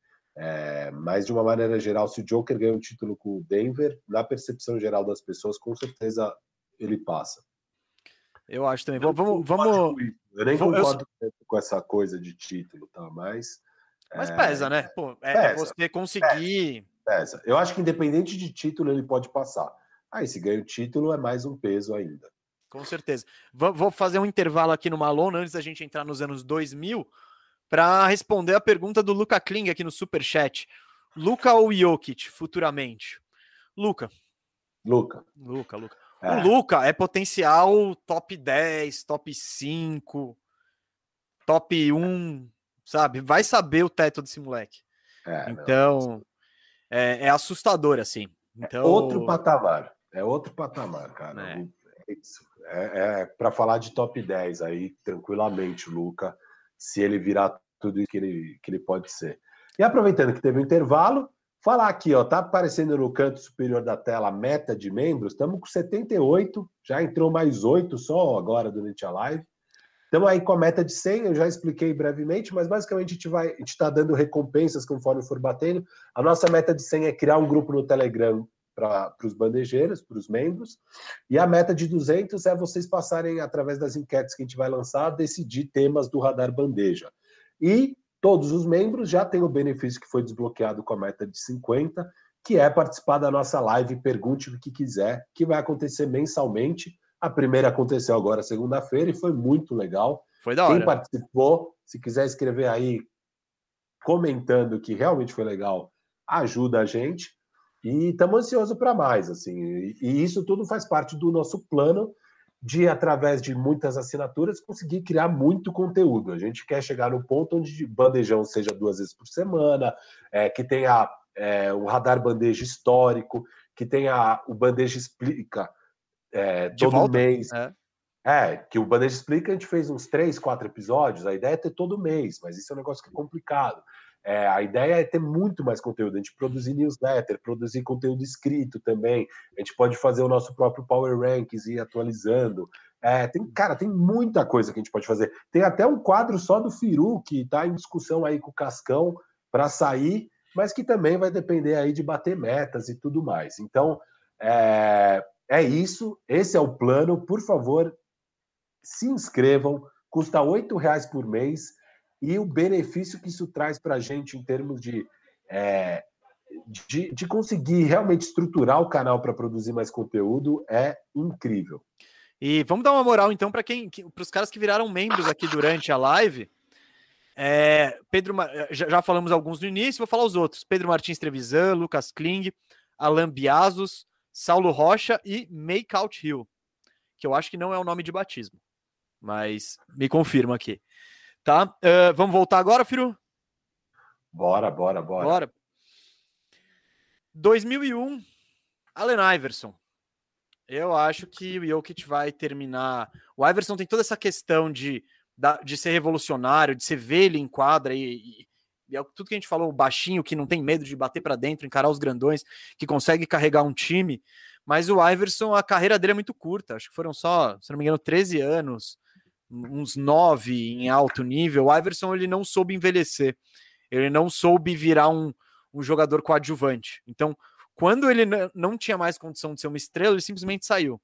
É, mas de uma maneira geral, se o Joker ganha um título com o Denver, na percepção geral das pessoas, com certeza ele passa. Eu acho também. Eu vamos, vamos. Eu nem concordo eu... com essa coisa de título, tá? Mas. Mas é... pesa, né? Pô, é, é pesa, você conseguir. Pesa, pesa. Eu acho que independente de título, ele pode passar. Aí, se ganha o título, é mais um peso ainda. Com certeza. Vou fazer um intervalo aqui no Malone antes da gente entrar nos anos 2000 para responder a pergunta do Luca Kling aqui no Super Chat. Luca ou Jokic futuramente? Luca. Luca. Luca, Luca. É. O Luca é potencial top 10, top 5, top 1, sabe? Vai saber o teto desse moleque. É, então, é, é, assustador, assim. É então... É outro patamar. É outro patamar, cara. É, é, é para falar de top 10 aí, tranquilamente, Luca, se ele virar tudo que ele, que ele pode ser. E aproveitando que teve um intervalo, Falar aqui, ó, tá aparecendo no canto superior da tela a meta de membros. Estamos com 78, já entrou mais 8 só agora durante a live. Estamos aí com a meta de 100, eu já expliquei brevemente, mas basicamente a gente vai, está dando recompensas conforme for batendo. A nossa meta de 100 é criar um grupo no Telegram para os bandejeiros, para os membros. E a meta de 200 é vocês passarem, através das enquetes que a gente vai lançar, decidir temas do Radar Bandeja. E Todos os membros já têm o benefício que foi desbloqueado com a meta de 50, que é participar da nossa live Pergunte o que quiser, que vai acontecer mensalmente. A primeira aconteceu agora segunda-feira e foi muito legal. Foi da hora. Quem participou, se quiser escrever aí comentando que realmente foi legal, ajuda a gente. E estamos ansiosos para mais, assim. E isso tudo faz parte do nosso plano de, através de muitas assinaturas, conseguir criar muito conteúdo. A gente quer chegar no ponto onde bandejão seja duas vezes por semana, é, que tenha é, o radar bandeja histórico, que tenha o bandeja explica é, todo volta, mês. É. é. que o Bandeja Explica a gente fez uns três, quatro episódios. A ideia é ter todo mês, mas isso é um negócio que é complicado. É, a ideia é ter muito mais conteúdo, a gente produzir newsletter, produzir conteúdo escrito também. A gente pode fazer o nosso próprio Power Rankings e ir atualizando. É, tem, cara, tem muita coisa que a gente pode fazer. Tem até um quadro só do Firu que está em discussão aí com o Cascão para sair, mas que também vai depender aí de bater metas e tudo mais. Então, é, é isso. Esse é o plano. Por favor, se inscrevam. Custa R$ reais por mês e o benefício que isso traz para a gente em termos de, é, de, de, conseguir realmente estruturar o canal para produzir mais conteúdo é incrível. E vamos dar uma moral então para quem, para os caras que viraram membros aqui durante a live. É, Pedro, já, já, falamos alguns no início, vou falar os outros: Pedro Martins Trevisan, Lucas Kling, Alan Biazos, Saulo Rocha e Makeout Hill, que eu acho que não é o nome de batismo, mas me confirma aqui. Tá? Uh, vamos voltar agora, Firu? Bora, bora, bora. Bora. 2001, Allen Iverson. Eu acho que o Jokic vai terminar. O Iverson tem toda essa questão de, de ser revolucionário, de ser velho em quadra e, e, e é tudo que a gente falou, baixinho, que não tem medo de bater para dentro, encarar os grandões, que consegue carregar um time. Mas o Iverson, a carreira dele é muito curta. Acho que foram só, se não me engano, 13 anos uns nove em alto nível, o Iverson ele não soube envelhecer, ele não soube virar um, um jogador coadjuvante. Então, quando ele não tinha mais condição de ser uma estrela, ele simplesmente saiu.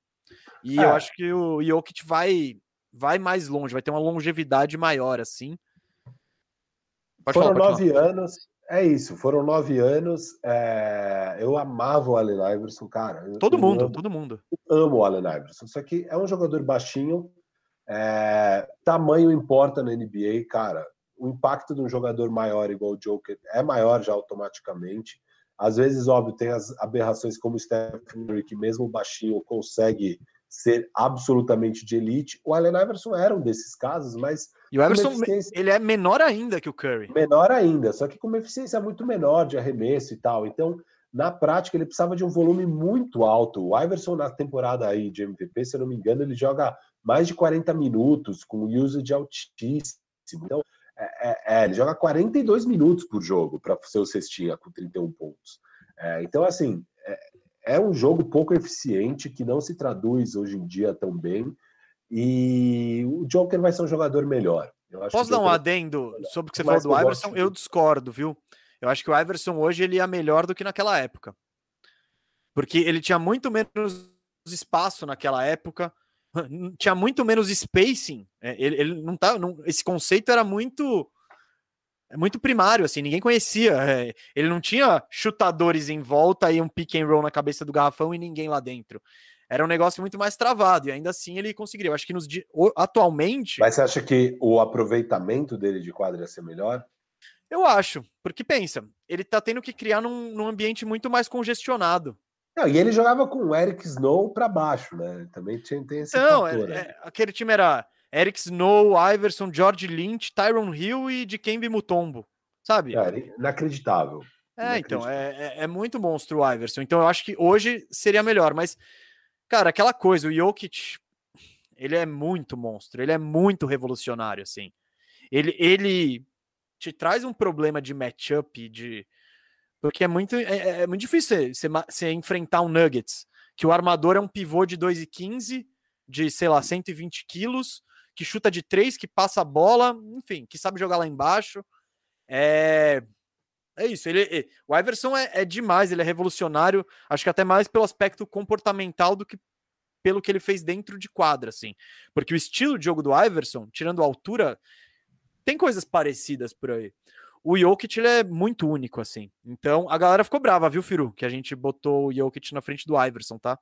E é. eu acho que o Jokic vai, vai mais longe, vai ter uma longevidade maior, assim. Pode foram falar, nove falar. anos, é isso, foram nove anos. É... Eu amava o Allen Iverson, cara. Todo mundo, amo, todo mundo. Amo o Allen Iverson, só que é um jogador baixinho, é, tamanho importa na NBA, cara. O impacto de um jogador maior igual o Joker é maior já automaticamente. Às vezes, óbvio, tem as aberrações como o Stephen Curry, que mesmo baixinho consegue ser absolutamente de elite. O Allen Iverson era um desses casos, mas. E o Iverson, eficiência... ele é menor ainda que o Curry. Menor ainda, só que com uma eficiência muito menor de arremesso e tal. Então, na prática, ele precisava de um volume muito alto. O Iverson, na temporada aí de MVP, se eu não me engano, ele joga mais de 40 minutos, com usage altíssimo. Então, é, é, é, ele joga 42 minutos por jogo para ser o cestinha com 31 pontos. É, então, assim, é, é, um jogo pouco eficiente que não se traduz hoje em dia tão bem. E o Joker vai ser um jogador melhor. Posso dar um adendo sobre o que você falou do Iverson? Eu discordo, viu? Eu acho que o Iverson hoje ele é melhor do que naquela época. Porque ele tinha muito menos espaço naquela época tinha muito menos spacing. É, ele, ele não tá. Não, esse conceito era muito. É muito primário, assim, ninguém conhecia. É, ele não tinha chutadores em volta e um pick and roll na cabeça do garrafão e ninguém lá dentro. Era um negócio muito mais travado, e ainda assim ele conseguiria. Eu acho que nos atualmente. Mas você acha que o aproveitamento dele de quadra ia ser melhor? Eu acho, porque pensa, ele tá tendo que criar num, num ambiente muito mais congestionado. Não, e ele jogava com o Eric Snow para baixo, né? Também tinha, tem esse Não, fator, é, é, aquele time era Eric Snow, Iverson, George Lynch, Tyron Hill e Dikembe Mutombo, sabe? É, inacreditável. É, então, é, é, é, muito monstro o Iverson. Então eu acho que hoje seria melhor, mas, cara, aquela coisa, o Jokic, ele é muito monstro, ele é muito revolucionário, assim. Ele, ele te traz um problema de matchup, de porque é muito, é, é muito difícil você, você, enfrentar um Nuggets, que o armador é um pivô de 2,15, de, sei lá, 120 quilos, que chuta de três, que passa a bola, enfim, que sabe jogar lá embaixo. É, é isso. Ele, ele o Iverson é, é, demais, ele é revolucionário, acho que até mais pelo aspecto comportamental do que pelo que ele fez dentro de quadra, assim. Porque o estilo de jogo do Iverson, tirando a altura, tem coisas parecidas por aí o Jokic ele é muito único, assim. Então, a galera ficou brava, viu, Firu? Que a gente botou o Jokic na frente do Iverson, tá?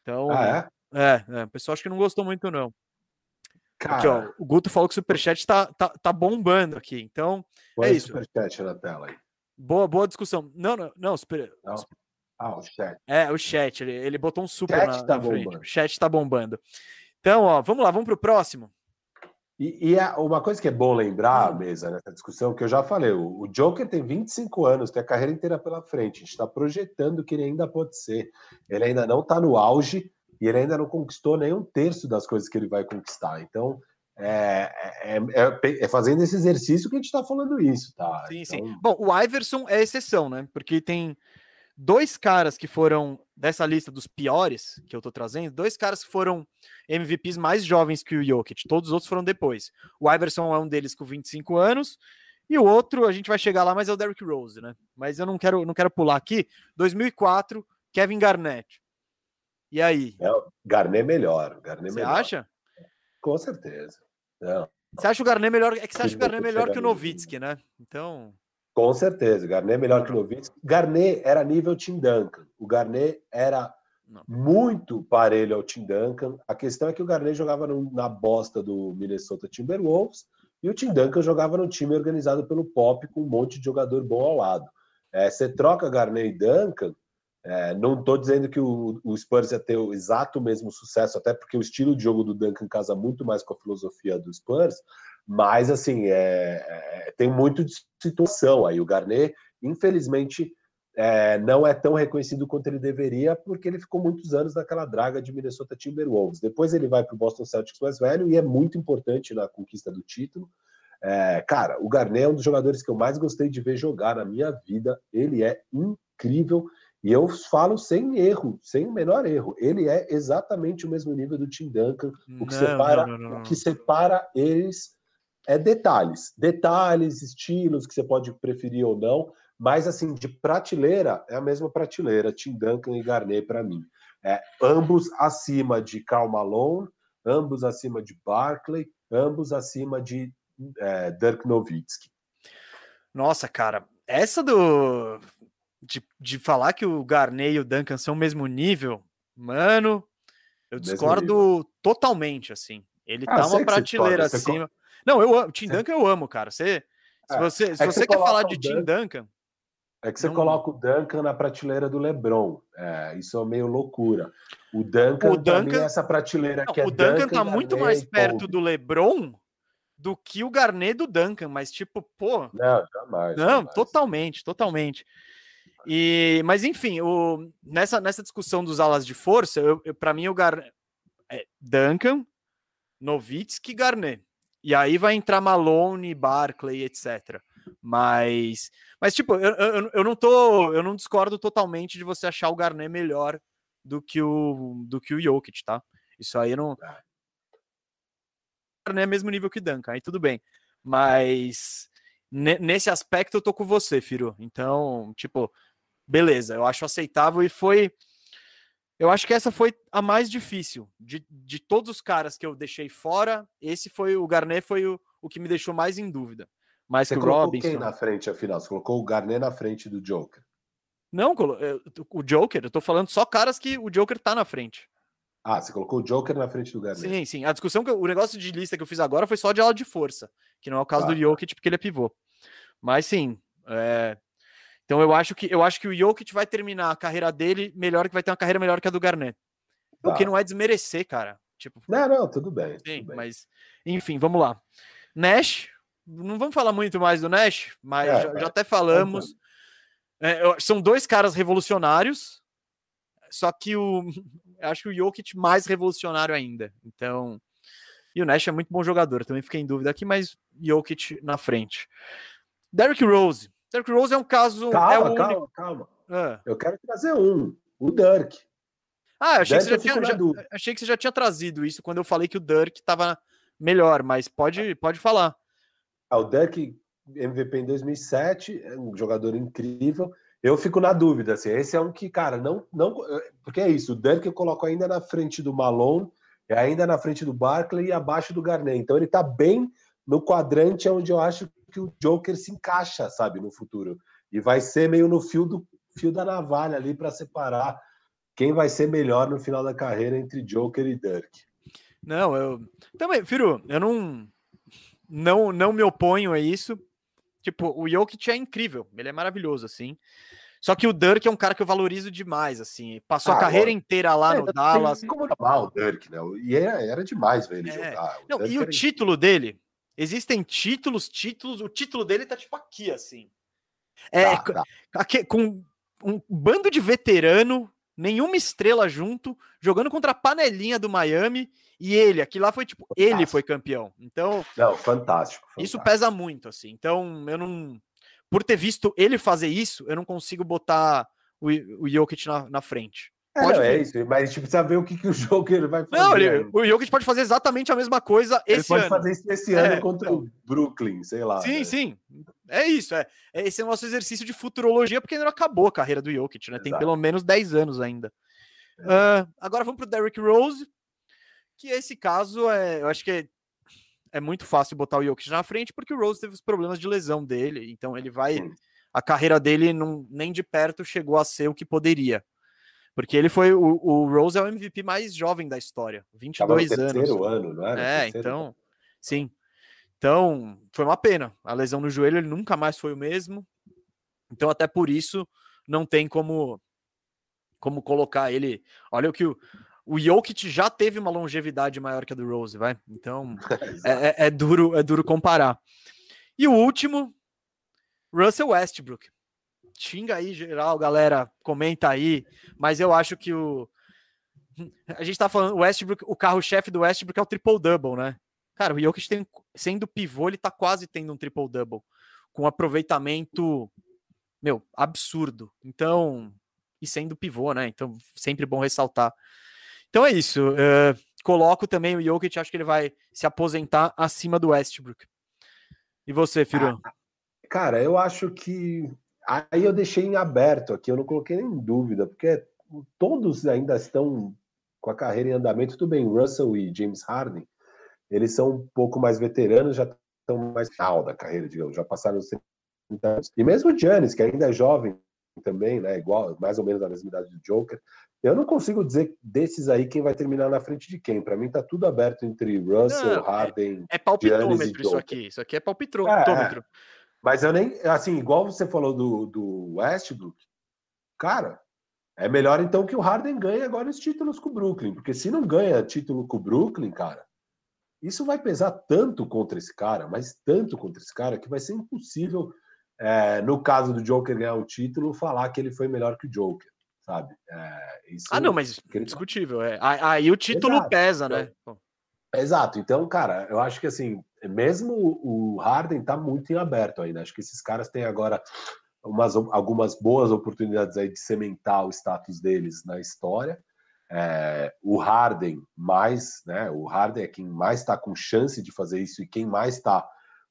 Então, ah, é? É, é, o pessoal acho que não gostou muito, não. Cara... Aqui, ó, o Guto falou que o Superchat tá, tá, tá bombando aqui. Então, Põe é isso. Superchat na tela aí. Boa, boa discussão. Não, não, não, super... não. Ah, o chat. É, o chat. Ele, ele botou um super chat na, tá na frente. O chat tá bombando. Então, ó, vamos lá, vamos pro próximo. E, e é uma coisa que é bom lembrar, hum. mesa, nessa discussão, que eu já falei, o, o Joker tem 25 anos, tem a carreira inteira pela frente. A gente está projetando que ele ainda pode ser. Ele ainda não está no auge e ele ainda não conquistou nem um terço das coisas que ele vai conquistar. Então, é, é, é, é fazendo esse exercício que a gente está falando isso, tá? Sim, então... sim. Bom, o Iverson é exceção, né? Porque tem dois caras que foram dessa lista dos piores que eu tô trazendo, dois caras que foram MVPs mais jovens que o Jokic, todos os outros foram depois. O Iverson é um deles com 25 anos, e o outro, a gente vai chegar lá, mas é o Derrick Rose, né? Mas eu não quero, não quero pular aqui. 2004, Kevin Garnett. E aí? É, Garnett é melhor. Garnett você melhor. acha? Com certeza. Não. Você acha o Garnett melhor? É que você acha o Garnett melhor que o Novitsky, né? Então. Com certeza, Garnet é melhor que o Novitsky. Garnet era nível Tim Duncan. O Garnet era não. muito parelho ao Tim Duncan. A questão é que o Garnet jogava no, na bosta do Minnesota Timberwolves e o Tim Duncan jogava no time organizado pelo Pop com um monte de jogador bom ao lado. É, você troca Garnet e Duncan, é, não estou dizendo que o, o, Spurs ia ter o exato mesmo sucesso, até porque o estilo de jogo do Duncan casa muito mais com a filosofia do Spurs, mas, assim, é, é, tem muito de situação aí. O Garnet, infelizmente, é, não é tão reconhecido quanto ele deveria, porque ele ficou muitos anos naquela draga de Minnesota Timberwolves. Depois ele vai para o Boston Celtics mais velho e é muito importante na conquista do título. É, cara, o Garnet é um dos jogadores que eu mais gostei de ver jogar na minha vida. Ele é incrível e eu falo sem erro, sem o menor erro. Ele é exatamente o mesmo nível do Tim Duncan. O que, não, separa, não, não, o que separa eles é detalhes, detalhes, estilos que você pode preferir ou não, mas assim, de prateleira, é a mesma prateleira, Tim Duncan e Garnet para mim. É, ambos acima de Karl Malone, ambos acima de Barkley, ambos acima de é, Dirk Nowitzki. Nossa, cara, essa do de, de falar que o Garnet e o Duncan são o mesmo nível, mano, eu discordo totalmente, assim. Ele ah, tá uma prateleira acima. Não, eu amo. Tim Duncan eu amo, cara. Você, se é, você, se é você, você quer falar de Tim Duncan. É que você não... coloca o Duncan na prateleira do LeBron. É, isso é meio loucura. O Duncan, o Duncan... É essa prateleira não, que é O Duncan, Duncan tá muito mais perto do LeBron do que o Garnet do Duncan, mas tipo, pô. Não, jamais. Não, jamais. totalmente, totalmente. E, mas enfim, o, nessa, nessa discussão dos alas de força, eu, eu para mim o Gar, é Duncan, Novitsky, Garnet. E aí vai entrar Malone, Barclay, etc. Mas, mas tipo, eu, eu, eu não tô, eu não discordo totalmente de você achar o Garnet melhor do que o do que o Jokic, tá? Isso aí não Garnet é mesmo nível que Duncan, aí tudo bem. Mas nesse aspecto eu tô com você, Firo. Então, tipo, beleza, eu acho aceitável e foi eu acho que essa foi a mais difícil. De, de todos os caras que eu deixei fora, esse foi o Garnet foi o, o que me deixou mais em dúvida. Mais Você que o colocou Robinson. quem na frente, afinal? Você colocou o Garnet na frente do Joker? Não, o Joker, eu tô falando só caras que o Joker tá na frente. Ah, você colocou o Joker na frente do Garnet. Sim, sim. A discussão, que eu, o negócio de lista que eu fiz agora foi só de aula de força, que não é o caso do Jokic, porque ele é pivô. Mas sim, é, então eu acho que eu acho que o Jokic vai terminar a carreira dele melhor que vai ter uma carreira melhor que a do Garnett. Tá. O que não é desmerecer, cara. Tipo, não, não, tudo bem. Sim, tudo bem. mas enfim, vamos lá. Nash, não vamos falar muito mais do Nash, mas é, já, já, até falamos. É, são dois caras revolucionários, só que o acho que o Jokic mais revolucionário ainda. Então, e o Nash é muito bom jogador, também fiquei em dúvida aqui, mas Jokic na frente. Derrick Rose, Derrick Rose é um caso. Calma, é um calma, único... calma. Ah. Eu quero trazer um, o Dirk. Ah, achei, que você já tinha, já, achei que você já tinha trazido isso quando eu falei que o Dirk estava melhor, mas pode, pode falar. Ah, o Dirk, MVP em 2007, é um jogador incrível. Eu fico na dúvida, assim, esse é um que, cara, não, não, porque é isso, o Dirk eu coloco ainda na frente do Malone, é ainda na frente do Barkley e abaixo do Garnett. Então ele tá bem no quadrante onde eu acho que o Joker se encaixa, sabe, no futuro. E vai ser meio no fio do fio da navalha ali para separar quem vai ser melhor no final da carreira entre Joker e Dirk. Não, eu também, Firu, eu não não não me oponho a isso. Tipo, o Jokic é incrível, ele é maravilhoso assim. Só que o Dirk é um cara que eu valorizo demais, assim. Passou ah, a carreira agora, inteira lá é, no Dallas. Como mal o Dirk, né? E era, era demais ver ele é. jogar. O não, e o título dele, Existem títulos, títulos. O título dele tá tipo aqui, assim. É, tá, tá. Aqui, com um bando de veterano, nenhuma estrela junto, jogando contra a panelinha do Miami. E ele, aqui lá foi tipo, fantástico. ele foi campeão. Então. Não, fantástico, fantástico. Isso pesa muito, assim. Então, eu não. Por ter visto ele fazer isso, eu não consigo botar o, o Jokic na, na frente. É, pode não, é isso, mas a gente precisa ver o que, que o Joker vai fazer. Não, ele, o Jokic pode fazer exatamente a mesma coisa ele esse ano. Ele pode fazer isso esse ano é, contra o Brooklyn, sei lá. Sim, né? sim. É isso. É, esse é o nosso exercício de futurologia, porque ainda não acabou a carreira do Jokic, né? Exato. Tem pelo menos 10 anos ainda. É. Uh, agora vamos para o Derrick Rose, que esse caso é, eu acho que é, é, muito fácil botar o Jokic na frente, porque o Rose teve os problemas de lesão dele, então ele vai. A carreira dele não, nem de perto chegou a ser o que poderia. Porque ele foi. O, o Rose é o MVP mais jovem da história. 22 Tava no anos. terceiro ano, não era? É, então. Sim. Então, foi uma pena. A lesão no joelho, ele nunca mais foi o mesmo. Então, até por isso, não tem como como colocar ele. Olha o que o, o Jokic já teve uma longevidade maior que a do Rose, vai. Então, é, é, é, duro, é duro comparar. E o último, Russell Westbrook xinga aí, geral, galera, comenta aí, mas eu acho que o. A gente tá falando, o Westbrook, o carro-chefe do Westbrook é o triple-double, né? Cara, o Jokic tem, sendo pivô, ele tá quase tendo um triple-double, com aproveitamento, meu, absurdo. Então, e sendo pivô, né? Então, sempre bom ressaltar. Então é isso. Uh, coloco também o Jokic, acho que ele vai se aposentar acima do Westbrook. E você, Firu? Ah, cara, eu acho que Aí eu deixei em aberto aqui, eu não coloquei nem em dúvida, porque todos ainda estão com a carreira em andamento. Tudo bem, Russell e James Harden, eles são um pouco mais veteranos, já estão mais final da carreira, digamos, já passaram os 30 anos. E mesmo o Giannis, que ainda é jovem também, né, igual, mais ou menos da mesma idade do Joker, eu não consigo dizer desses aí quem vai terminar na frente de quem. Para mim tá tudo aberto entre Russell, não, é, Harden, é, é palpitômetro isso aqui. Isso aqui é palpitômetro. É, Mas eu nem, assim, igual você falou do, do Westbrook, cara, é melhor então que o Harden ganhe agora os títulos com o Brooklyn, porque se não ganha título com o Brooklyn, cara, isso vai pesar tanto contra esse cara, mas tanto contra esse cara, que vai ser impossível, é, no caso do Joker ganhar o título, falar que ele foi melhor que o Joker, sabe? É, isso, ah, não, mas indiscutível. É. Aí o título Exato. pesa, né? Então, exato. Então, cara, eu acho que assim, mesmo o Harden tá muito em aberto ainda. Acho que esses caras têm agora umas, algumas boas oportunidades aí de cementar o status deles na história. É, o Harden mais, né? O Harden é quem mais está com chance de fazer isso e quem mais está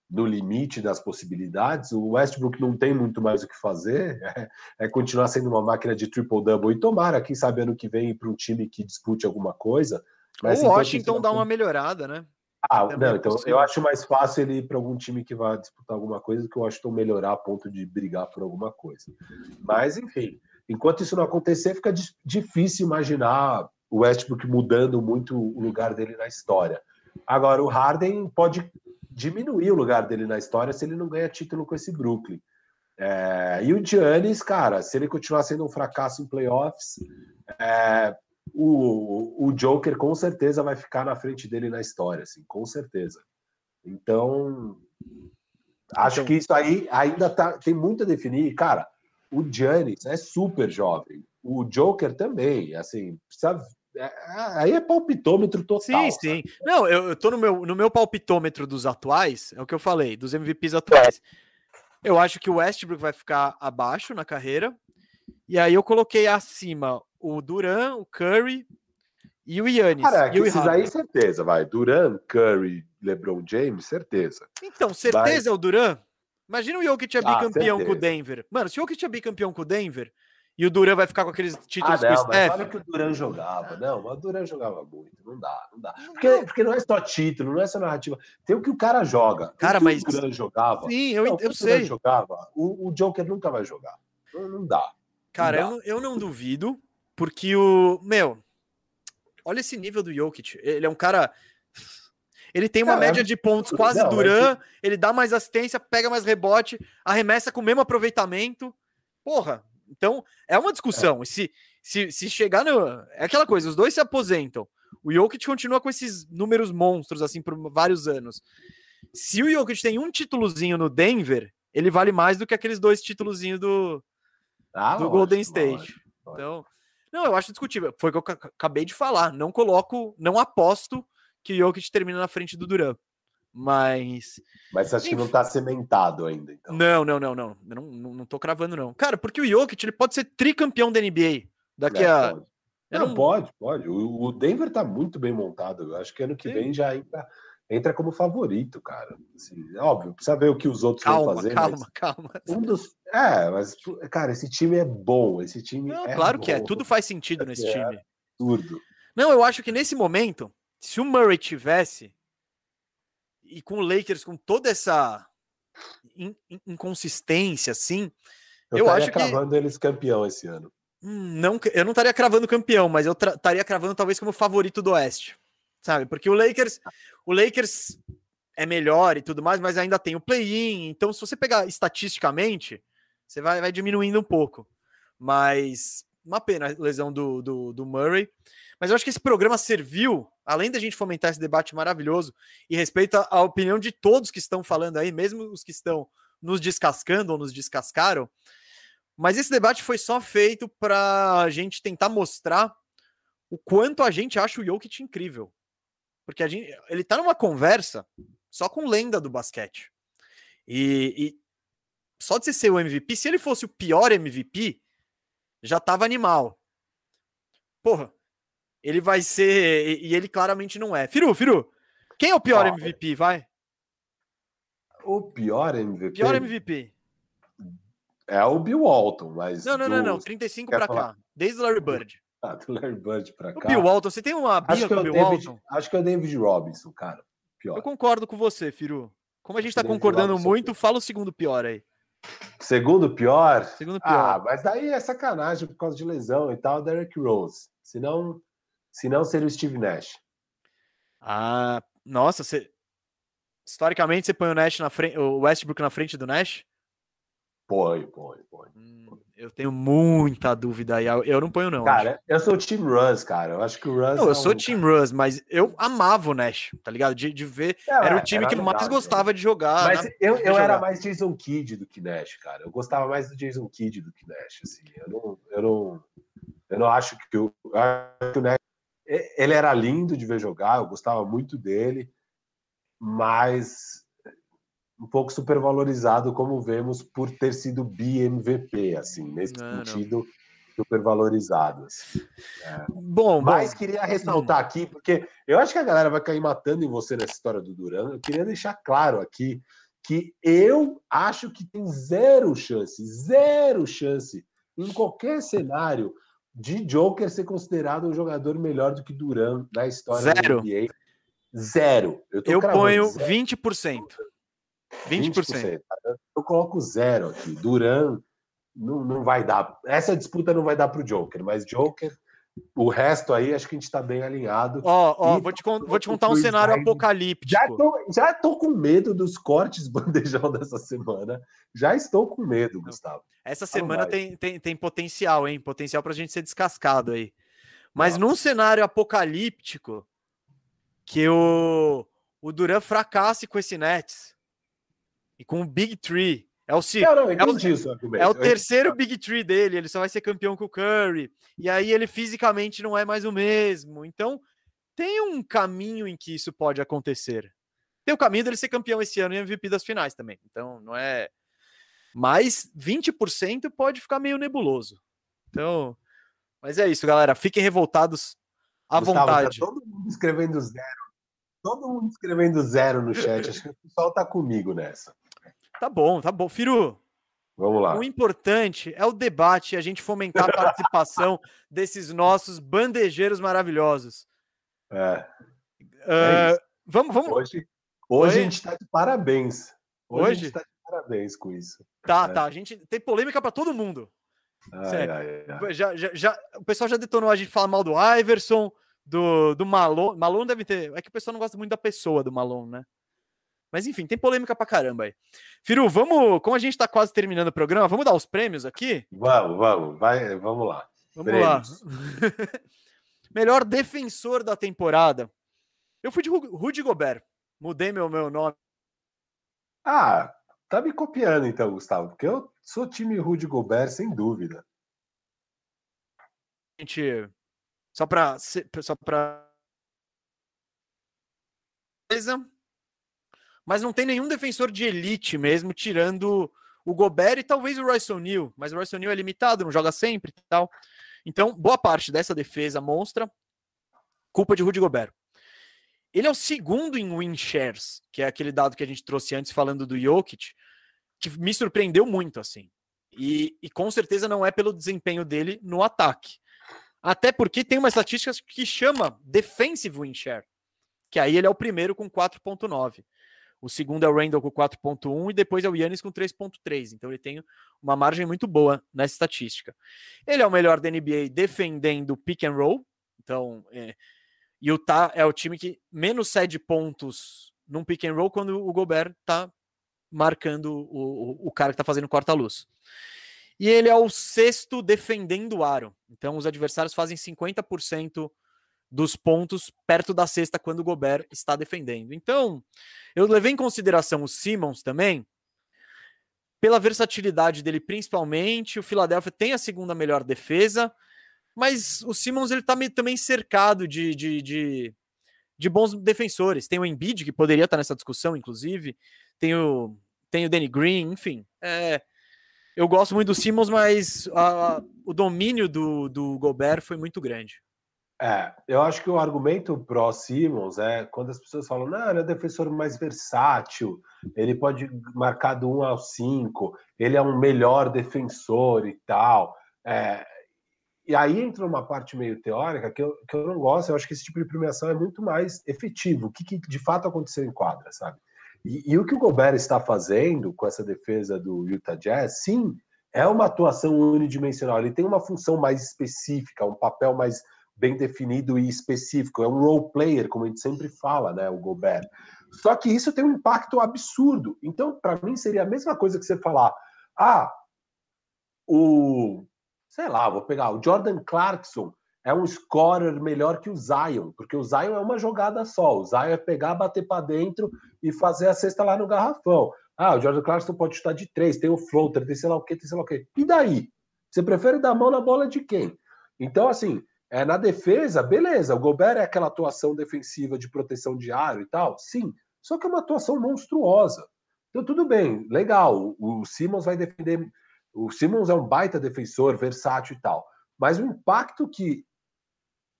no limite das possibilidades. O Westbrook não tem muito mais o que fazer, é, é continuar sendo uma máquina de triple-double e tomara, quem sabe ano que vem para um time que dispute alguma coisa. Mas o Washington dá uma melhorada, né? Ah, não, é então possível. eu acho mais fácil ele ir para algum time que vai disputar alguma coisa do que o Washington melhorar a ponto de brigar por alguma coisa. Mas, enfim, enquanto isso não acontecer, fica difícil imaginar o Westbrook mudando muito o lugar dele na história. Agora, o Harden pode diminuir o lugar dele na história se ele não ganha título com esse Brooklyn. É, e o Giannis, cara, se ele continuar sendo um fracasso em playoffs, é, o, o Joker com certeza vai ficar na frente dele na história, assim, com certeza. Então, acho então... que isso aí ainda tá, tem muito a definir. Cara, o Giannis é super jovem, o Joker também, assim, precisa é, aí é palpitômetro total. Sim, sim. Sabe? Não, eu, eu tô no meu, no meu palpitômetro dos atuais, é o que eu falei, dos MVPs atuais. Eu acho que o Westbrook vai ficar abaixo na carreira. E aí eu coloquei acima o Duran, o Curry e o Yannis. Cara, e o esses aí certeza, vai. Duran, Curry, LeBron James, certeza. Então, certeza vai. é o Duran? Imagina o Jokic é bicampeão ah, com o Denver. Mano, se o Jokic é bicampeão com o Denver e o Duran vai ficar com aqueles títulos ah, não, com o Steph... olha que o Duran jogava. Não, mas o Duran jogava muito. Não dá, não dá. Porque, porque não é só título, não é só narrativa. Tem o que o cara joga. Cara, o mas... o Duran jogava. Sim, eu, não, eu sei. jogava, o, o Joker nunca vai jogar. Não, não dá. Cara, não dá. Eu, eu não duvido porque o. Meu, olha esse nível do Jokic. Ele é um cara. Ele tem uma média de pontos quase não, Duran, que... ele dá mais assistência, pega mais rebote, arremessa com o mesmo aproveitamento. Porra, então é uma discussão. É. Se, se, se chegar no. É aquela coisa, os dois se aposentam. O Jokic continua com esses números monstros, assim, por vários anos. Se o Jokic tem um títulozinho no Denver, ele vale mais do que aqueles dois títulozinhos do, ah, do lógico, Golden State. Lógico, lógico. Então, não, eu acho discutível. Foi o que eu acabei de falar. Não coloco, não aposto que o Jokic termina na frente do Duran. Mas. Mas você acha que não tá cimentado ainda, então? Não, não, não, não. Não, não, não tô cravando, não. Cara, porque o Jokic ele pode ser tricampeão da NBA daqui é, a. Pode. Não, não, pode, pode. O Denver tá muito bem montado. Eu acho que ano que Sim. vem já entra entra como favorito, cara. Assim, é óbvio, precisa ver o que os outros calma, vão fazer. Calma, calma. Um dos. É, mas, cara, esse time é bom. Esse time. Não, é claro bom. que é. Tudo faz sentido nesse é time. Absurdo. Não, eu acho que nesse momento, se o Murray tivesse. E com o Lakers, com toda essa inconsistência, assim. Eu, eu acho cravando eles campeão esse ano. Hum, não, eu não estaria cravando campeão, mas eu estaria cravando talvez como favorito do Oeste sabe? Porque o Lakers, o Lakers é melhor e tudo mais, mas ainda tem o play-in. Então, se você pegar estatisticamente, você vai, vai diminuindo um pouco. Mas uma pena a lesão do, do, do, Murray. Mas eu acho que esse programa serviu, além da gente fomentar esse debate maravilhoso e respeita a opinião de todos que estão falando aí, mesmo os que estão nos descascando ou nos descascaram. Mas esse debate foi só feito para a gente tentar mostrar o quanto a gente acha o Jokic incrível. Porque a gente, ele tá numa conversa só com lenda do basquete. E, e só de ser o MVP, se ele fosse o pior MVP, já tava animal. Porra, ele vai ser. E ele claramente não é. Firu, Firu, quem é o pior ah, MVP, vai? O pior MVP? Pior MVP. É o Bill Walton, mas. Não, não, do... não, não. 35 para cá. Desde o Larry Bird. Ah, do Larry Bird pra cá. O Bill Walton, você tem uma birra com o Bill David, Walton? Acho que é o David Robinson, cara. Pior. Eu concordo com você, Firu. Como a gente tá David concordando Robinson muito, fala o segundo pior aí. Segundo pior? Segundo pior. Ah, mas daí é sacanagem por causa de lesão e tal, Derek Rose. Se não, se não seria o Steve Nash. Ah, nossa, você historicamente, você põe o Nash na frente, o Westbrook na frente do Nash? Põe, põe, põe. Hum, eu tenho muita dúvida aí. Eu não ponho, não. Cara, acho. eu sou o Team Russ, cara. Eu acho que o Russ. Não, é eu sou o Team Russ, mas eu amava o Nash, tá ligado? De, de ver. É, era o time era que eu mais gostava de jogar. Mas né? eu, eu era mais Jason Kidd do que Nash, cara. Eu gostava mais do Jason Kidd do que Nash. Assim. Eu, não, eu, não, eu não acho que o, que o Nash. Ele era lindo de ver jogar, eu gostava muito dele, mas um pouco supervalorizado, como vemos, por ter sido BMVP, assim, nesse não, sentido, não. supervalorizado. Assim. É. Bom, mas bom. queria ressaltar aqui, porque eu acho que a galera vai cair matando em você nessa história do Duran. Eu queria deixar claro aqui que eu acho que tem zero chance, zero chance, em qualquer cenário, de Joker ser considerado um jogador melhor do que Duran na história zero. da NBA. Zero. Eu, eu ponho zero. 20%. 20%. 20%. Eu coloco zero aqui. Duran não, não vai dar. Essa disputa não vai dar para o Joker, mas Joker, o resto aí acho que a gente está bem alinhado. Ó, ó, vou te, vou te contar um cenário apocalíptico. Já tô, já tô com medo dos cortes bandejão dessa semana. Já estou com medo, Gustavo. Essa semana tem, tem, tem potencial, hein? Potencial para a gente ser descascado aí. Mas num cenário apocalíptico, que o, o Duran fracasse com esse Nets e com o Big Tree. É o, não, não, é o, disso, é o terceiro Big Tree dele, ele só vai ser campeão com o Curry. E aí ele fisicamente não é mais o mesmo. Então, tem um caminho em que isso pode acontecer. Tem o caminho dele ser campeão esse ano e MVP das finais também. Então, não é. Mas 20% pode ficar meio nebuloso. Então, mas é isso, galera. Fiquem revoltados à Gustavo, tá vontade. Tá todo mundo escrevendo zero. Todo mundo escrevendo zero no chat. Acho que o pessoal tá comigo nessa. Tá bom, tá bom. Firu, Vamos lá. O importante é o debate, a gente fomentar a participação desses nossos bandejeiros maravilhosos. É. Uh, é vamos, vamos. Hoje, hoje a gente está de parabéns. Hoje, hoje? a gente está de parabéns com isso. Tá, é. tá. A gente tem polêmica para todo mundo. Ai, Sério. Ai, ai. Já, já, já, o pessoal já detonou a gente falar mal do Iverson, do, do Malone. Malone deve ter. É que o pessoal não gosta muito da pessoa do Malone, né? Mas enfim, tem polêmica pra caramba aí. Firu, vamos, como a gente tá quase terminando o programa, vamos dar os prêmios aqui? Vamos, vamos, vai, vamos lá. Vamos prêmios. lá. Melhor defensor da temporada. Eu fui de Rudy Gobert. Mudei meu, meu nome. Ah, tá me copiando então, Gustavo, porque eu sou time Rudy Gobert, sem dúvida. Gente, só pra. Só pra mas não tem nenhum defensor de elite mesmo, tirando o Gobert e talvez o Royce O'Neal, mas o Royce O'Neal é limitado, não joga sempre e tal. Então, boa parte dessa defesa monstra culpa de Rudy Gobert. Ele é o segundo em win shares, que é aquele dado que a gente trouxe antes falando do Jokic, que me surpreendeu muito assim. E, e com certeza não é pelo desempenho dele no ataque. Até porque tem uma estatística que chama defensive win share, que aí ele é o primeiro com 4.9. O segundo é o Randall com 4.1 e depois é o Yannis com 3.3. Então ele tem uma margem muito boa nessa estatística. Ele é o melhor da NBA defendendo pick and roll. Então, é, Utah é o time que menos cede pontos num pick and roll quando o Gobert tá marcando o, o, cara que tá fazendo corta-luz. E ele é o sexto defendendo o aro. Então os adversários fazem 50% dos pontos perto da cesta quando o Gobert está defendendo. Então, eu levei em consideração o Simmons também, pela versatilidade dele principalmente. O Philadelphia tem a segunda melhor defesa, mas o Simmons ele tá também cercado de, de, de, de, bons defensores. Tem o Embiid, que poderia estar nessa discussão, inclusive. Tem o, tem o Danny Green, enfim. É, eu gosto muito do Simmons, mas a, a, o domínio do, do Gobert foi muito grande. É, eu acho que o argumento pró Simmons é quando as pessoas falam, não, ele é defensor mais versátil, ele pode marcar do 1 ao 5, ele é um melhor defensor e tal. É, e aí entra uma parte meio teórica que eu, que eu não gosto, eu acho que esse tipo de premiação é muito mais efetivo, o que, que de fato aconteceu em quadra, sabe? E, e, o que o Gobert está fazendo com essa defesa do Utah Jazz, sim, é uma atuação unidimensional, ele tem uma função mais específica, um papel mais bem definido e específico. É um role player, como a gente sempre fala, né? O Gobert. Só que isso tem um impacto absurdo. Então, para mim, seria a mesma coisa que você falar: ah, o. Sei lá, vou pegar o Jordan Clarkson é um scorer melhor que o Zion, porque o Zion é uma jogada só. O Zion é pegar, bater para dentro e fazer a cesta lá no garrafão. Ah, o Jordan Clarkson pode chutar de três, tem o floater, tem sei lá o que, tem sei lá o que. E daí? Você prefere dar mão na bola de quem? Então, assim, é, na defesa, beleza, o Gobert é aquela atuação defensiva de proteção de aro e tal, sim, só que é uma atuação monstruosa. Então, tudo bem, legal, o, Simmons vai defender. O Simmons é um baita defensor, versátil e tal. Mas o impacto que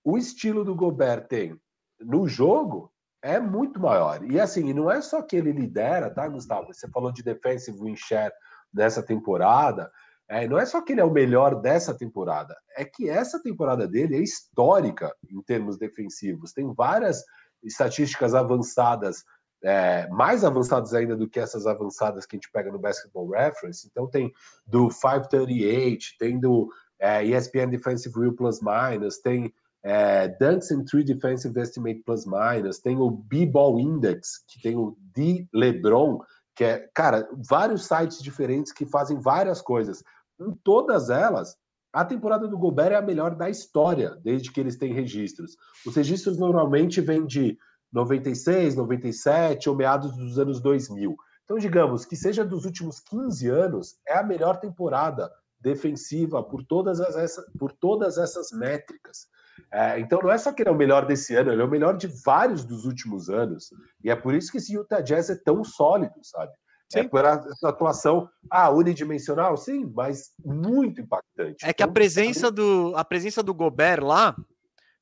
o estilo do Gobert tem no jogo é muito maior. E assim, não é só que ele lidera, tá, Gustavo? Você falou de defensive win share nessa temporada. É, não é só que ele é o melhor dessa temporada, é que essa temporada dele é histórica em termos defensivos. Tem várias estatísticas avançadas, é, mais avançadas ainda do que essas avançadas que a gente pega no Basketball Reference. Então tem do 538, tem do é, ESPN Defensive Real Plus Minus, tem é, Dunks and Three Defensive Estimate Plus Minus, tem o B-Ball Index, que tem o D LeBron, que é, cara, vários sites diferentes que fazem várias coisas. Em todas elas, a temporada do Gobert é a melhor da história, desde que eles têm registros. Os registros normalmente vêm de 96, 97 ou meados dos anos 2000. Então, digamos que seja dos últimos 15 anos, é a melhor temporada defensiva por todas, as, por todas essas métricas. É, então não é só que ele é o melhor desse ano, ele é o melhor de vários dos últimos anos. E é por isso que esse Utah Jazz é tão sólido, sabe? É sim. É por essa atuação, ah, unidimensional, sim, mas muito impactante. É que a então, presença do a presença do Gobert lá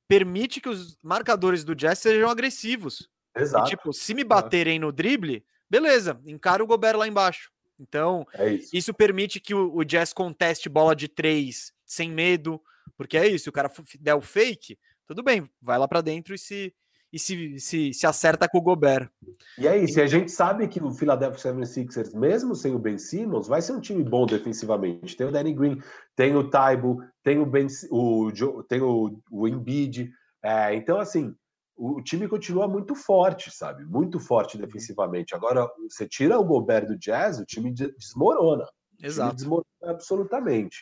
permite que os marcadores do Jazz sejam agressivos. Exato. E, tipo, se me baterem no drible, beleza, encara o Gobert lá embaixo. Então, é isso. isso. permite que o, o Jazz conteste bola de três sem medo, porque é isso, o cara der o fake, tudo bem, vai lá para dentro e se e se, se, se acerta com o Gobert. E é isso, e a gente sabe que o Philadelphia 76ers, mesmo sem o Ben Simmons, vai ser um time bom defensivamente. Tem o Danny Green, tem o Taibo, tem o Ben, o, tem o, o Embiid. É, então, assim, o, time continua muito forte, sabe? Muito forte uhum. defensivamente. Agora, você tira o Gobert do Jazz, o time desmorona. Exato. Time desmorona absolutamente.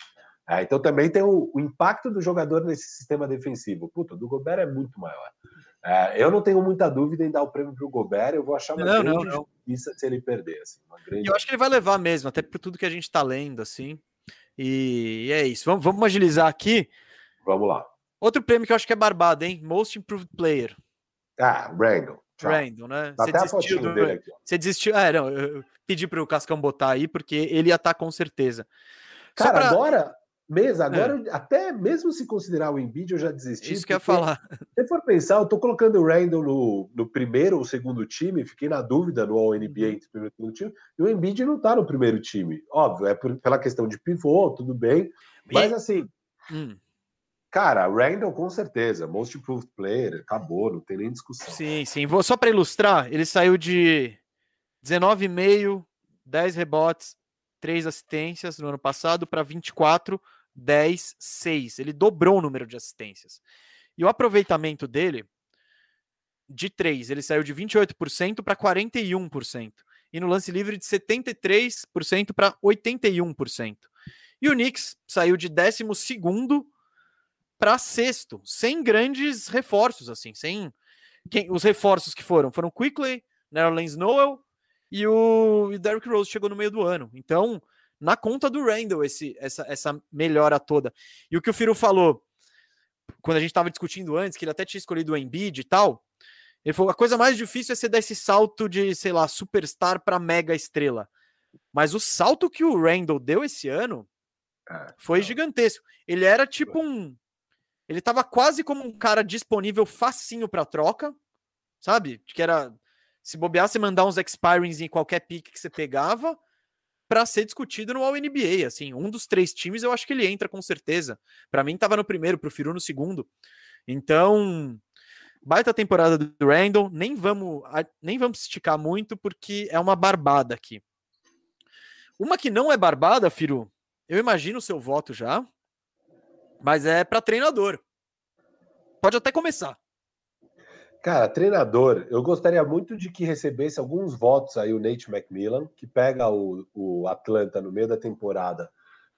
É, então também tem o, o, impacto do jogador nesse sistema defensivo. Puta, o do Gobert é muito maior. É, eu não tenho muita dúvida em dar o prêmio para o Gobert, eu vou achar uma não, grande não, não. se ele perder. Assim, grande... Eu acho que ele vai levar mesmo, até por tudo que a gente está lendo, assim. E, é isso. Vamos, vamos agilizar aqui. Vamos lá. Outro prêmio que eu acho que é barbado, hein? Most Improved Player. Ah, Randall. Tchau. Randall, né? Você desistiu, do... Você desistiu. É, não, eu pedi para o Cascão botar aí, porque ele ia estar tá com certeza. Cara, pra... agora Mesa, agora, é. até mesmo se considerar o Embiid, eu já desisti. Isso que eu ia falar. Se for pensar, eu tô colocando o Randall no, no primeiro ou segundo time, fiquei na dúvida no All-NBA uhum. entre o primeiro e segundo time, e o Embiid não tá no primeiro time. Óbvio, é por, pela questão de pivô, tudo bem, mas assim, hum. cara, Randall com certeza, most improved player, acabou, não tem nem discussão. Sim, sim. Vou, só para ilustrar, ele saiu de 19,5, 10 rebotes, 3 assistências no ano passado para 24 10, 6. Ele dobrou o número de assistências. E o aproveitamento dele, de 3, ele saiu de 28% para 41%. E no lance livre de 73% para 81%. E o Knicks saiu de 12 para sexto, sem grandes reforços, assim, sem. Quem, os reforços que foram foram Quickly, Nerlens Noel e o e Derrick Rose chegou no meio do ano. Então, na conta do Randall esse, essa, essa melhora toda. E o que o Firo falou, quando a gente estava discutindo antes, que ele até tinha escolhido o Embiid e tal, ele falou: a coisa mais difícil é você dar esse salto de, sei lá, superstar para mega estrela. Mas o salto que o Randall deu esse ano é, foi gigantesco. Ele era tipo um. Ele tava quase como um cara disponível facinho para troca, sabe? Que era. Se bobear, você mandar uns expirings em qualquer pique que você pegava para ser discutido no All-NBA. Assim, um dos três times eu acho que ele entra com certeza. Para mim, estava no primeiro, pro Firu no segundo. Então, baita temporada do Randall. Nem vamos, nem vamos esticar muito, porque é uma barbada aqui. Uma que não é barbada, Firu, eu imagino o seu voto já, mas é para treinador. Pode até começar. Cara, treinador, eu gostaria muito de que recebesse alguns votos aí o Nate McMillan, que pega o, o Atlanta no meio da temporada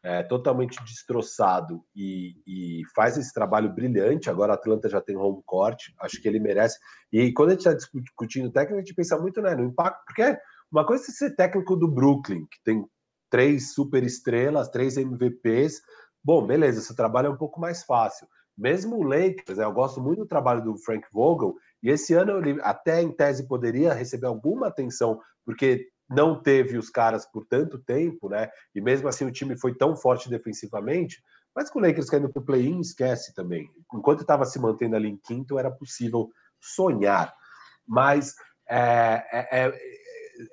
é, totalmente destroçado e, e, faz esse trabalho brilhante. Agora a Atlanta já tem home court, acho que ele merece. E quando a gente está discutindo técnico, a gente pensa muito né, no impacto, porque uma coisa é ser técnico do Brooklyn, que tem três super estrelas, três MVPs. Bom, beleza, esse trabalho é um pouco mais fácil. Mesmo o Lakers, né, eu gosto muito do trabalho do Frank Vogel, e esse ano ele até em tese poderia receber alguma atenção, porque não teve os caras por tanto tempo, né? E mesmo assim o time foi tão forte defensivamente, mas com o Lakers caindo para o play-in, esquece também. Enquanto estava se mantendo ali em quinto, era possível sonhar. Mas é, é, é,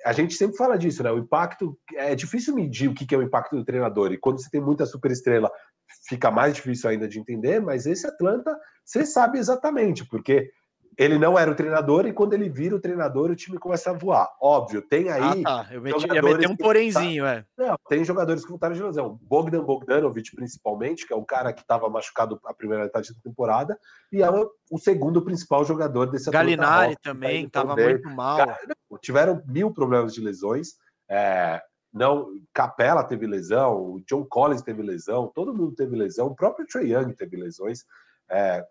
a gente sempre fala disso, né? O impacto é difícil medir o que é o impacto do treinador. E quando você tem muita superestrela, fica mais difícil ainda de entender. Mas esse Atlanta, você sabe exatamente, porque ele não era o treinador e quando ele vira o treinador, o time começa a voar. Óbvio, tem aí. Ah, tá. Eu meti, ia meter um porenzinho, é. Não, tem jogadores que voltaram de lesão. Bogdan Bogdanovic, principalmente, que é um cara que estava machucado a primeira metade da temporada, e é o segundo principal jogador desse Galinari Rock, também, estava muito mal. Tiveram mil problemas de lesões. É, não, Capela teve lesão, o John Collins teve lesão, todo mundo teve lesão, o próprio Trey Young teve lesões. É,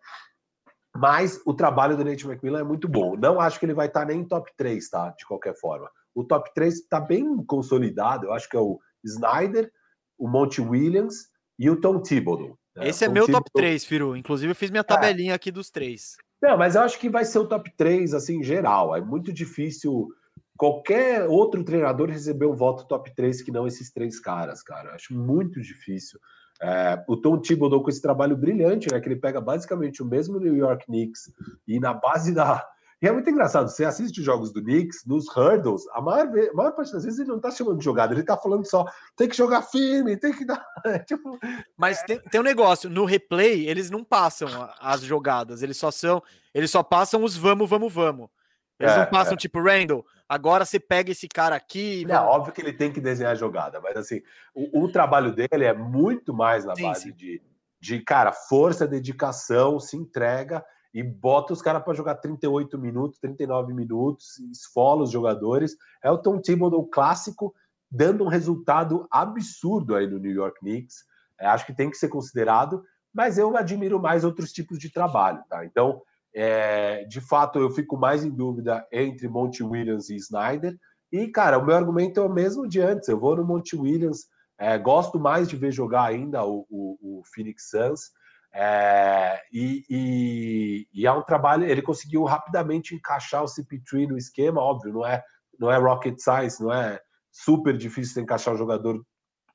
mas o trabalho do Nate McMillan é muito bom. Não acho que ele vai estar nem em top 3, tá? De qualquer forma. O top 3 está bem consolidado. Eu acho que é o Snyder, o Monty Williams e o Tom Thibodeau. Né? Esse é meu Thibodeau... top 3, Firu. Inclusive, eu fiz minha é. tabelinha é. aqui dos três. Não, mas eu acho que vai ser o top 3, assim, geral. É muito difícil qualquer outro treinador receber um voto top 3 que não esses três caras, cara. Eu acho muito difícil. É, o Tom Thibodeau com esse trabalho brilhante, né? Que ele pega basicamente o mesmo New York Knicks e na base da. E é muito engraçado, você assiste jogos do Knicks, nos hurdles, a maior, a maior parte das vezes ele não tá chamando de jogada, ele tá falando só, tem que jogar firme, tem que dar. É, tipo, Mas tem, tem um negócio, no replay, eles não passam as jogadas, eles só são. Eles só passam os vamos, vamos, vamos. Eles é, não passam, é. tipo, Randall, agora você pega esse cara aqui. É óbvio que ele tem que desenhar a jogada, mas assim, o, o trabalho dele é muito mais na sim, base sim. De, de, cara, força, dedicação, se entrega e bota os caras para jogar 38 minutos, 39 minutos, esfola os jogadores. É o Tom Thibodeau clássico, dando um resultado absurdo aí no New York Knicks. É, acho que tem que ser considerado, mas eu admiro mais outros tipos de trabalho, tá? Então, é, de fato, eu fico mais em dúvida entre Monte Williams e Snyder. E, cara, o meu argumento é o mesmo de antes. Eu vou no Monte Williams, é, gosto mais de ver jogar ainda o, o, o Phoenix Suns. É, e, e, e, é um trabalho. Ele conseguiu rapidamente encaixar o CP3 no esquema, óbvio, não é, não é rocket science, não é super difícil encaixar o jogador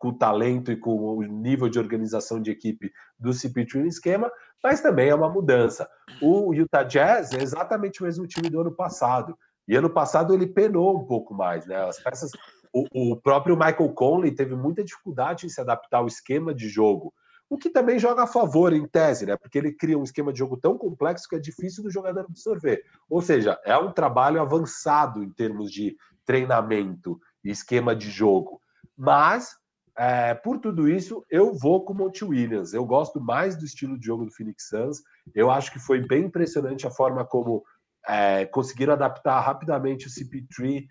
com o talento e com o nível de organização de equipe do CP3 no esquema, mas também é uma mudança. O Utah Jazz é exatamente o mesmo time do ano passado. E ano passado ele penou um pouco mais, né? As peças. O, o próprio Michael Conley teve muita dificuldade em se adaptar ao esquema de jogo, o que também joga a favor em tese, né? Porque ele cria um esquema de jogo tão complexo que é difícil do jogador absorver. Ou seja, é um trabalho avançado em termos de treinamento e esquema de jogo. Mas é, por tudo isso, eu vou com o Monte Williams. Eu gosto mais do estilo de jogo do Phoenix Suns. Eu acho que foi bem impressionante a forma como é, conseguiram adaptar rapidamente o CP3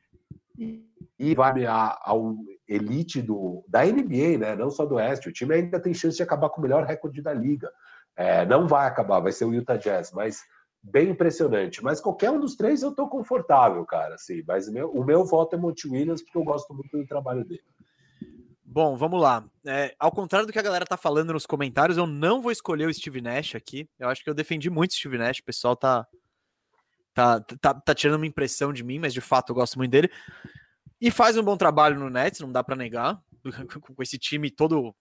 e, e vai ao elite do, da NBA, né? não só do Oeste. O time ainda tem chance de acabar com o melhor recorde da liga. É, não vai acabar, vai ser o Utah Jazz, mas bem impressionante. Mas qualquer um dos três eu tô confortável, cara. Assim, mas meu, o meu voto é Monte Williams, porque eu gosto muito do trabalho dele. Bom, vamos lá. É, ao contrário do que a galera tá falando nos comentários, eu não vou escolher o Steve Nash aqui. Eu acho que eu defendi muito o Steve Nash. O pessoal tá, tá, tá, tá tirando uma impressão de mim, mas de fato eu gosto muito dele. E faz um bom trabalho no Nets, não dá para negar. Com esse time todo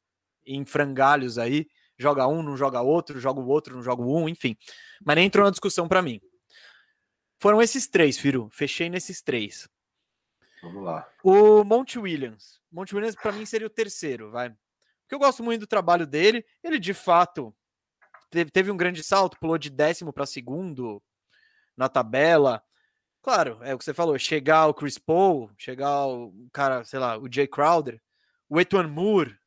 em frangalhos aí. Joga um, não joga outro, joga o outro, não joga um, enfim. Mas nem entrou na discussão para mim. Foram esses três, Firo. Fechei nesses três. Vamos lá. O Monte Williams. Monte Williams, para mim, seria o terceiro, vai. Porque eu gosto muito do trabalho dele. Ele, de fato, teve, um grande salto, pulou de décimo para segundo na tabela. Claro, é o que você falou, chegar o Chris Paul, chegar o cara, sei lá, o Jay Crowder, o Etuan Moore,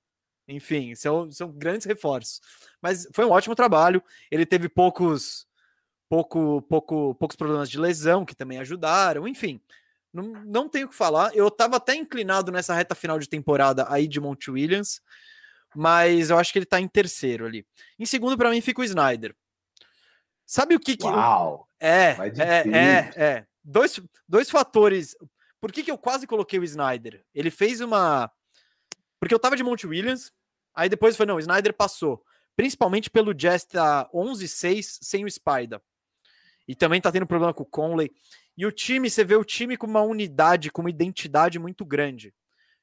enfim, são, são grandes reforços. Mas foi um ótimo trabalho. Ele teve poucos pouco, pouco, poucos problemas de lesão que também ajudaram, enfim. Não, não tenho o que falar. Eu estava até inclinado nessa reta final de temporada aí de Monte Williams, mas eu acho que ele está em terceiro ali. Em segundo, para mim, fica o Snyder. Sabe o que que. Uau! É, é, é, é. Dois, dois fatores. Por que, que eu quase coloquei o Snyder? Ele fez uma. Porque eu tava de Monte Williams, aí depois foi, não, o Snyder passou. Principalmente pelo Jazz tá 11-6 sem o Spider. E também tá tendo problema com o Conley. E o time, você vê o time com uma unidade, com uma identidade muito grande.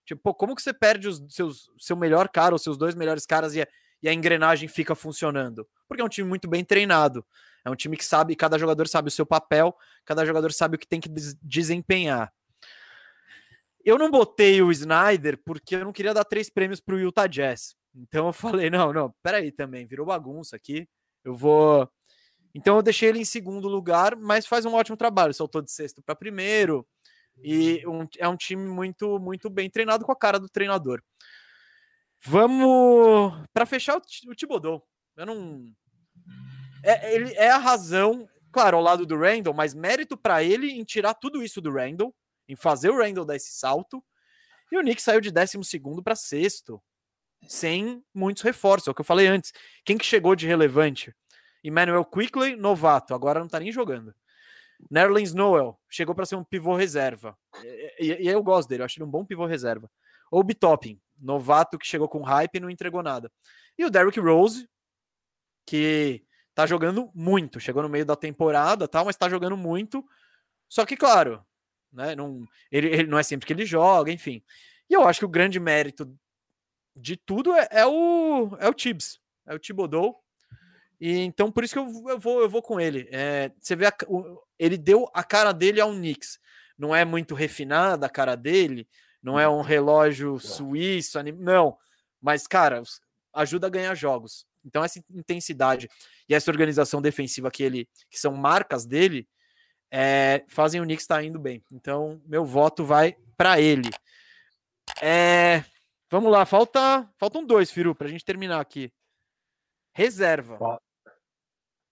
Tipo, pô, como que você perde os seus seu melhor cara, os seus dois melhores caras e a, e a engrenagem fica funcionando? Porque é um time muito bem treinado. É um time que sabe, cada jogador sabe o seu papel, cada jogador sabe o que tem que des desempenhar. Eu não botei o Snyder porque eu não queria dar três prêmios para o Utah Jazz. Então eu falei, não, não, peraí também, virou bagunça aqui. Eu vou então eu deixei ele em segundo lugar, mas faz um ótimo trabalho. Saltou de sexto para primeiro. E um, é um time muito, muito bem treinado com a cara do treinador. Vamos para fechar o, o Thibodeau. Eu não. É, ele é a razão, claro, ao lado do Randall, mas mérito para ele em tirar tudo isso do Randall, em fazer o Randall dar esse salto. E o Nick saiu de 12 para sexto, sem muitos reforços. É o que eu falei antes. Quem que chegou de relevante? Emmanuel Quickley, novato, agora não tá nem jogando. Nerlens Noel, chegou para ser um pivô reserva. E, e, e, eu gosto dele, eu acho ele um bom pivô reserva. Ou Bitopin, novato que chegou com hype e não entregou nada. E o Derrick Rose, que tá jogando muito, chegou no meio da temporada, tal, mas tá jogando muito. Só que, claro, né, não, ele, ele não é sempre que ele joga, enfim. E eu acho que o grande mérito de tudo é, é o é o Tibbs, é o Thibodeau, e então por isso que eu, eu vou eu vou com ele. É, você vê a, o, ele deu a cara dele ao Knicks. Não é muito refinada a cara dele, não é um relógio suíço, não. Mas cara, ajuda a ganhar jogos. Então essa intensidade e essa organização defensiva que ele que são marcas dele é, fazem o Knicks estar tá indo bem. Então meu voto vai para ele. É, vamos lá, falta faltam dois, Firu, para a gente terminar aqui. Reserva.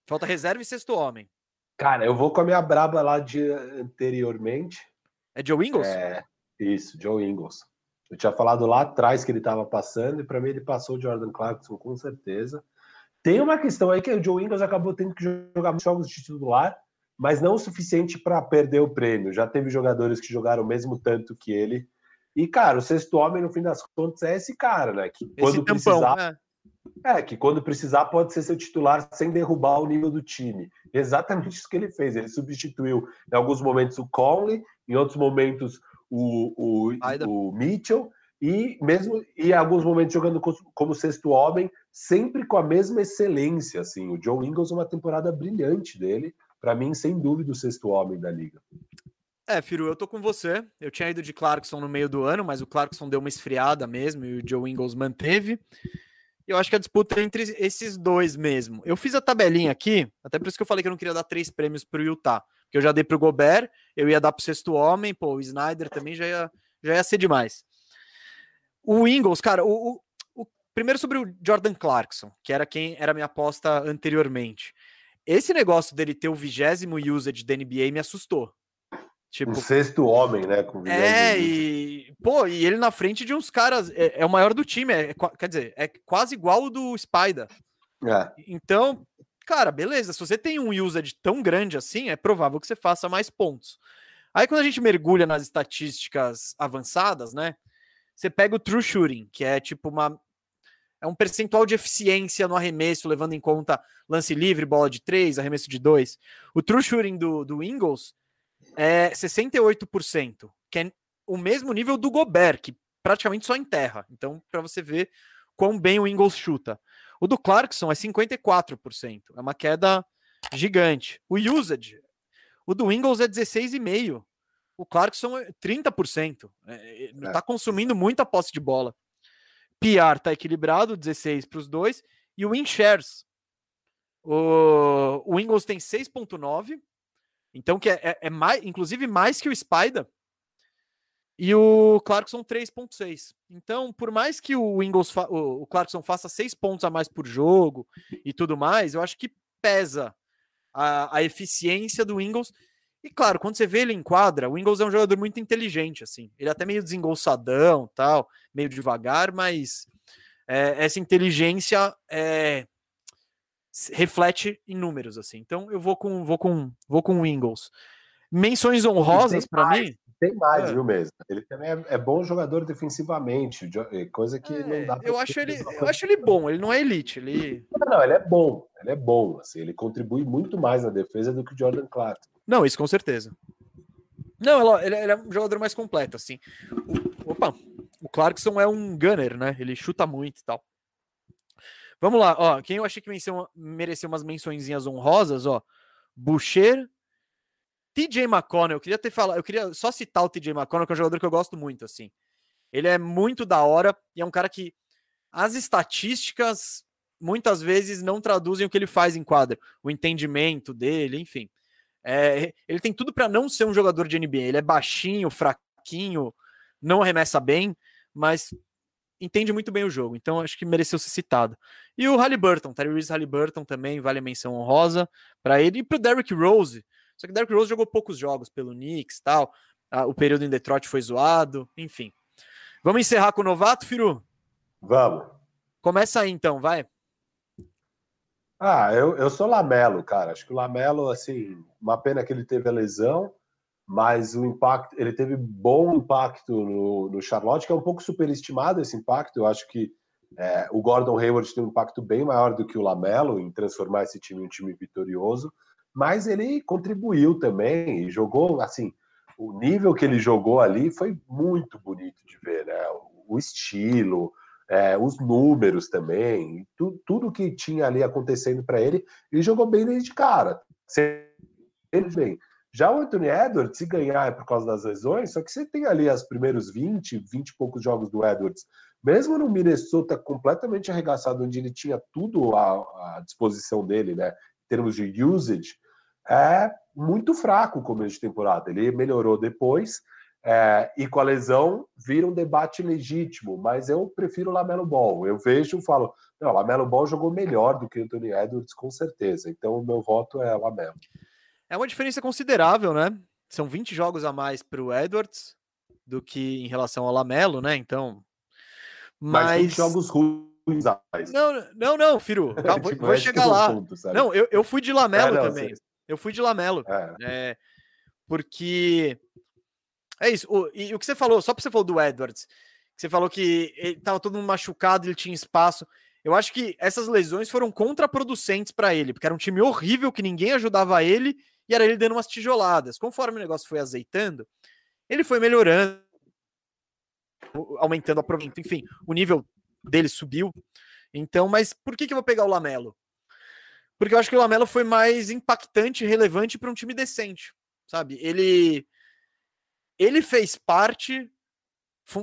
Falta reserva e sexto homem. Cara, eu vou com a minha braba lá de anteriormente. É Joe Ingles? É, isso, Joe Ingles. Eu tinha falado lá atrás que ele estava passando, e para mim ele passou o Jordan Clarkson com certeza. Tem uma questão aí que o Joe Ingles acabou tendo que jogar muitos jogos de titular, mas não o suficiente para perder o prêmio. Já teve jogadores que jogaram o mesmo tanto que ele. E, cara, o sexto homem, no fim das contas, é esse cara, né? Que quando tampão, precisar. É é, que quando precisar pode ser seu titular sem derrubar o nível do time. Exatamente isso que ele fez. Ele substituiu em alguns momentos o Conley, em outros momentos o, o, o Mitchell, e mesmo e em alguns momentos jogando como sexto homem, sempre com a mesma excelência. Assim, o Joe Ingles uma temporada brilhante dele, para mim sem dúvida o sexto homem da liga. É, Firu, eu tô com você. Eu tinha ido de Clarkson no meio do ano, mas o Clarkson deu uma esfriada mesmo e o Joe Ingles manteve eu acho que a disputa é entre esses dois mesmo. Eu fiz a tabelinha aqui, até por isso que eu falei que eu não queria dar três prêmios para o Utah. Porque eu já dei para o Gobert, eu ia dar para o sexto homem, pô, o Snyder também já ia, já ia ser demais. O Ingles, cara, o, o, o, primeiro sobre o Jordan Clarkson, que era quem era minha aposta anteriormente. Esse negócio dele ter o vigésimo usage da NBA me assustou. Tipo, o sexto homem, né? é, e. Pô, e ele na frente de uns caras. É, é o maior do time. É, quer dizer, é quase igual o do Spider. É. Então, cara, beleza. Se você tem um usage tão grande assim, é provável que você faça mais pontos. Aí quando a gente mergulha nas estatísticas avançadas, né? Você pega o true shooting, que é tipo uma. É um percentual de eficiência no arremesso, levando em conta lance livre, bola de três, arremesso de dois. O true shooting do, do Ingles é 68%, que é o mesmo nível do Gobert, que praticamente só enterra. Então, para você ver quão bem o Ingles chuta. O do Clarkson é 54%, é uma queda gigante. O usage, o do Ingles é 16,5%. O Clarkson é 30%. Está é, é, consumindo muita posse de bola. PR está equilibrado, 16 para os dois. E o win shares. O, o Ingles tem 6,9 então, que é, é, é, mais, inclusive mais que o Spider. E o Clarkson 3.6. Então, por mais que o Ingles o, o Clarkson faça 6 pontos a mais por jogo e tudo mais, eu acho que pesa a, a eficiência do Ingles. E claro, quando você vê ele em quadra, o Ingles é um jogador muito inteligente, assim. Ele é até meio desengolçadão, tal, meio devagar, mas é, essa inteligência é, reflete em números, assim. Então eu vou com vou com vou com o Ingles. Menções honrosas para mim. Tem mais, é. viu mesmo? Ele também é, é, bom jogador defensivamente, é, coisa que não dá. Eu acho ele, eu acho ele bom. Ele não é elite, ele. Não, não, ele é bom. Ele é bom. Assim, ele contribui muito mais na defesa do que o Jordan Clark. Não, isso com certeza. Não, ele, ele é um jogador mais completo, assim. O, opa, o Clarkson é um gunner, né? Ele chuta muito e tal. Vamos lá, ó. Quem eu achei que mereceu umas mençõezinhas honrosas, ó. Boucher, TJ McConnell, eu queria ter falado, eu queria só citar o TJ McConnell, que é um jogador que eu gosto muito, assim. Ele é muito da hora e é um cara que as estatísticas muitas vezes não traduzem o que ele faz em quadra, o entendimento dele, enfim. É, ele tem tudo para não ser um jogador de NBA. Ele é baixinho, fraquinho, não arremessa bem, mas entende muito bem o jogo. Então acho que mereceu ser citado. E o Halliburton, Tyrese Halliburton também vale a menção honrosa para ele e para o Derrick Rose. Só que Derrick Rose jogou poucos jogos pelo Knicks tal. Ah, o período em Detroit foi zoado, enfim. Vamos encerrar com o novato, Firu? Vamos. Começa aí então, vai. Ah, eu, eu sou Lamelo, cara. Acho que o Lamelo, assim, uma pena que ele teve a lesão, mas o impacto, ele teve bom impacto no, no Charlotte, que é um pouco superestimado esse impacto. Eu acho que é, o Gordon Hayward tem um impacto bem maior do que o Lamelo em transformar esse time em um time vitorioso mas ele contribuiu também e jogou assim. O nível que ele jogou ali foi muito bonito de ver, né? O estilo, é, os números também, tu, tudo que tinha ali acontecendo para ele, ele jogou bem desde cara. Ele bem. Já o Anthony Edwards, se ganhar é por causa das lesões, só que você tem ali os primeiros 20, 20 e poucos jogos do Edwards, mesmo no Minnesota completamente arregaçado, onde ele tinha tudo à, à disposição dele, né? Em termos de usage, é muito fraco o começo de temporada. Ele melhorou depois é, e com a lesão vira um debate legítimo, mas eu prefiro o Lamelo Ball. Eu vejo e falo, não, Lamelo Ball jogou melhor do que o Anthony Edwards, com certeza. Então o meu voto é Lamelo. É uma diferença considerável, né? São 20 jogos a mais para o Edwards do que em relação ao Lamelo, né? Então. Mas, mas 20 jogos ruins a mais. Não, não, não, Firu. Calma, tipo, vou, chegar lá. Ponto, não, eu, eu fui de Lamelo é, não, também. Eu fui de Lamelo. É. É, porque. É isso. O, e o que você falou, só para você falou do Edwards, você falou que ele tava todo mundo machucado, ele tinha espaço. Eu acho que essas lesões foram contraproducentes para ele, porque era um time horrível que ninguém ajudava ele e era ele dando umas tijoladas. Conforme o negócio foi azeitando, ele foi melhorando, aumentando a provento. Enfim, o nível dele subiu. Então, mas por que, que eu vou pegar o Lamelo? Porque eu acho que o Lamelo foi mais impactante e relevante para um time decente, sabe? Ele ele fez parte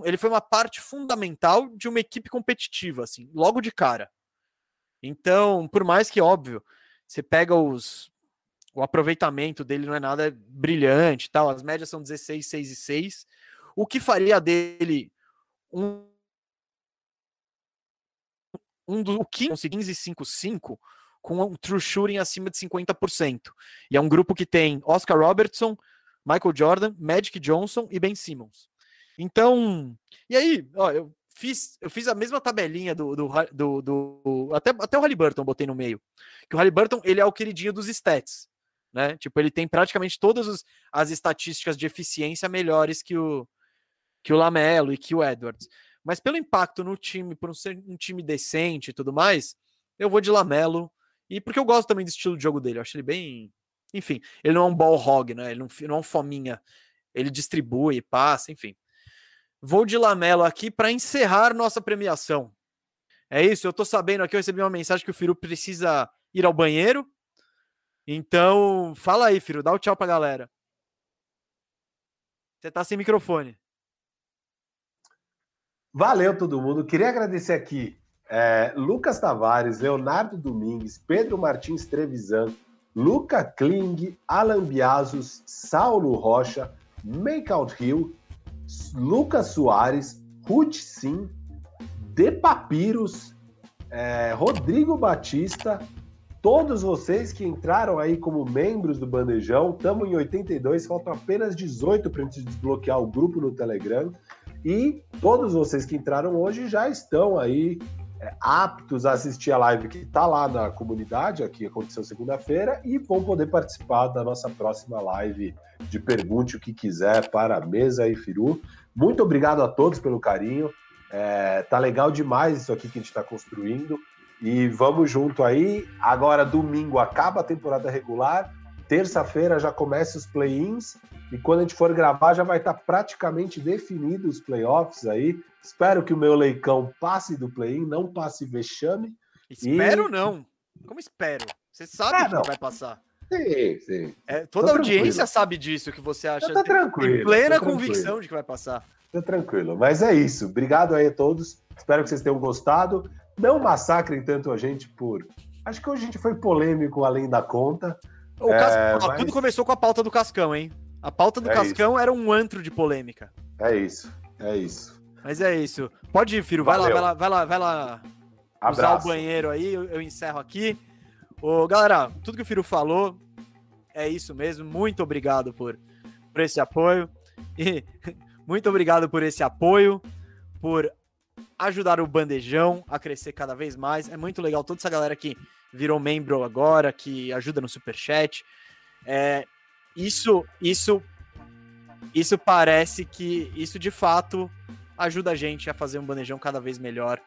ele foi uma parte fundamental de uma equipe competitiva assim, logo de cara. Então, por mais que óbvio, você pega os o aproveitamento dele não é nada brilhante, tal, as médias são 16, 6 e 6. O que faria dele um um do 15, 15 5 5 com um true shooting acima de 50%. E é um grupo que tem Oscar Robertson, Michael Jordan, Magic Johnson e Ben Simmons. Então, e aí, ó, eu fiz, eu fiz a mesma tabelinha do, do, do, do até, até o Halliburton botei no meio. Que o Halliburton, ele é o queridinho dos stats, né? Tipo, ele tem praticamente todas os, as estatísticas de eficiência melhores que o que o Lamelo e que o Edwards. Mas pelo impacto no time, por ser um time decente e tudo mais, eu vou de Lamelo e porque eu gosto também do estilo de jogo dele, eu acho ele bem. Enfim, ele não é um ball hog, né? Ele não, não é um fominha. Ele distribui, passa, enfim. Vou de Lamelo aqui para encerrar nossa premiação. É isso, eu tô sabendo aqui, eu recebi uma mensagem que o Firu precisa ir ao banheiro. Então, fala aí, Firu, dá o um tchau pra galera. Você tá sem microfone. Valeu todo mundo. Queria agradecer aqui é, Lucas Tavares, Leonardo Domingues, Pedro Martins Trevisan, Luca Kling, Alan Biazos, Saulo Rocha, Makeout Hill, Lucas Soares, Ruth Sim, De Papiros, é, Rodrigo Batista, todos vocês que entraram aí como membros do Bandejão. Estamos em 82, faltam apenas 18 para a gente desbloquear o grupo no Telegram. E todos vocês que entraram hoje já estão aí é, aptos a assistir a live que está lá na comunidade, aqui aconteceu segunda-feira, e vão poder participar da nossa próxima live de Pergunte o que quiser para Mesa e Firu. Muito obrigado a todos pelo carinho. É, tá legal demais isso aqui que a gente está construindo. E vamos junto aí. Agora, domingo, acaba a temporada regular. Terça-feira já começa os play-ins. E quando a gente for gravar, já vai estar praticamente definido os playoffs aí. Espero que o meu leicão passe do play-in, não passe vexame. Espero e... não. Como espero? Você sabe ah, que vai passar. Sim, sim. É, toda a audiência tranquilo. sabe disso que você acha. Tá tranquilo. Tem plena convicção de que vai passar. Tá tranquilo. Mas é isso. Obrigado aí a todos. Espero que vocês tenham gostado. Não massacrem tanto a gente por. Acho que hoje a gente foi polêmico além da conta. O é, mas... Tudo começou com a pauta do Cascão, hein? A pauta do é Cascão isso. era um antro de polêmica. É isso, é isso. Mas é isso. Pode ir, filho. Vai Valeu. lá, vai lá, vai lá, vai lá. Abraço. Usar o banheiro aí, eu, eu encerro aqui. Ô, galera, tudo que o Firo falou é isso mesmo. Muito obrigado por, por esse apoio. E muito obrigado por esse apoio, por ajudar o Bandejão a crescer cada vez mais. É muito legal toda essa galera que virou membro agora, que ajuda no Superchat. É, isso, isso, isso parece que isso de fato ajuda a gente a fazer um Bandejão cada vez melhor.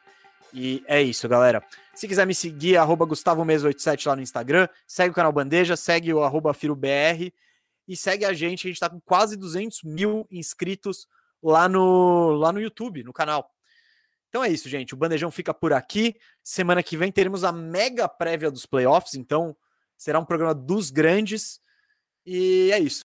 E é isso, galera. Se quiser me seguir, arroba GustavoMes87 lá no Instagram, segue o canal Bandeja, segue o arroba FiroBR e segue a gente. A gente tá com quase 200 mil inscritos lá no, lá no YouTube, no canal. Então é isso, gente. O Bandejão fica por aqui. Semana que vem teremos a mega prévia dos playoffs, então será um programa dos grandes. E é isso.